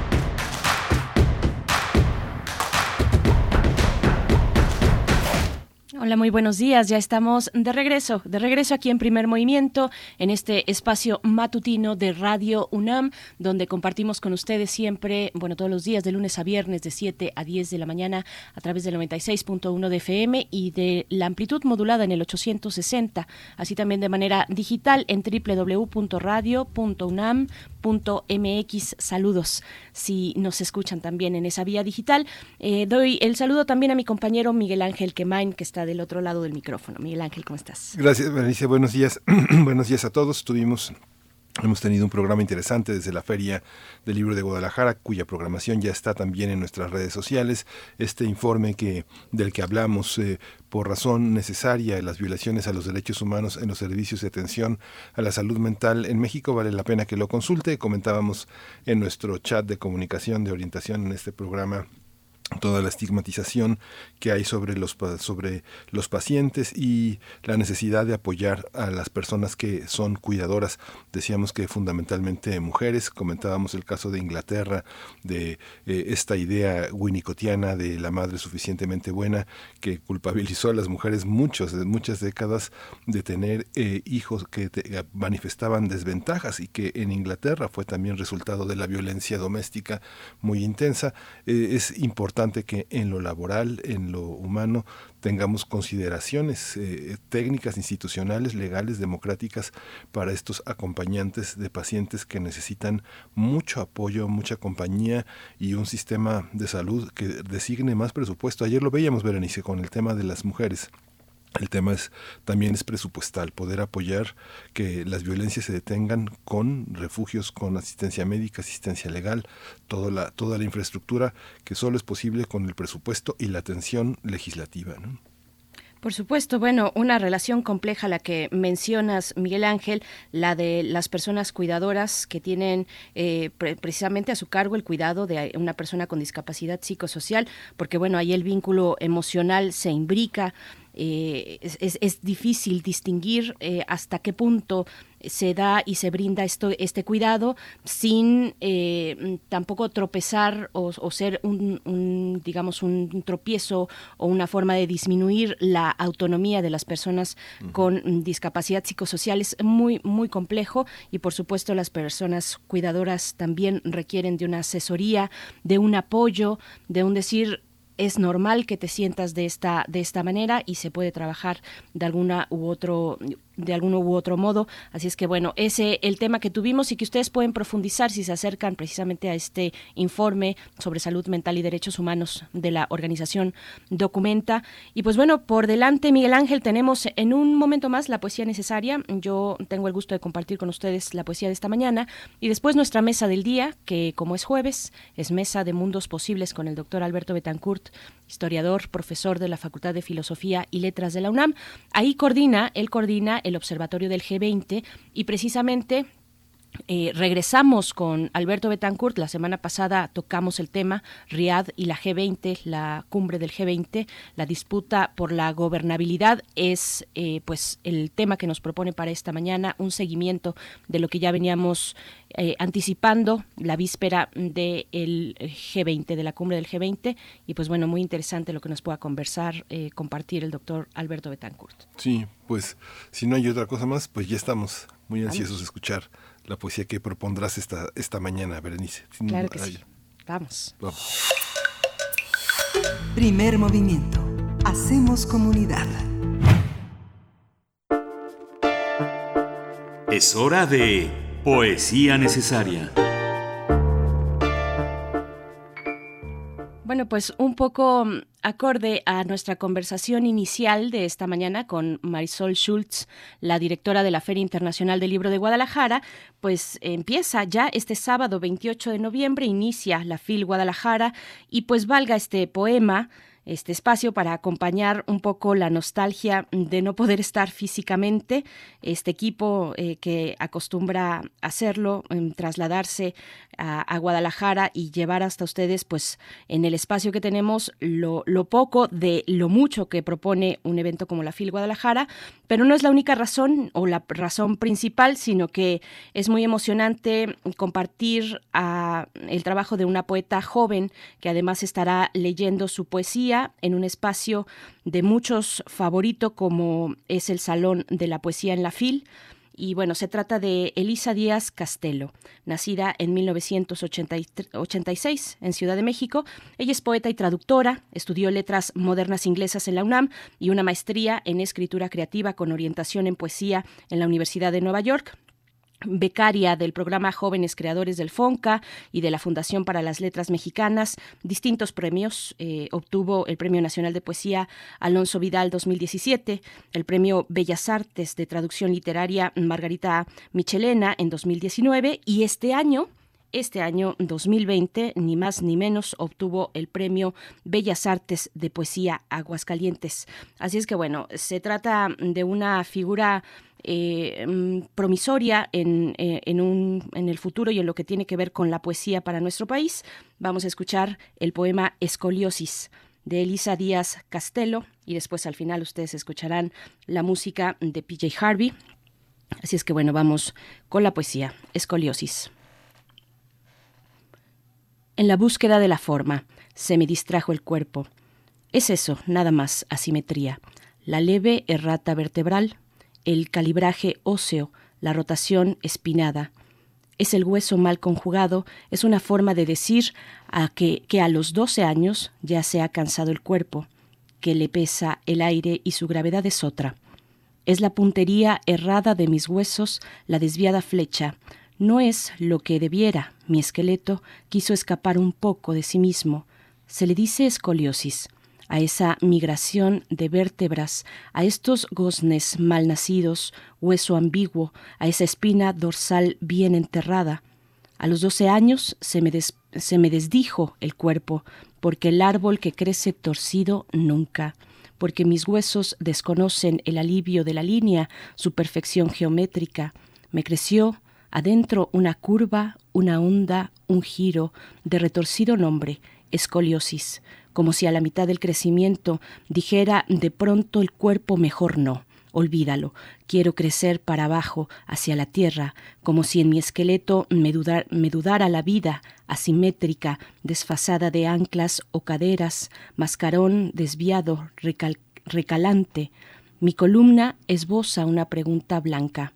Hola, muy buenos días. Ya estamos de regreso, de regreso aquí en Primer Movimiento, en este espacio matutino de Radio UNAM, donde compartimos con ustedes siempre, bueno, todos los días de lunes a viernes de 7 a 10 de la mañana a través del 96.1 de FM y de la amplitud modulada en el 860, así también de manera digital en www.radio.unam.mx. Saludos si nos escuchan también en esa vía digital. Eh, doy el saludo también a mi compañero Miguel Ángel Quemain, que está del otro lado del micrófono. Miguel Ángel, ¿cómo estás? Gracias, Berenice. Buenos días. Buenos días a todos. Tuvimos Hemos tenido un programa interesante desde la Feria del Libro de Guadalajara, cuya programación ya está también en nuestras redes sociales. Este informe que, del que hablamos eh, por razón necesaria las violaciones a los derechos humanos en los servicios de atención a la salud mental en México, vale la pena que lo consulte. Comentábamos en nuestro chat de comunicación de orientación en este programa toda la estigmatización que hay sobre los sobre los pacientes y la necesidad de apoyar a las personas que son cuidadoras. Decíamos que fundamentalmente mujeres comentábamos el caso de Inglaterra de eh, esta idea winnicottiana de la madre suficientemente buena que culpabilizó a las mujeres muchos muchas décadas de tener eh, hijos que manifestaban desventajas y que en Inglaterra fue también resultado de la violencia doméstica muy intensa. Eh, es importante que en lo laboral, en lo humano, tengamos consideraciones eh, técnicas, institucionales, legales, democráticas para estos acompañantes de pacientes que necesitan mucho apoyo, mucha compañía y un sistema de salud que designe más presupuesto. Ayer lo veíamos, Berenice, con el tema de las mujeres. El tema es también es presupuestal, poder apoyar que las violencias se detengan con refugios, con asistencia médica, asistencia legal, toda la, toda la infraestructura que solo es posible con el presupuesto y la atención legislativa. Por supuesto, bueno, una relación compleja la que mencionas, Miguel Ángel, la de las personas cuidadoras que tienen eh, precisamente a su cargo el cuidado de una persona con discapacidad psicosocial, porque bueno, ahí el vínculo emocional se imbrica eh, es, difícil distinguir eh, hasta qué punto se da y se brinda esto, este cuidado sin eh, tampoco tropezar o, ser un, digamos, un tropiezo o una forma de disminuir la autonomía de las personas con discapacidad psicosocial. Es muy, muy complejo y por supuesto las personas cuidadoras también requieren de una asesoría, de un apoyo, de un decir, es normal que te sientas de esta de esta manera y se puede trabajar de alguna u otro de alguno u otro modo. Así es que bueno, ese el tema que tuvimos y que ustedes pueden profundizar si se acercan precisamente a este informe sobre salud mental y derechos humanos de la organización Documenta. Y pues bueno, por delante, Miguel Ángel, tenemos en un momento más la poesía necesaria. Yo tengo el gusto de compartir con ustedes la poesía de esta mañana y después nuestra mesa del día, que como es jueves, es mesa de mundos posibles con el doctor Alberto Betancourt, historiador, profesor de la Facultad de Filosofía y Letras de la UNAM. Ahí coordina, él coordina el Observatorio del G20 y precisamente eh, regresamos con Alberto Betancourt. La semana pasada tocamos el tema Riad y la G20, la cumbre del G20. La disputa por la gobernabilidad es eh, pues el tema que nos propone para esta mañana, un seguimiento de lo que ya veníamos eh, anticipando la víspera del G20, de la cumbre del G20. Y pues bueno, muy interesante lo que nos pueda conversar, compartir el doctor Alberto Betancourt. Sí, pues si no hay otra cosa más, pues ya estamos muy ansiosos de escuchar la poesía que propondrás esta, esta mañana, Berenice. Claro que sí. Vamos. Primer movimiento. Hacemos comunidad. Es hora de poesía necesaria. Bueno, pues un poco mm, acorde a nuestra conversación inicial de esta mañana con Marisol Schultz, la directora de la Feria Internacional del Libro de Guadalajara, pues empieza ya este sábado 28 de noviembre, inicia la FIL Guadalajara y pues valga este poema este espacio para acompañar un poco la nostalgia de no poder estar físicamente. Este equipo eh, que acostumbra hacerlo, trasladarse a, Guadalajara y llevar hasta ustedes, pues en el espacio que tenemos, lo, poco de lo mucho que propone un evento como la FIL Guadalajara, pero no es la única razón o la razón principal, sino que es muy emocionante compartir el trabajo de una poeta joven que además estará leyendo su poesía en un espacio de muchos favorito como es el Salón de la Poesía en la FIL. Y bueno, se trata de Elisa Díaz Castelo, nacida en 1986 en Ciudad de México. Ella es poeta y traductora, estudió letras modernas inglesas en la UNAM y una maestría en escritura creativa con orientación en poesía en la Universidad de Nueva York becaria del programa Jóvenes Creadores del FONCA y de la Fundación para las Letras Mexicanas, distintos premios. Eh, obtuvo el Premio Nacional de Poesía Alonso Vidal 2017, el Premio Bellas Artes de Traducción Literaria Margarita Michelena en 2019 y este año este año 2020, ni más ni menos, obtuvo el premio Bellas Artes de Poesía Aguascalientes. Así es que bueno, se trata de una figura eh, mm, promisoria en, eh, en, el futuro y en lo que tiene que ver con la poesía para nuestro país. Vamos a escuchar el poema Escoliosis de Elisa Díaz Castelo y después al final ustedes escucharán la música de PJ Harvey. Así es que bueno, vamos con la poesía Escoliosis. En la búsqueda de la forma, se me distrajo el cuerpo. Es eso, nada más, asimetría. La leve errata vertebral, el calibraje óseo, la rotación espinada. Es el hueso mal conjugado, es una forma de decir a que, que a los doce años ya se ha cansado el cuerpo, que le pesa el aire y su gravedad es otra. Es la puntería errada de mis huesos, la desviada flecha. No es lo que debiera. Mi esqueleto quiso escapar un poco de sí mismo. Se le dice escoliosis a esa migración de vértebras, a estos goznes mal nacidos, hueso ambiguo, a esa espina dorsal bien enterrada. A los doce años se me, se me desdijo el cuerpo, porque el árbol que crece torcido nunca, porque mis huesos desconocen el alivio de la línea, su perfección geométrica. Me creció adentro una curva, una onda, un giro, de retorcido nombre, escoliosis, como si a la mitad del crecimiento dijera de pronto el cuerpo mejor no. Olvídalo, quiero crecer para abajo, hacia la tierra, como si en mi esqueleto me, dudara la vida, asimétrica, desfasada de anclas o caderas, mascarón desviado, recalante. Mi columna esboza una pregunta blanca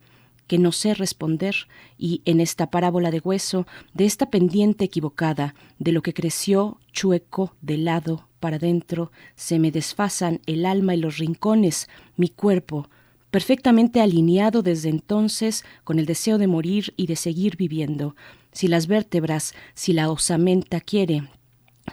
que no sé responder, y en esta parábola de hueso, de esta pendiente equivocada, de lo que creció chueco de lado para dentro, se me desfasan el alma y los rincones, mi cuerpo, perfectamente alineado desde entonces con el deseo de morir y de seguir viviendo. Si las vértebras, si la osamenta quiere,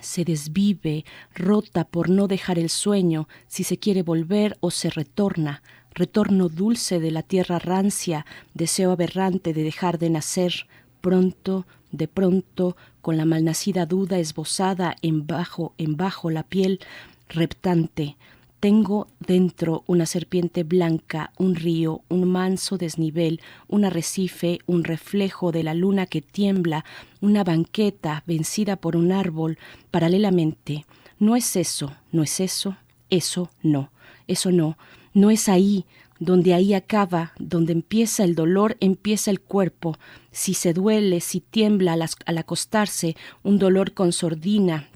se desvive, rota por no dejar el sueño, si se quiere volver o se retorna, retorno dulce de la tierra rancia, deseo aberrante de dejar de nacer, pronto, de pronto, con la malnacida duda esbozada en bajo, en bajo la piel, reptante, tengo dentro una serpiente blanca, un río, un manso desnivel, un arrecife, un reflejo de la luna que tiembla, una banqueta vencida por un árbol, paralelamente. No es eso, no es eso, eso no, eso no, no es ahí, donde ahí acaba, donde empieza el dolor, empieza el cuerpo. Si se duele, si tiembla al, al acostarse, un dolor con sordina,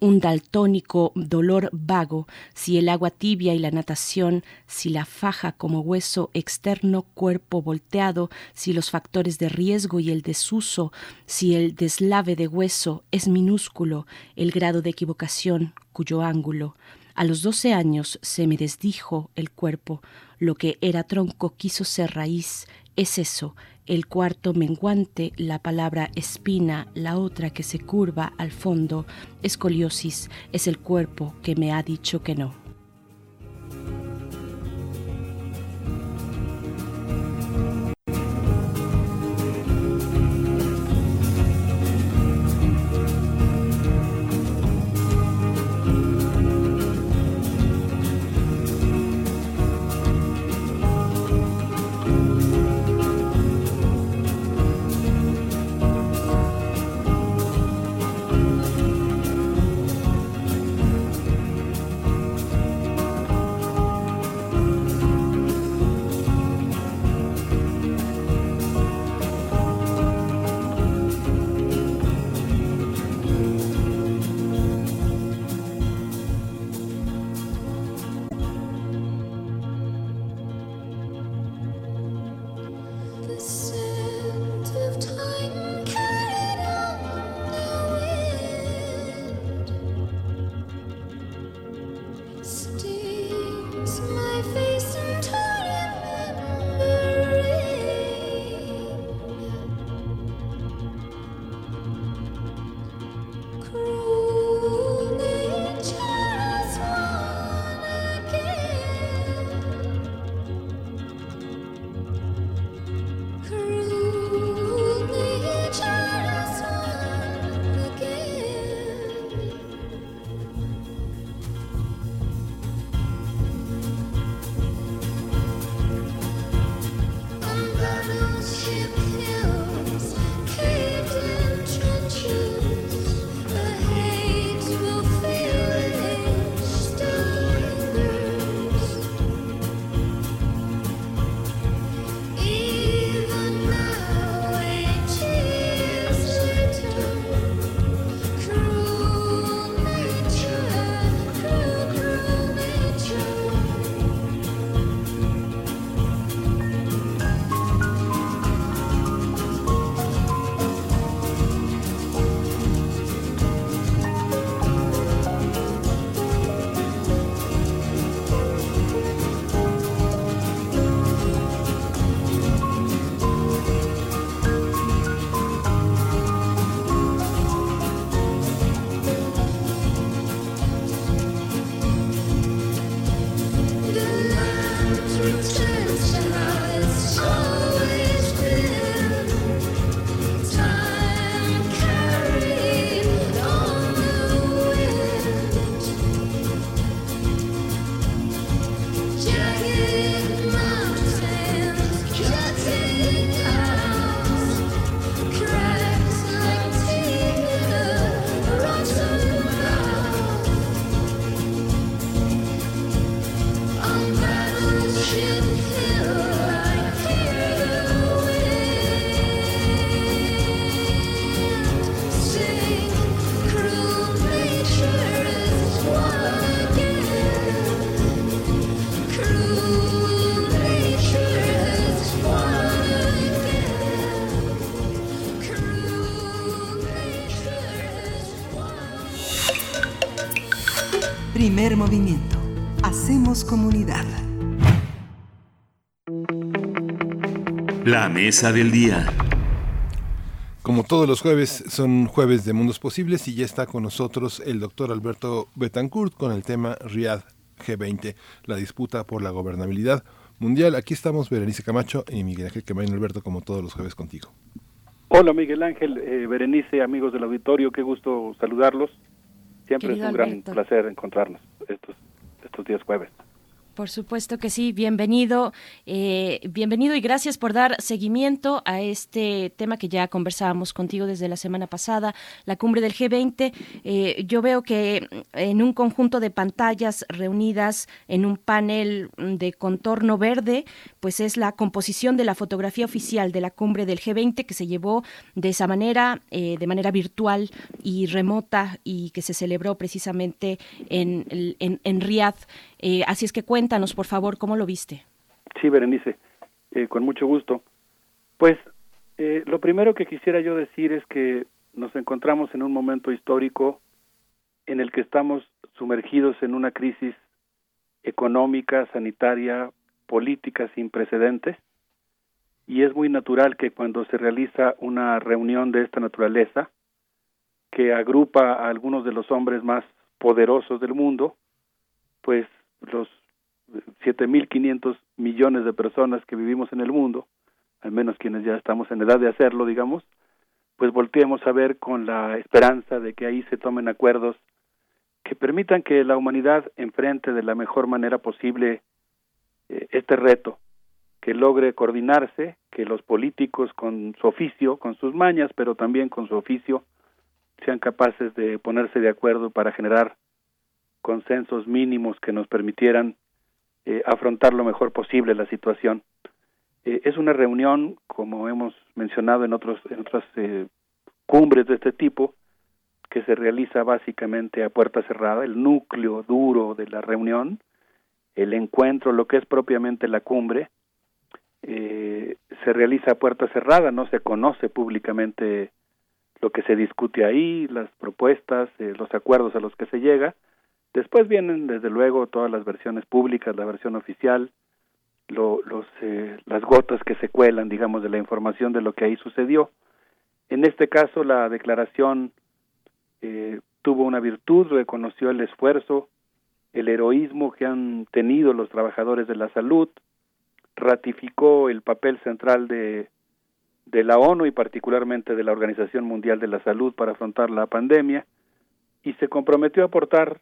un daltónico dolor vago, si el agua tibia y la natación, si la faja como hueso externo, cuerpo volteado, si los factores de riesgo y el desuso, si el deslave de hueso es minúsculo, el grado de equivocación, cuyo ángulo. A los doce años se me desdijo el cuerpo, lo que era tronco quiso ser raíz, es eso, el cuarto menguante, la palabra espina, la otra que se curva al fondo, escoliosis, es el cuerpo que me ha dicho que no. La mesa del día. Como todos los jueves, son jueves de Mundos Posibles y ya está con nosotros el doctor Alberto Betancourt con el tema Riad G20, la disputa por la gobernabilidad mundial. Aquí estamos Berenice Camacho y Miguel Ángel Quemain Alberto, como todos los jueves contigo. Hola Miguel Ángel, eh, Berenice, amigos del auditorio, qué gusto saludarlos. Siempre es un gran placer encontrarnos estos, estos días jueves. Por supuesto que sí, bienvenido, eh, bienvenido y gracias por dar seguimiento a este tema que ya conversábamos contigo desde la semana pasada, la cumbre del G20. Eh, yo veo que en un conjunto de pantallas reunidas en un panel de contorno verde, pues es la composición de la fotografía oficial de la cumbre del G20 que se llevó de esa manera, eh, de manera virtual y remota y que se celebró precisamente en, en, en Riyadh. Así es que Cuéntanos, por favor, ¿cómo lo viste? Sí, Berenice, eh, con mucho gusto. Pues eh, lo primero que quisiera yo decir es que nos encontramos en un momento histórico en el que estamos sumergidos en una crisis económica, sanitaria, política sin precedentes y es muy natural que cuando se realiza una reunión de esta naturaleza que agrupa a algunos de los hombres más poderosos del mundo, pues los 7.500 millones de personas que vivimos en el mundo, al menos quienes ya estamos en edad de hacerlo, digamos, pues volteemos a ver con la esperanza de que ahí se tomen acuerdos que permitan que la humanidad enfrente de la mejor manera posible eh, este reto, que logre coordinarse, que los políticos con su oficio, con sus mañas, pero también con su oficio, sean capaces de ponerse de acuerdo para generar consensos mínimos que nos permitieran eh, afrontar lo mejor posible la situación. Eh, es una reunión, como hemos mencionado en otros en otras eh, cumbres de este tipo, que se realiza básicamente a puerta cerrada, el núcleo duro de la reunión, el encuentro, lo que es propiamente la cumbre, se realiza a puerta cerrada, no se conoce públicamente lo que se discute ahí, las propuestas, los acuerdos a los que se llega, Después vienen, desde luego, todas las versiones públicas, la versión oficial, lo, los, eh, las gotas que se cuelan, digamos, de la información de lo que ahí sucedió. En este caso, la declaración eh, tuvo una virtud, reconoció el esfuerzo, el heroísmo que han tenido los trabajadores de la salud, ratificó el papel central de, de la ONU y particularmente de la Organización Mundial de la Salud para afrontar la pandemia y se comprometió a aportar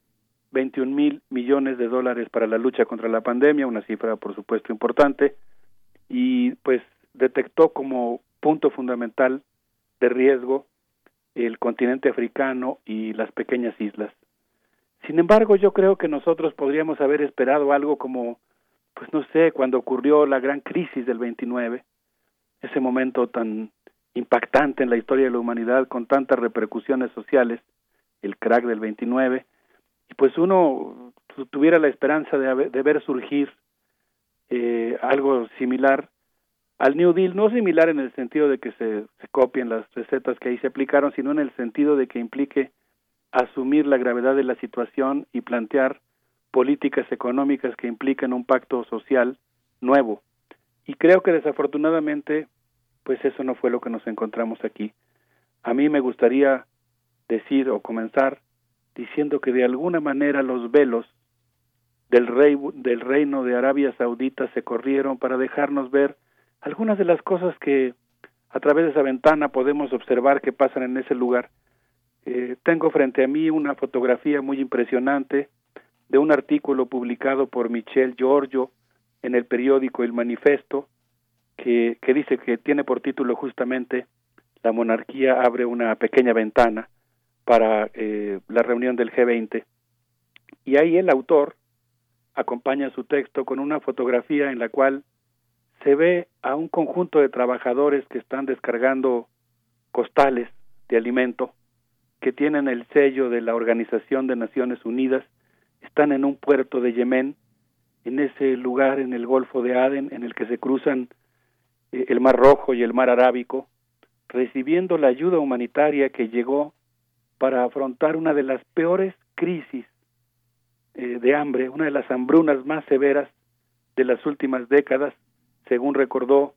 21 mil millones de dólares para la lucha contra la pandemia, una cifra por supuesto importante, y pues detectó como punto fundamental de riesgo el continente africano y las pequeñas islas. Sin embargo, yo creo que nosotros podríamos haber esperado algo como, pues no sé, cuando ocurrió la gran crisis del 29, ese momento tan impactante en la historia de la humanidad con tantas repercusiones sociales, el crack del 29, y pues uno tuviera la esperanza de, de ver surgir eh, algo similar al New Deal, no similar en el sentido de que se, se copien las recetas que ahí se aplicaron, sino en el sentido de que implique asumir la gravedad de la situación y plantear políticas económicas que impliquen un pacto social nuevo. Y creo que desafortunadamente, pues eso no fue lo que nos encontramos aquí. A mí me gustaría decir o comenzar diciendo que de alguna manera los velos del, rey, del reino de Arabia Saudita se corrieron para dejarnos ver algunas de las cosas que a través de esa ventana podemos observar que pasan en ese lugar. Eh, tengo frente a mí una fotografía muy impresionante de un artículo publicado por Michel Giorgio en el periódico El Manifesto, que, que dice que tiene por título justamente La monarquía abre una pequeña ventana para eh, la reunión del G20. Y ahí el autor acompaña su texto con una fotografía en la cual se ve a un conjunto de trabajadores que están descargando costales de alimento que tienen el sello de la Organización de Naciones Unidas, están en un puerto de Yemen, en ese lugar en el Golfo de Aden, en el que se cruzan eh, el Mar Rojo y el Mar Arábico, recibiendo la ayuda humanitaria que llegó para afrontar una de las peores crisis eh, de hambre, una de las hambrunas más severas de las últimas décadas, según recordó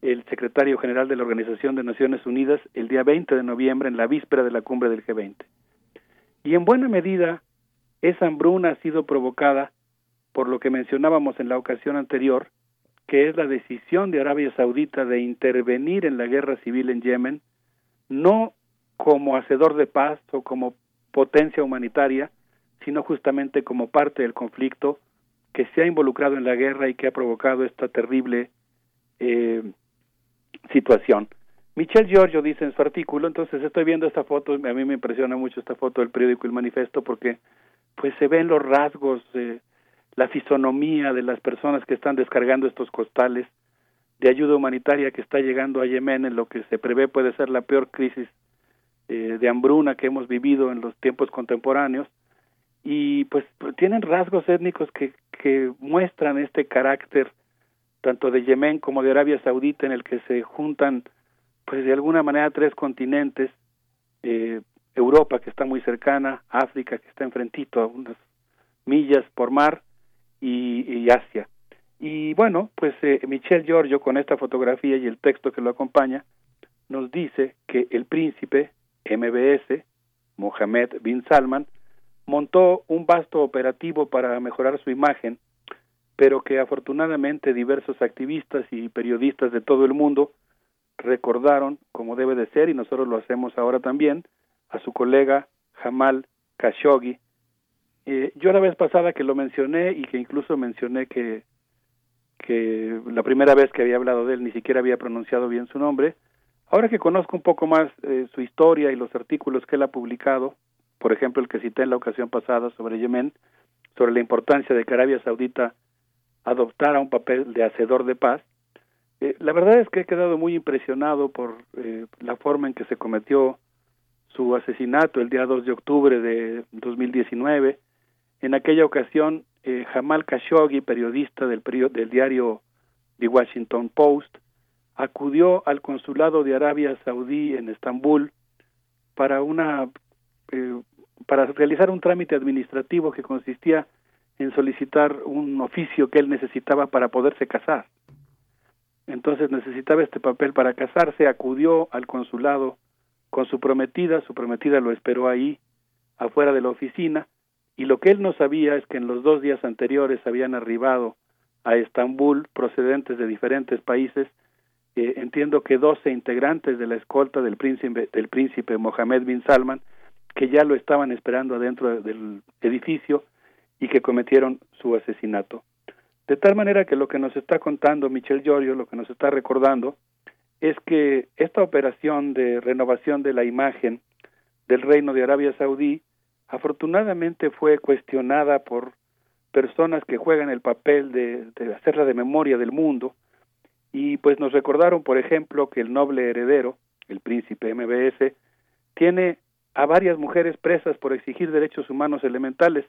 el secretario general de la Organización de Naciones Unidas el día 20 de noviembre en la víspera de la cumbre del G20. Y en buena medida, esa hambruna ha sido provocada por lo que mencionábamos en la ocasión anterior, que es la decisión de Arabia Saudita de intervenir en la guerra civil en Yemen, no como hacedor de paz o como potencia humanitaria, sino justamente como parte del conflicto que se ha involucrado en la guerra y que ha provocado esta terrible eh, situación. Michelle Giorgio dice en su artículo, entonces estoy viendo esta foto, a mí me impresiona mucho esta foto del periódico El Manifesto porque pues se ven los rasgos, eh, la fisonomía de las personas que están descargando estos costales de ayuda humanitaria que está llegando a Yemen en lo que se prevé puede ser la peor crisis eh, de hambruna que hemos vivido en los tiempos contemporáneos. Y pues tienen rasgos étnicos que, que muestran este carácter tanto de Yemen como de Arabia Saudita en el que se juntan pues de alguna manera tres continentes eh, Europa que está muy cercana África que está enfrentito a unas millas por mar y, Asia. Y bueno pues eh, Michelle Giorgio con esta fotografía y el texto que lo acompaña nos dice que el príncipe MBS Mohammed bin Salman montó un vasto operativo para mejorar su imagen, pero que afortunadamente diversos activistas y periodistas de todo el mundo recordaron, como debe de ser, y nosotros lo hacemos ahora también, a su colega Jamal Khashoggi. Eh, yo la vez pasada que lo mencioné y que incluso mencioné que, que la primera vez que había hablado de él ni siquiera había pronunciado bien su nombre, ahora que conozco un poco más eh, su historia y los artículos que él ha publicado, por ejemplo el que cité en la ocasión pasada sobre Yemen, sobre la importancia de que Arabia Saudita adoptara un papel de hacedor de paz, eh, la verdad es que he quedado muy impresionado por eh, la forma en que se cometió su asesinato el día 2 de octubre de 2019. En aquella ocasión, eh, Jamal Khashoggi, periodista del, del diario The Washington Post, acudió al consulado de Arabia Saudí en Estambul para una eh, para realizar un trámite administrativo que consistía en solicitar un oficio que él necesitaba para poderse casar. Entonces necesitaba este papel para casarse, acudió al consulado con su prometida, su prometida lo esperó ahí, afuera de la oficina, y lo que él no sabía es que en los dos días anteriores habían arribado a Estambul procedentes de diferentes países, eh, entiendo que 12 integrantes de la escolta del príncipe, del príncipe Mohammed bin Salman, que ya lo estaban esperando adentro del edificio y que cometieron su asesinato. De tal manera que lo que nos está contando Michel Giorgio, lo que nos está recordando, es que esta operación de renovación de la imagen del reino de Arabia Saudí afortunadamente fue cuestionada por personas que juegan el papel de, de hacerla de memoria del mundo y pues nos recordaron, por ejemplo, que el noble heredero, el príncipe MBS, tiene a varias mujeres presas por exigir derechos humanos elementales.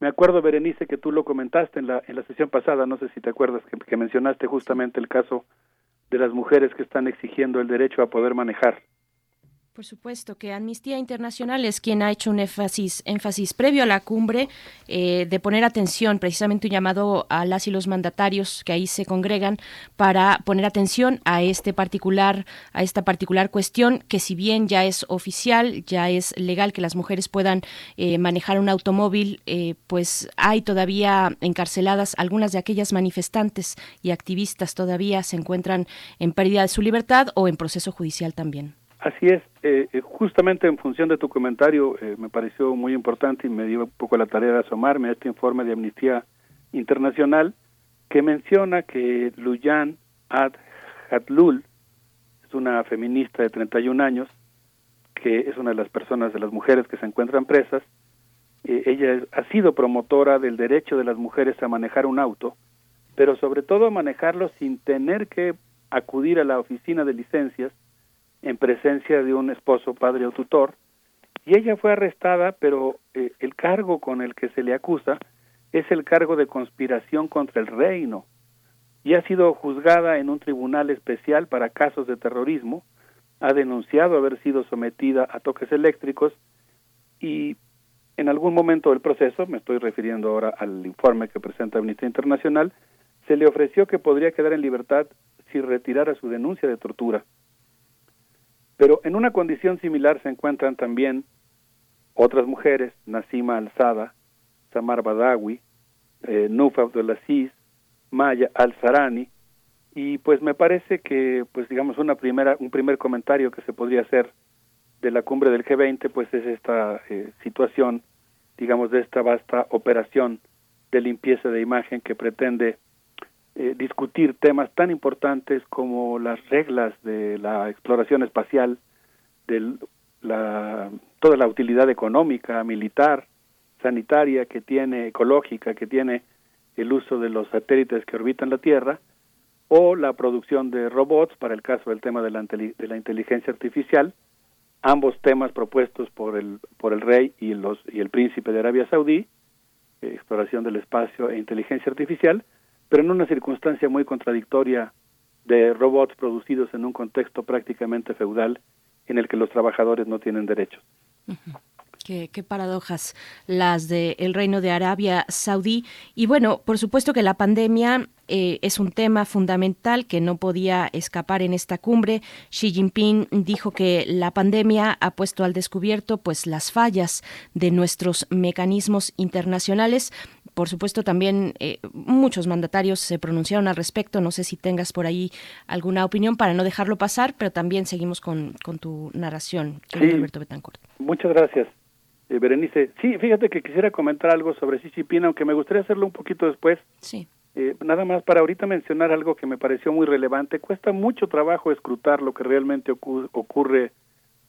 Me acuerdo, Berenice, que tú lo comentaste en la, en la sesión pasada, no sé si te acuerdas, que, que mencionaste justamente el caso de las mujeres que están exigiendo el derecho a poder manejar. Por supuesto que Amnistía Internacional es quien ha hecho un énfasis, énfasis previo a la cumbre eh, de poner atención, precisamente un llamado a las y los mandatarios que ahí se congregan para poner atención a este particular, a esta particular cuestión que si bien ya es oficial, ya es legal que las mujeres puedan eh, manejar un automóvil, eh, pues hay todavía encarceladas algunas de aquellas manifestantes y activistas todavía se encuentran en pérdida de su libertad o en proceso judicial también. Así es, eh, eh, justamente en función de tu comentario eh, me pareció muy importante y me dio un poco la tarea de asomarme a este informe de Amnistía Internacional que menciona que Luyan Ad Hatlul es una feminista de 31 años que es una de las personas, de las mujeres que se encuentran presas. ella ha sido promotora del derecho de las mujeres a manejar un auto, pero sobre todo a manejarlo sin tener que acudir a la oficina de licencias en presencia de un esposo, padre o tutor, y ella fue arrestada, pero eh, el cargo con el que se le acusa es el cargo de conspiración contra el reino, y ha sido juzgada en un tribunal especial para casos de terrorismo, ha denunciado haber sido sometida a toques eléctricos y en algún momento del proceso, me estoy refiriendo ahora al informe que presenta Amnistía Internacional, se le ofreció que podría quedar en libertad si retirara su denuncia de tortura. Pero en una condición similar se encuentran también otras mujeres, Nasima Alzada, Samar Badawi, eh, Nufa Abdelaziz, Maya Al-Sarani, y pues me parece que, pues digamos, una primera, un primer comentario que se podría hacer de la cumbre del G20, pues es esta eh, situación, digamos, de esta vasta operación de limpieza de imagen que pretende eh, discutir temas tan importantes como las reglas de la exploración espacial, de la, toda la utilidad económica, militar, sanitaria que tiene, ecológica que tiene el uso de los satélites que orbitan la Tierra, o la producción de robots para el caso del tema de la, de la inteligencia artificial, ambos temas propuestos por el, por el rey y, los, y el príncipe de Arabia Saudí, eh, exploración del espacio e inteligencia artificial, pero en una circunstancia muy contradictoria de robots producidos en un contexto prácticamente feudal en el que los trabajadores no tienen derechos. Qué, paradojas las del Reino de Arabia Saudí. Y bueno, por supuesto que la pandemia eh, es un tema fundamental que no podía escapar en esta cumbre. Xi Jinping dijo que la pandemia ha puesto al descubierto pues las fallas de nuestros mecanismos internacionales. Por supuesto, también eh, muchos mandatarios se pronunciaron al respecto. No sé si tengas por ahí alguna opinión para no dejarlo pasar, pero también seguimos con, con tu narración, Alberto Betancourt. Muchas gracias. Eh, Berenice, sí, fíjate que quisiera comentar algo sobre Xi Jinping, aunque me gustaría hacerlo un poquito después. Sí. Eh, nada más para ahorita mencionar algo que me pareció muy relevante. Cuesta mucho trabajo escrutar lo que realmente ocurre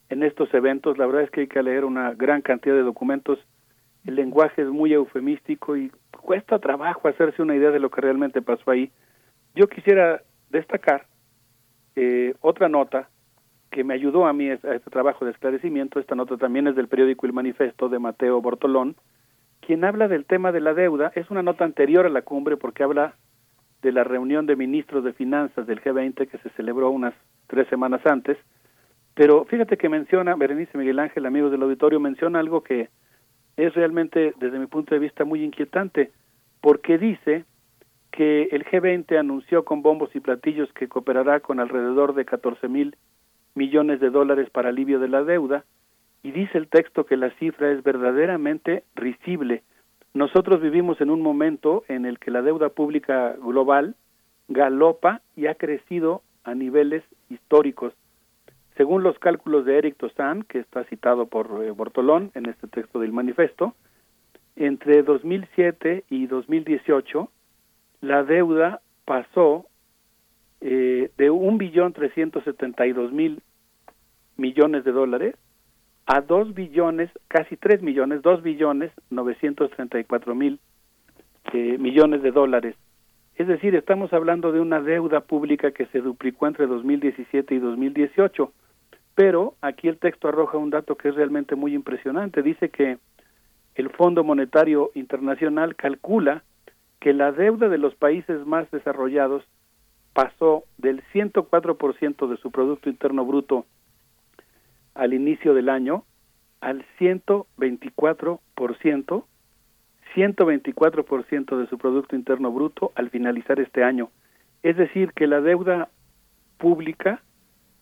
en estos eventos. La verdad es que hay que leer una gran cantidad de documentos. El lenguaje es muy eufemístico y cuesta trabajo hacerse una idea de lo que realmente pasó ahí. Yo quisiera destacar eh, otra nota que me ayudó a mí a este trabajo de esclarecimiento. Esta nota también es del periódico El Manifesto de Mateo Bortolón, quien habla del tema de la deuda. Es una nota anterior a la cumbre porque habla de la reunión de ministros de finanzas del G20 que se celebró unas tres semanas antes. Pero fíjate que menciona, Berenice Miguel Ángel, amigos del auditorio, menciona algo que es realmente, desde mi punto de vista, muy inquietante, porque dice que el G20 anunció con bombos y platillos que cooperará con alrededor de 14 mil millones de dólares para alivio de la deuda, y dice el texto que la cifra es verdaderamente risible. Nosotros vivimos en un momento en el que la deuda pública global galopa y ha crecido a niveles históricos. Según los cálculos de Eric Tosan, que está citado por eh, Bortolón en este texto del manifiesto, entre 2007 y 2018 la deuda pasó eh, de un billón trescientos setenta y dos mil millones de dólares a dos billones, casi tres millones, dos billones novecientos treinta y cuatro mil eh, millones de dólares. Es decir, estamos hablando de una deuda pública que se duplicó entre 2017 y 2018. Pero aquí el texto arroja un dato que es realmente muy impresionante. Dice que el Fondo Monetario Internacional calcula que la deuda de los países más desarrollados pasó del 104% de su Producto Interno Bruto al inicio del año al 124%, 124% de su Producto Interno Bruto al finalizar este año. Es decir, que la deuda pública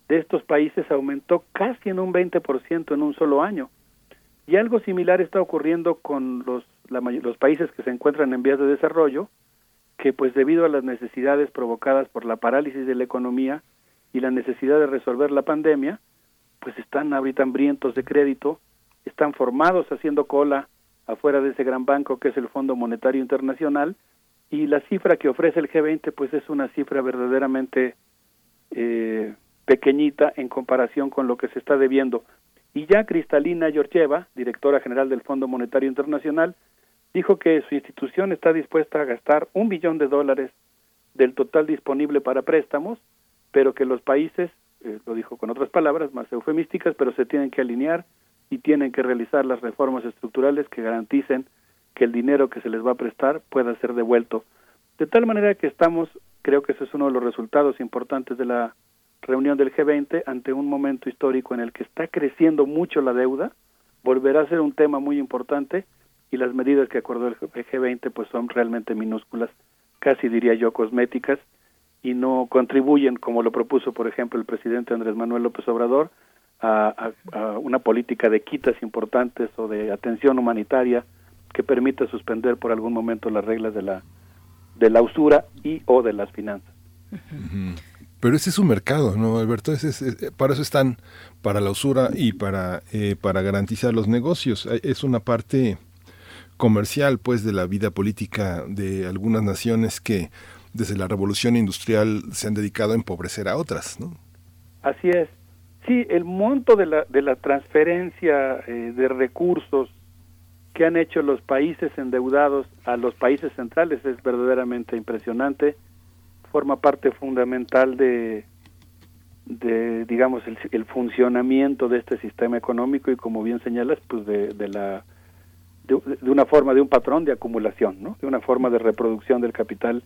de estos países aumentó casi en un 20% en un solo año. Y algo similar está ocurriendo con los, los países que se encuentran en vías de desarrollo, que pues debido a las necesidades provocadas por la parálisis de la economía y la necesidad de resolver la pandemia, pues están ahorita hambrientos de crédito, están formados haciendo cola afuera de ese gran banco que es el Fondo Monetario Internacional y la cifra que ofrece el G20 pues es una cifra verdaderamente eh, pequeñita en comparación con lo que se está debiendo. Y ya Cristalina Georgieva, directora general del Fondo Monetario Internacional, dijo que su institución está dispuesta a gastar un billón de dólares del total disponible para préstamos, pero que los países, eh, lo dijo con otras palabras más eufemísticas, pero se tienen que alinear y tienen que realizar las reformas estructurales que garanticen que el dinero que se les va a prestar pueda ser devuelto. De tal manera que estamos, creo que ese es uno de los resultados importantes de la reunión del G20 ante un momento histórico en el que está creciendo mucho la deuda, volverá a ser un tema muy importante y las medidas que acordó el G20 pues son realmente minúsculas, casi diría yo cosméticas y no contribuyen como lo propuso por ejemplo el presidente Andrés Manuel López Obrador a, una política de quitas importantes o de atención humanitaria que permita suspender por algún momento las reglas de la de la usura y o de las finanzas. Pero ese es un mercado, ¿no, Alberto? Ese para eso están, para la usura y para, eh, para garantizar los negocios. Es una parte comercial, pues, de la vida política de algunas naciones que desde la revolución industrial se han dedicado a empobrecer a otras, ¿no? Así es. Sí, el monto de la, de la transferencia eh, de recursos que han hecho los países endeudados a los países centrales es verdaderamente impresionante forma parte fundamental de, digamos, el, funcionamiento de este sistema económico y como bien señalas, pues de, de la de, una forma, de un patrón de acumulación, ¿no? De una forma de reproducción del capital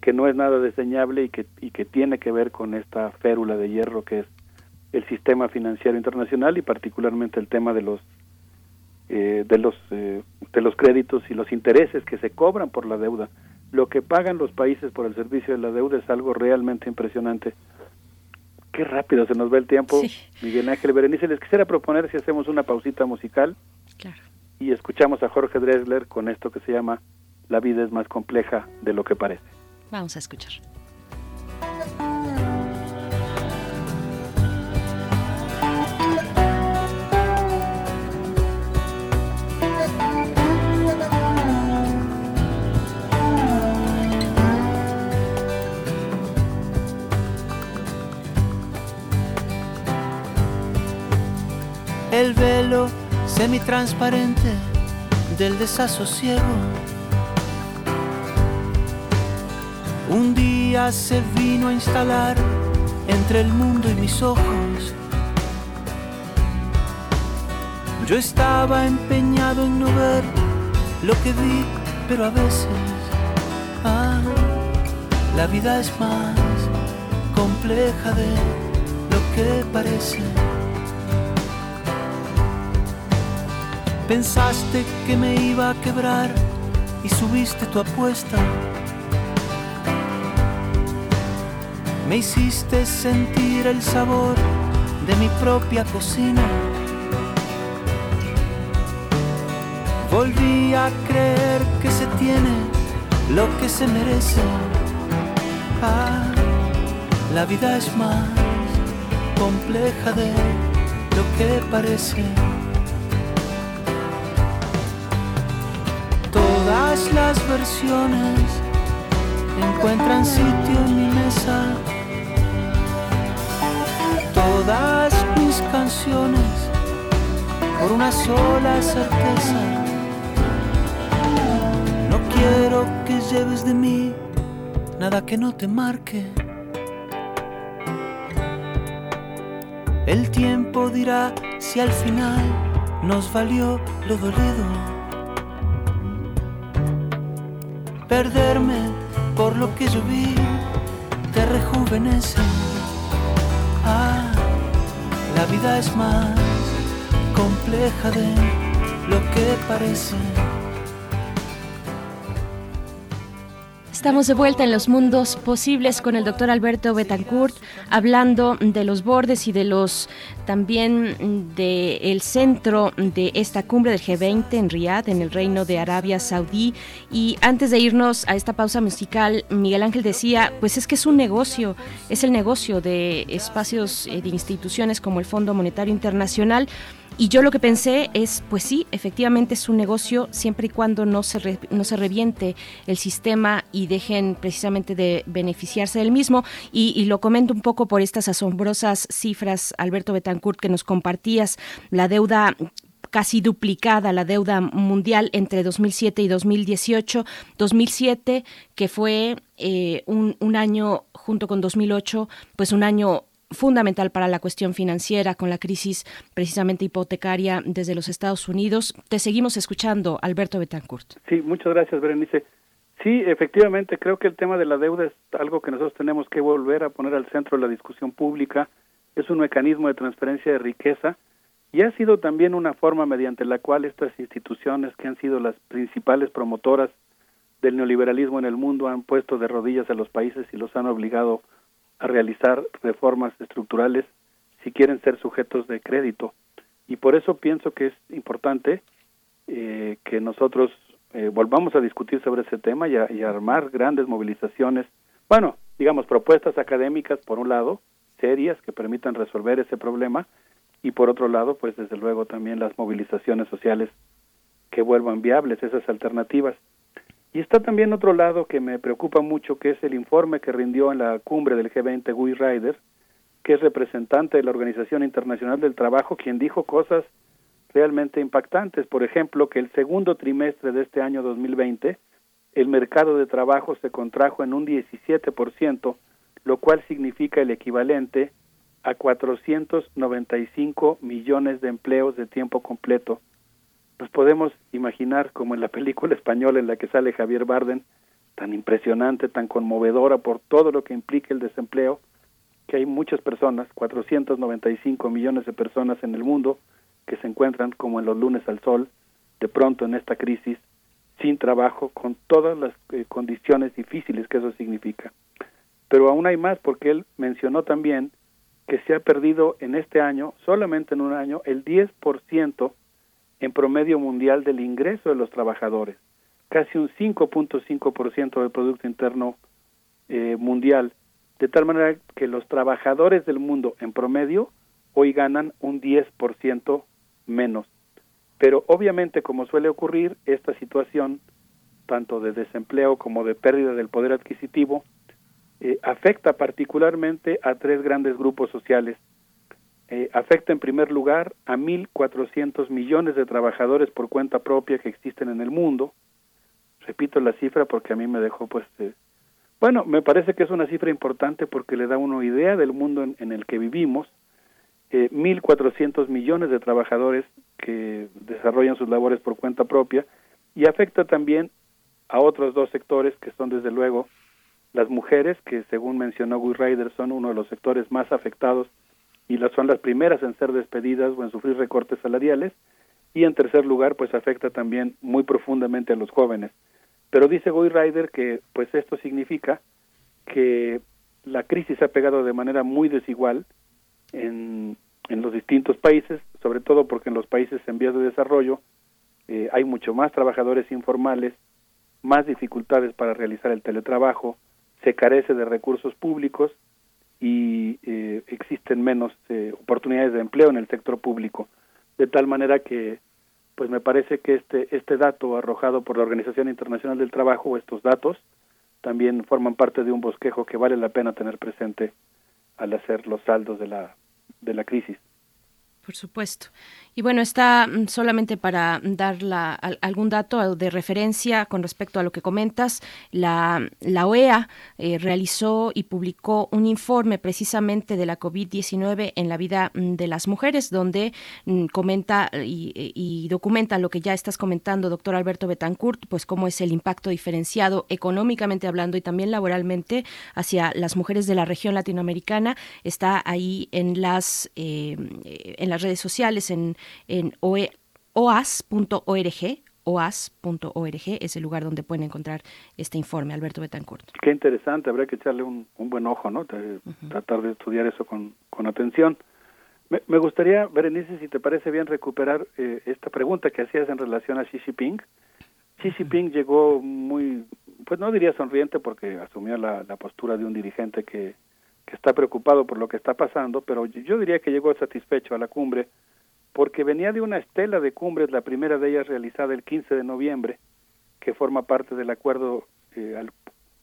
que no es nada diseñable y que, y que tiene que ver con esta férula de hierro que es el sistema financiero internacional y particularmente el tema de los eh, de los eh, de los créditos y los intereses que se cobran por la deuda lo que pagan los países por el servicio de la deuda es algo realmente impresionante. Qué rápido se nos va el tiempo. Miguel Ángel Berenice, les quisiera proponer si hacemos una pausita musical y escuchamos a Jorge Dresler con esto que se llama La vida es más compleja de lo que parece. Vamos a escuchar. El velo semitransparente del desasosiego. Un día se vino a instalar entre el mundo y mis ojos. Yo estaba empeñado en no ver lo que vi, pero a veces, ah, la vida es más compleja de lo que parece. Pensaste que me iba a quebrar y subiste tu apuesta. Me hiciste sentir el sabor de mi propia cocina. Volví a creer que se tiene lo que se merece. Ah, la vida es más compleja de lo que parece. Las versiones encuentran sitio en mi mesa. Todas mis canciones por una sola certeza. No quiero que lleves de mí nada que no te marque. El tiempo dirá si al final nos valió lo dolido. Perderme por lo que yo vi te rejuvenece. Ah, la vida es más compleja de lo que parece. Estamos de vuelta en los mundos posibles con el doctor Alberto Betancourt, hablando de los bordes y de los también del centro de esta cumbre del G20 en Riyadh, en el Reino de Arabia Saudí. Y antes de irnos a esta pausa musical, Miguel Ángel decía, pues es que es un negocio, es el negocio de espacios eh, de instituciones como el Fondo Monetario Internacional. Y yo lo que pensé es, pues sí, efectivamente es un negocio siempre y cuando no se, no se reviente el sistema y dejen precisamente de beneficiarse del mismo. Y, lo comento un poco por estas asombrosas cifras, Alberto Betancourt, que nos compartías, la deuda casi duplicada la deuda mundial entre 2007 y 2018. 2007, que fue eh, un, un año junto con 2008, pues un año fundamental para la cuestión financiera con la crisis precisamente hipotecaria desde los Estados Unidos. Te seguimos escuchando, Alberto Betancourt. Sí, muchas gracias, Berenice. Sí, efectivamente, creo que el tema de la deuda es algo que nosotros tenemos que volver a poner al centro de la discusión pública. Es un mecanismo de transferencia de riqueza y ha sido también una forma mediante la cual estas instituciones que han sido las principales promotoras del neoliberalismo en el mundo han puesto de rodillas a los países y los han obligado a realizar reformas estructurales si quieren ser sujetos de crédito. Y por eso pienso que es importante eh, que nosotros eh, volvamos a discutir sobre ese tema y, y armar grandes movilizaciones, bueno, digamos, propuestas académicas, por un lado, serias, que permitan resolver ese problema, y por otro lado, pues desde luego también las movilizaciones sociales que vuelvan viables esas alternativas. Y está también otro lado que me preocupa mucho, que es el informe que rindió en la cumbre del G20 Guy Ryder, que es representante de la Organización Internacional del Trabajo, quien dijo cosas realmente impactantes. Por ejemplo, que el segundo trimestre de este año 2020, el mercado de trabajo se contrajo en un 17%, lo cual significa el equivalente a 495 millones de empleos de tiempo completo. Nos podemos imaginar como en la película española en la que sale Javier Barden, tan impresionante, tan conmovedora por todo lo que implica el desempleo, que hay muchas personas, 495 millones de personas en el mundo, que se encuentran como en los lunes al sol, de pronto en esta crisis, sin trabajo, con todas las eh, condiciones difíciles que eso significa. Pero aún hay más porque él mencionó también que se ha perdido en este año, solamente en un año, el 10% en promedio mundial del ingreso de los trabajadores, casi un 5.5% del Producto Interno eh, Mundial, de tal manera que los trabajadores del mundo en promedio hoy ganan un 10% menos. Pero obviamente, como suele ocurrir, esta situación, tanto de desempleo como de pérdida del poder adquisitivo, eh, afecta particularmente a tres grandes grupos sociales. Eh, afecta en primer lugar a 1.400 millones de trabajadores por cuenta propia que existen en el mundo. Repito la cifra porque a mí me dejó pues... Eh, bueno, me parece que es una cifra importante porque le da una idea del mundo en, el que vivimos. Eh, 1.400 millones de trabajadores que desarrollan sus labores por cuenta propia y afecta también a otros dos sectores que son desde luego las mujeres, que según mencionó Guy Ryder son uno de los sectores más afectados y las son las primeras en ser despedidas o en sufrir recortes salariales, y en tercer lugar, pues afecta también muy profundamente a los jóvenes. Pero dice Guy Ryder que pues esto significa que la crisis ha pegado de manera muy desigual en, en los distintos países, sobre todo porque en los países en vías de desarrollo eh, hay mucho más trabajadores informales, más dificultades para realizar el teletrabajo, se carece de recursos públicos y eh, existen menos eh, oportunidades de empleo en el sector público de tal manera que pues me parece que este este dato arrojado por la Organización Internacional del Trabajo estos datos también forman parte de un bosquejo que vale la pena tener presente al hacer los saldos de la de la crisis por supuesto. Y bueno, está mm, solamente para dar algún dato de referencia con respecto a lo que comentas. La, la OEA eh, realizó y publicó un informe precisamente de la COVID-19 en la vida mm, de las mujeres, donde mm, comenta y, y, documenta lo que ya estás comentando, doctor Alberto Betancourt, pues cómo es el impacto diferenciado económicamente hablando y también laboralmente hacia las mujeres de la región latinoamericana. Está ahí en las, eh, en las redes sociales, en, en oas.org, oas.org es el lugar donde pueden encontrar este informe, Alberto Betancourt. Qué interesante, habrá que echarle un, buen ojo, ¿no? Tratar de estudiar eso con, con atención. Me, me, gustaría, Berenice, si te parece bien, recuperar eh, esta pregunta que hacías en relación a Xi Jinping. Xi Jinping llegó muy, pues no diría sonriente porque asumió la, la postura de un dirigente que, que está preocupado por lo que está pasando, pero yo diría que llegó satisfecho a la cumbre porque venía de una estela de cumbres, la primera de ellas realizada el 15 de noviembre, que forma parte del acuerdo eh, al,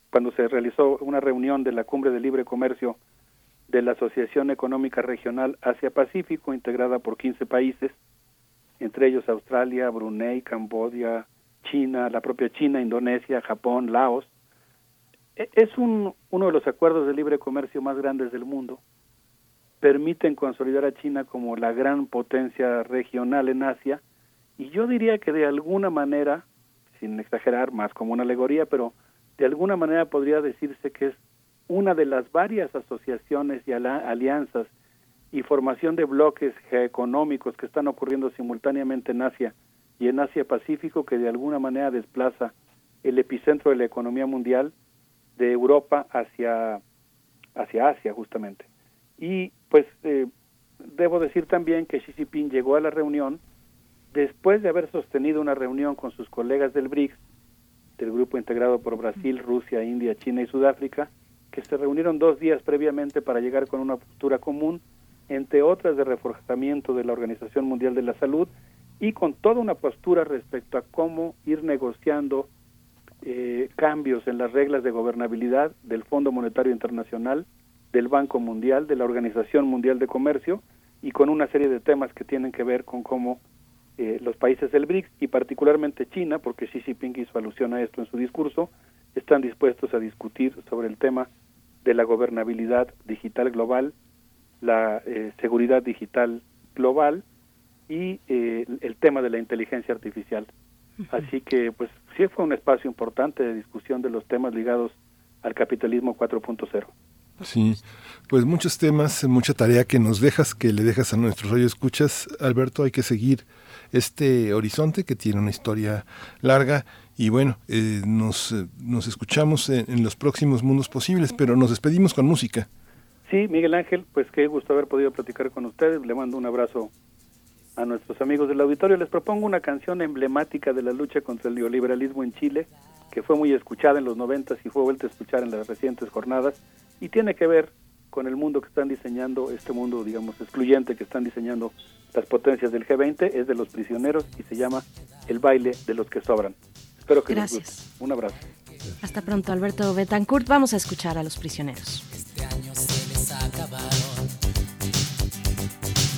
cuando se realizó una reunión de la Cumbre de Libre Comercio de la Asociación Económica Regional Asia-Pacífico, integrada por 15 países, entre ellos Australia, Brunei, Camboya, China, la propia China, Indonesia, Japón, Laos. E, es un, uno de los acuerdos de libre comercio más grandes del mundo permiten consolidar a China como la gran potencia regional en Asia y yo diría que de alguna manera, sin exagerar más como una alegoría, pero de alguna manera podría decirse que es una de las varias asociaciones y alianzas y formación de bloques geoeconómicos que están ocurriendo simultáneamente en Asia y en Asia Pacífico que de alguna manera desplaza el epicentro de la economía mundial de Europa hacia, hacia Asia justamente. Y pues eh, debo decir también que Xi Jinping llegó a la reunión después de haber sostenido una reunión con sus colegas del BRICS, del grupo integrado por Brasil, Rusia, India, China y Sudáfrica, que se reunieron dos días previamente para llegar con una postura común, entre otras de reforzamiento de la Organización Mundial de la Salud y con toda una postura respecto a cómo ir negociando eh, cambios en las reglas de gobernabilidad del Fondo Monetario Internacional, del Banco Mundial, de la Organización Mundial de Comercio y con una serie de temas que tienen que ver con cómo eh, los países del BRICS y particularmente China, porque Xi Jinping hizo alusión a esto en su discurso, están dispuestos a discutir sobre el tema de la gobernabilidad digital global, la eh, seguridad digital global y eh, el tema de la inteligencia artificial. Así que, pues, sí fue un espacio importante de discusión de los temas ligados al capitalismo 4.0. Sí, pues muchos temas, mucha tarea que nos dejas, que le dejas a nuestros escuchas Alberto, hay que seguir este horizonte que tiene una historia larga y bueno, eh, nos, nos escuchamos en, los próximos mundos posibles, pero nos despedimos con música. Sí, Miguel Ángel, pues qué gusto haber podido platicar con ustedes. Le mando un abrazo a nuestros amigos del auditorio. Les propongo una canción emblemática de la lucha contra el neoliberalismo en Chile, que fue muy escuchada en los noventas y fue vuelta a escuchar en las recientes jornadas, y tiene que ver con el mundo que están diseñando, este mundo, digamos, excluyente que están diseñando las potencias del G20, es de los prisioneros y se llama El baile de los que sobran. Espero que Gracias. les guste. Un abrazo. Hasta pronto, Alberto Betancourt. Vamos a escuchar a los prisioneros. Este año se les acabaron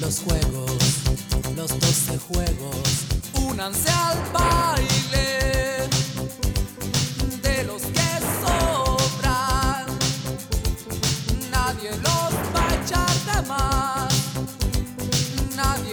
los juegos, los doce juegos. Únanse al baile de los que sobran. Nadie los va a echar de más. Nadie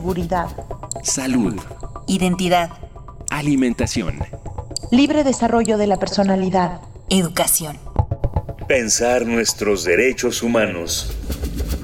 Seguridad. Salud. Identidad. Alimentación. Libre desarrollo de la personalidad. Educación. Pensar nuestros derechos humanos.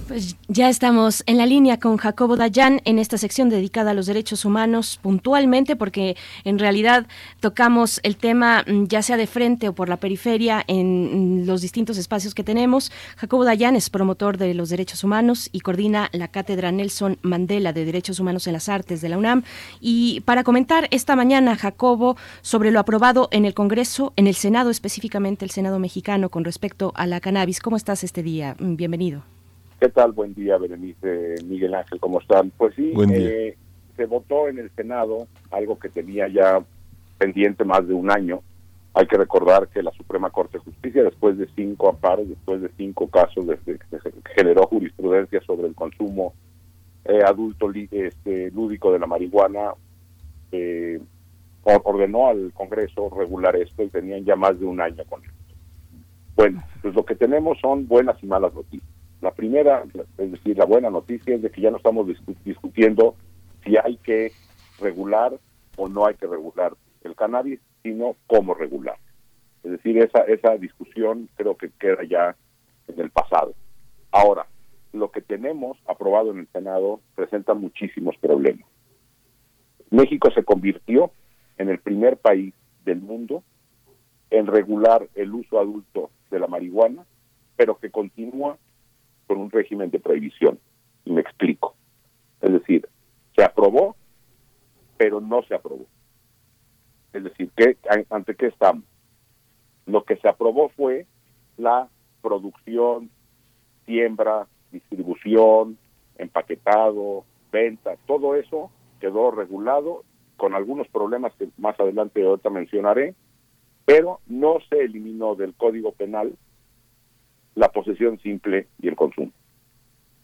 Pues ya estamos en la línea con Jacobo Dayan en esta sección dedicada a los derechos humanos puntualmente porque en realidad tocamos el tema mm, ya sea de frente o por la periferia en los distintos espacios que tenemos. Jacobo Dayan es promotor de los derechos humanos y coordina la cátedra Nelson Mandela de Derechos Humanos en las Artes de la UNAM. Y para comentar esta mañana, Jacobo, sobre lo aprobado en el Congreso, en el Senado específicamente, el Senado mexicano, con respecto a la cannabis. ¿Cómo estás este día? Mm, Bienvenido. ¿Qué tal? Buen día, Berenice, Miguel Ángel, ¿cómo están? Pues sí, Buen día. eh, se votó en el Senado algo que tenía ya pendiente más de un año. Hay que recordar que la Suprema Corte de Justicia, después de cinco amparos, después de cinco casos que generó jurisprudencia sobre el consumo eh, adulto este, lúdico de la marihuana, eh, or- ordenó al Congreso regular esto y tenían ya más de un año con esto. Bueno, pues lo que tenemos son buenas y malas noticias. La primera, es decir, la buena noticia es de que ya no estamos discu- discutiendo si hay que regular o no hay que regular el cannabis, sino cómo regular. Es decir, esa, esa discusión creo que queda ya en el pasado. Ahora, lo que tenemos aprobado en el Senado presenta muchísimos problemas. México se convirtió en el primer país del mundo en regular el uso adulto de la marihuana, pero que continúa con un régimen de prohibición. Y me explico. Es decir, se aprobó, pero no se aprobó. Es decir, ¿qué, ¿ante qué estamos? Lo que se aprobó fue la producción, siembra, distribución, empaquetado, venta, todo eso quedó regulado con algunos problemas que más adelante ahorita mencionaré, pero no se eliminó del Código Penal la posesión simple y el consumo.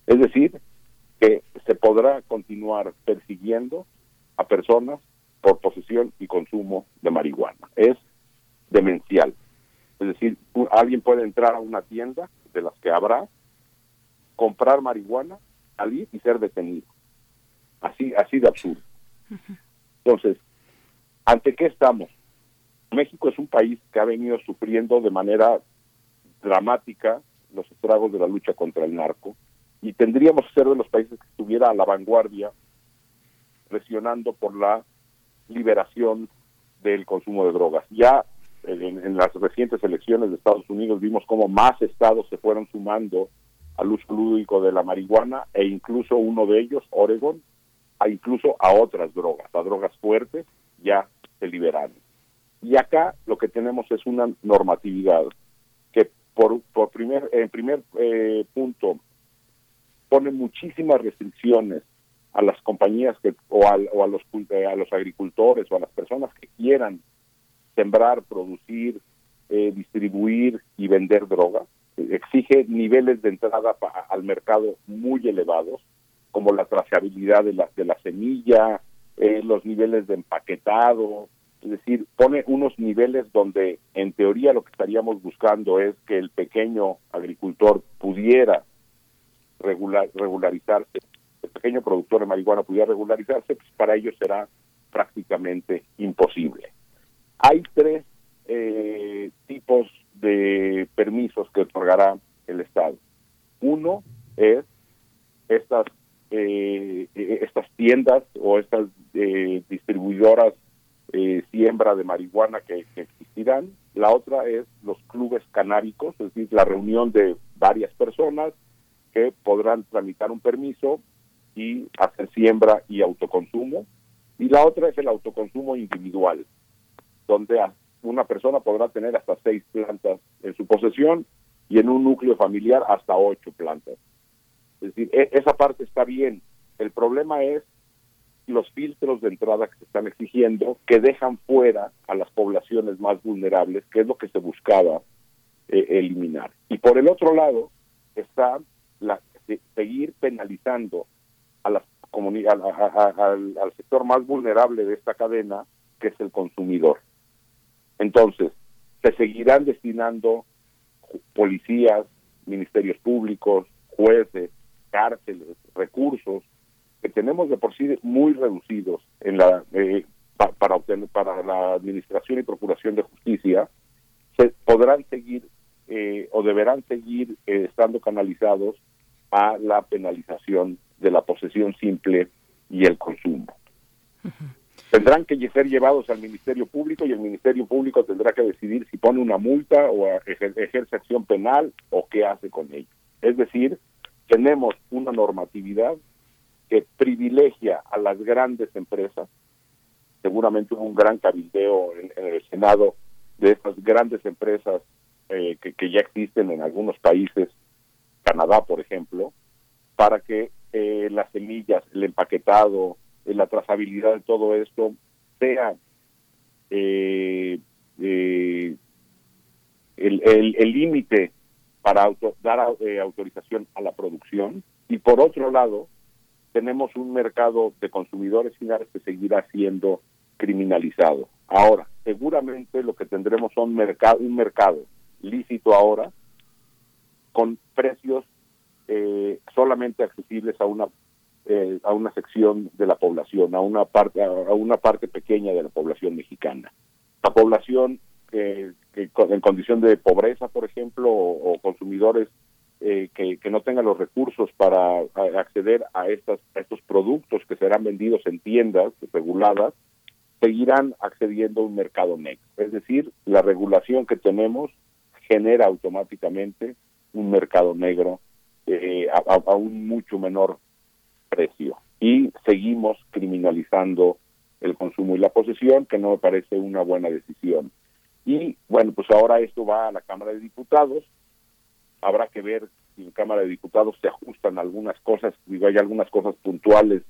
Es decir, que se podrá continuar persiguiendo a personas por posesión y consumo de marihuana. Es demencial. Es decir, alguien puede entrar a una tienda de las que habrá, comprar marihuana, salir y ser detenido. Así, así de absurdo. Entonces, ¿ante qué estamos? México es un país que ha venido sufriendo de manera dramática los estragos de la lucha contra el narco y tendríamos que ser de los países que estuviera a la vanguardia presionando por la liberación del consumo de drogas. Ya en, en las recientes elecciones de Estados Unidos vimos cómo más estados se fueron sumando al uso lúdico de la marihuana e incluso uno de ellos, Oregon, a incluso a otras drogas, a drogas fuertes, ya se liberaron. Y acá lo que tenemos es una normatividad que por, por primer, en primer eh, punto pone muchísimas restricciones a las compañías que o, al- o a los eh, a los agricultores o a las personas que quieran sembrar, producir, eh, distribuir y vender droga. Exige niveles de entrada al mercado muy elevados, como la trazabilidad de la, de la semilla, eh, los niveles de empaquetado, es decir, pone unos niveles donde en teoría lo que estaríamos buscando es que el pequeño agricultor pudiera regular, regularizarse, pequeño productor de marihuana pudiera regularizarse, pues para ellos será prácticamente imposible. Hay tres eh, tipos de permisos que otorgará el Estado. Uno es estas eh, eh, estas tiendas o estas eh, distribuidoras eh, siembra de marihuana que, que existirán. La otra es los clubes canábicos, es decir, la reunión de varias personas que podrán tramitar un permiso y hacer siembra y autoconsumo. Y la otra es el autoconsumo individual, donde una persona podrá tener hasta seis plantas en su posesión y en un núcleo familiar hasta ocho plantas. Es decir, e- esa parte está bien. El problema es los filtros de entrada que se están exigiendo que dejan fuera a las poblaciones más vulnerables, que es lo que se buscaba eh, eliminar. Y por el otro lado está la, se- seguir penalizando a las comuni- a- a- a- al, al sector más vulnerable de esta cadena, que es el consumidor. Entonces, se seguirán destinando policías, ministerios públicos, jueces, cárceles, recursos, que tenemos de por sí muy reducidos en la eh, para obtener para la administración y procuración de justicia, se podrán seguir eh, o deberán seguir eh, estando canalizados a la penalización de la posesión simple y el consumo. Tendrán que ser llevados al Ministerio Público y el Ministerio Público tendrá que decidir si pone una multa o ejerce acción penal o qué hace con ella. Es decir, tenemos una normatividad que privilegia a las grandes empresas. Seguramente hubo un gran cabildeo en, el Senado de estas grandes empresas eh, que, que, ya existen en algunos países, Canadá, por ejemplo, para que eh, las semillas, el empaquetado, eh, la trazabilidad de todo esto sea eh, eh, el límite para dar autorización a la producción y por otro lado tenemos un mercado de consumidores finales que seguirá siendo criminalizado. Ahora, seguramente lo que tendremos son mercado, un mercado lícito ahora con precios solamente accesibles a una eh, a una sección de la población, a una parte a una parte pequeña de la población mexicana. La población que en condición de pobreza, por ejemplo, o, consumidores eh, que, no tengan los recursos para acceder a, estas, a estos productos que serán vendidos en tiendas reguladas, seguirán accediendo a un mercado negro. Es decir, la regulación que tenemos genera automáticamente un mercado negro eh, a, un mucho menor precio. Y seguimos criminalizando el consumo y la posesión, que no me parece una buena decisión. Y bueno, pues ahora esto va a la Cámara de Diputados. Habrá que ver si en Cámara de Diputados se ajustan algunas cosas, digo, hay algunas cosas puntuales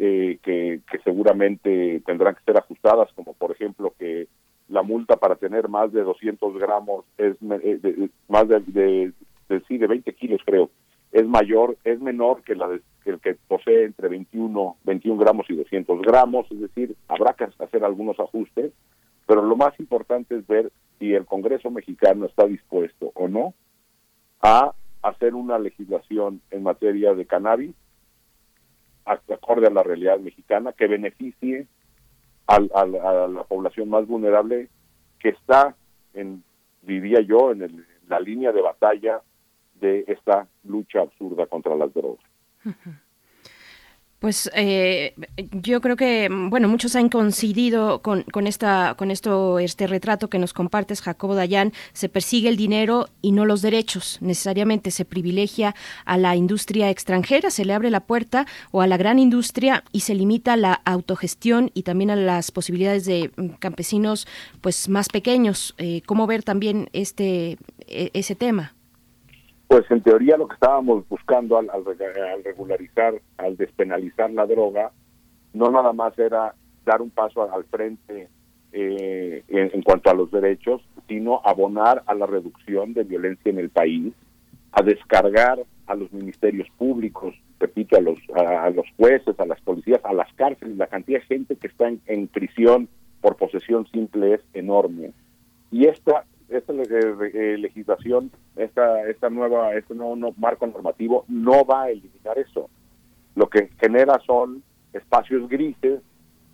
eh, que, seguramente tendrán que ser ajustadas, como por ejemplo que la multa para tener más de 200 gramos es eh, más de, de, de, sí, de 20 kilos creo, es mayor, es menor que la de el que posee entre 21, 21 gramos y 200 gramos, es decir, habrá que hacer algunos ajustes, pero lo más importante es ver si el Congreso mexicano está dispuesto o no a hacer una legislación en materia de cannabis acorde a la realidad mexicana que beneficie a la población más vulnerable que está en diría yo en la línea de batalla de esta lucha absurda contra las drogas. Pues eh, yo creo que bueno muchos han coincidido con, con, esta con esto este retrato que nos compartes Jacobo Dayan se persigue el dinero y no los derechos. Necesariamente se privilegia a la industria extranjera se le abre la puerta o a la gran industria y se limita la autogestión y también a las posibilidades de mm, campesinos pues más pequeños. Eh, cómo ver también este e, ese tema pues en teoría lo que estábamos buscando al, regularizar, al despenalizar la droga, no nada más era dar un paso al frente eh, en, cuanto a los derechos, sino abonar a la reducción de violencia en el país, a descargar a los ministerios públicos, repito, a los, a, los jueces, a las policías, a las cárceles, la cantidad de gente que está en prisión por posesión simple es enorme. Y esta esta eh, legislación, esta, esta nueva, este nuevo marco normativo no va a eliminar eso. Lo que genera son espacios grises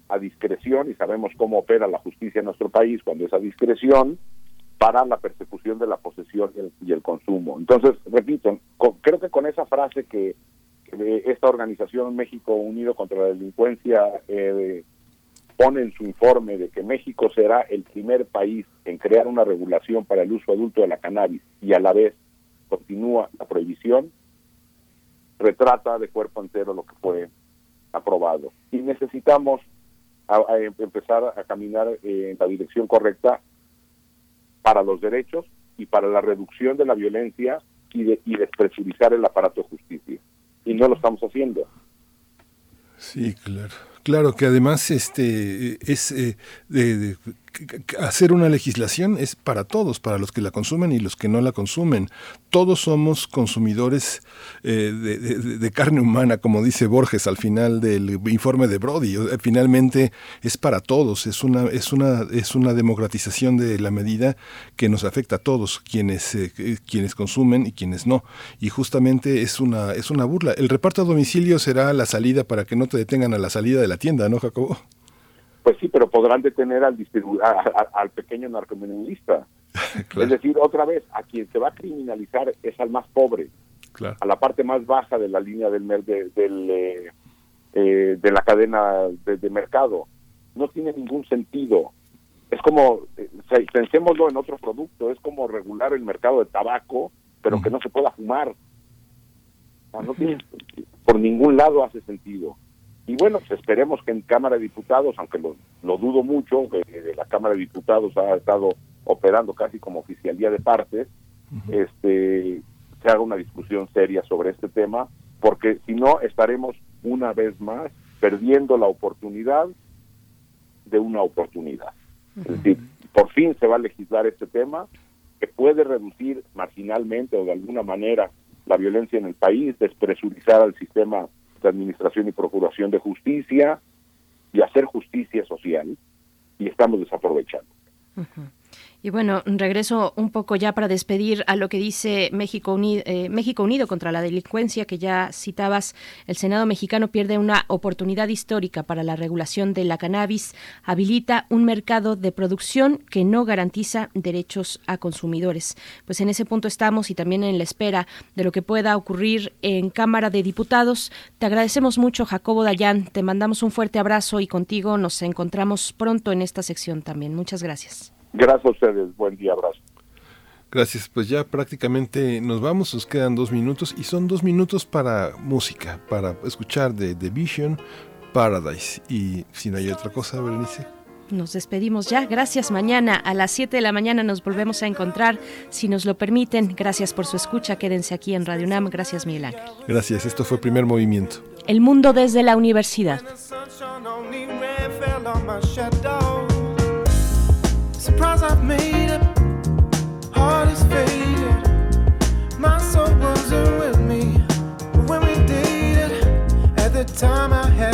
a discreción y sabemos cómo opera la justicia en nuestro país cuando es a discreción para la persecución de la posesión y el, consumo. Entonces, repito, creo que con esa frase que, esta organización México Unido contra la Delincuencia eh, pone en su informe de que México será el primer país en crear una regulación para el uso adulto de la cannabis y a la vez continúa la prohibición, retrata de cuerpo entero lo que fue aprobado. Y necesitamos empezar a caminar eh, en la dirección correcta para los derechos y para la reducción de la violencia y, de, y despresurizar el aparato de justicia. Y no lo estamos haciendo. Sí, claro. Claro que además este es eh, hacer una legislación es para todos, para los que la consumen y los que no la consumen. Todos somos consumidores eh, de, carne humana, como dice Borges al final del informe de Brody. Finalmente es para todos, es una, es una, es una democratización de la medida que nos afecta a todos, quienes, eh, quienes consumen y quienes no. Y justamente es una, es una burla. El reparto a domicilio será la salida para que no te detengan a la salida de la tienda, ¿no, Jacobo? Pues sí, pero podrán detener al al pepeño narcomenudista. Es decir, otra vez, a quien se va a criminalizar es al más pobre, a la parte más baja de la línea del, de, del eh, eh, de la cadena de, mercado. No tiene ningún sentido. Es como, eh, pensémoslo en otro producto, es como regular el mercado de tabaco, pero que no se pueda fumar. no tiene, por ningún lado hace sentido. Y bueno, pues esperemos que en Cámara de Diputados, aunque lo, dudo mucho, que la Cámara de Diputados ha estado operando casi como oficialía de partes, este, se haga una discusión seria sobre este tema, porque si no estaremos una vez más perdiendo la oportunidad de una oportunidad. Es decir, por fin se va a legislar este tema que puede reducir marginalmente o de alguna manera la violencia en el país, despresurizar al sistema Administración y Procuración de Justicia y hacer justicia social y estamos desaprovechando. Y bueno, regreso un poco ya para despedir a lo que dice México Unido, eh, México Unido contra la delincuencia, que ya citabas. El Senado mexicano pierde una oportunidad histórica para la regulación de la cannabis, habilita un mercado de producción que no garantiza derechos a consumidores. Pues en ese punto estamos y también en la espera de lo que pueda ocurrir en Cámara de Diputados. Te agradecemos mucho, Jacobo Dayan. Te mandamos un fuerte abrazo y contigo nos encontramos pronto en esta sección también. Muchas gracias. Gracias a ustedes, buen día, abrazo. Gracias, pues ya prácticamente nos vamos, nos quedan dos minutos y son dos minutos para música, para escuchar de The Vision, Paradise y si no hay otra cosa, Berenice. Nos despedimos ya. Gracias. Mañana a las 7 de la mañana nos volvemos a encontrar, si nos lo permiten. Gracias por su escucha. Quédense aquí en Radio UNAM. Gracias, Miguel Ángel. Gracias. Esto fue Primer Movimiento. El mundo desde la universidad. Surprise I've made it, heart is faded. My soul wasn't with me when we dated. At the time I had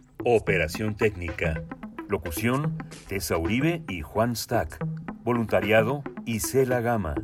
Operación técnica. Locución, Tessa Uribe y Juan Stack. Voluntariado, Isela Gama.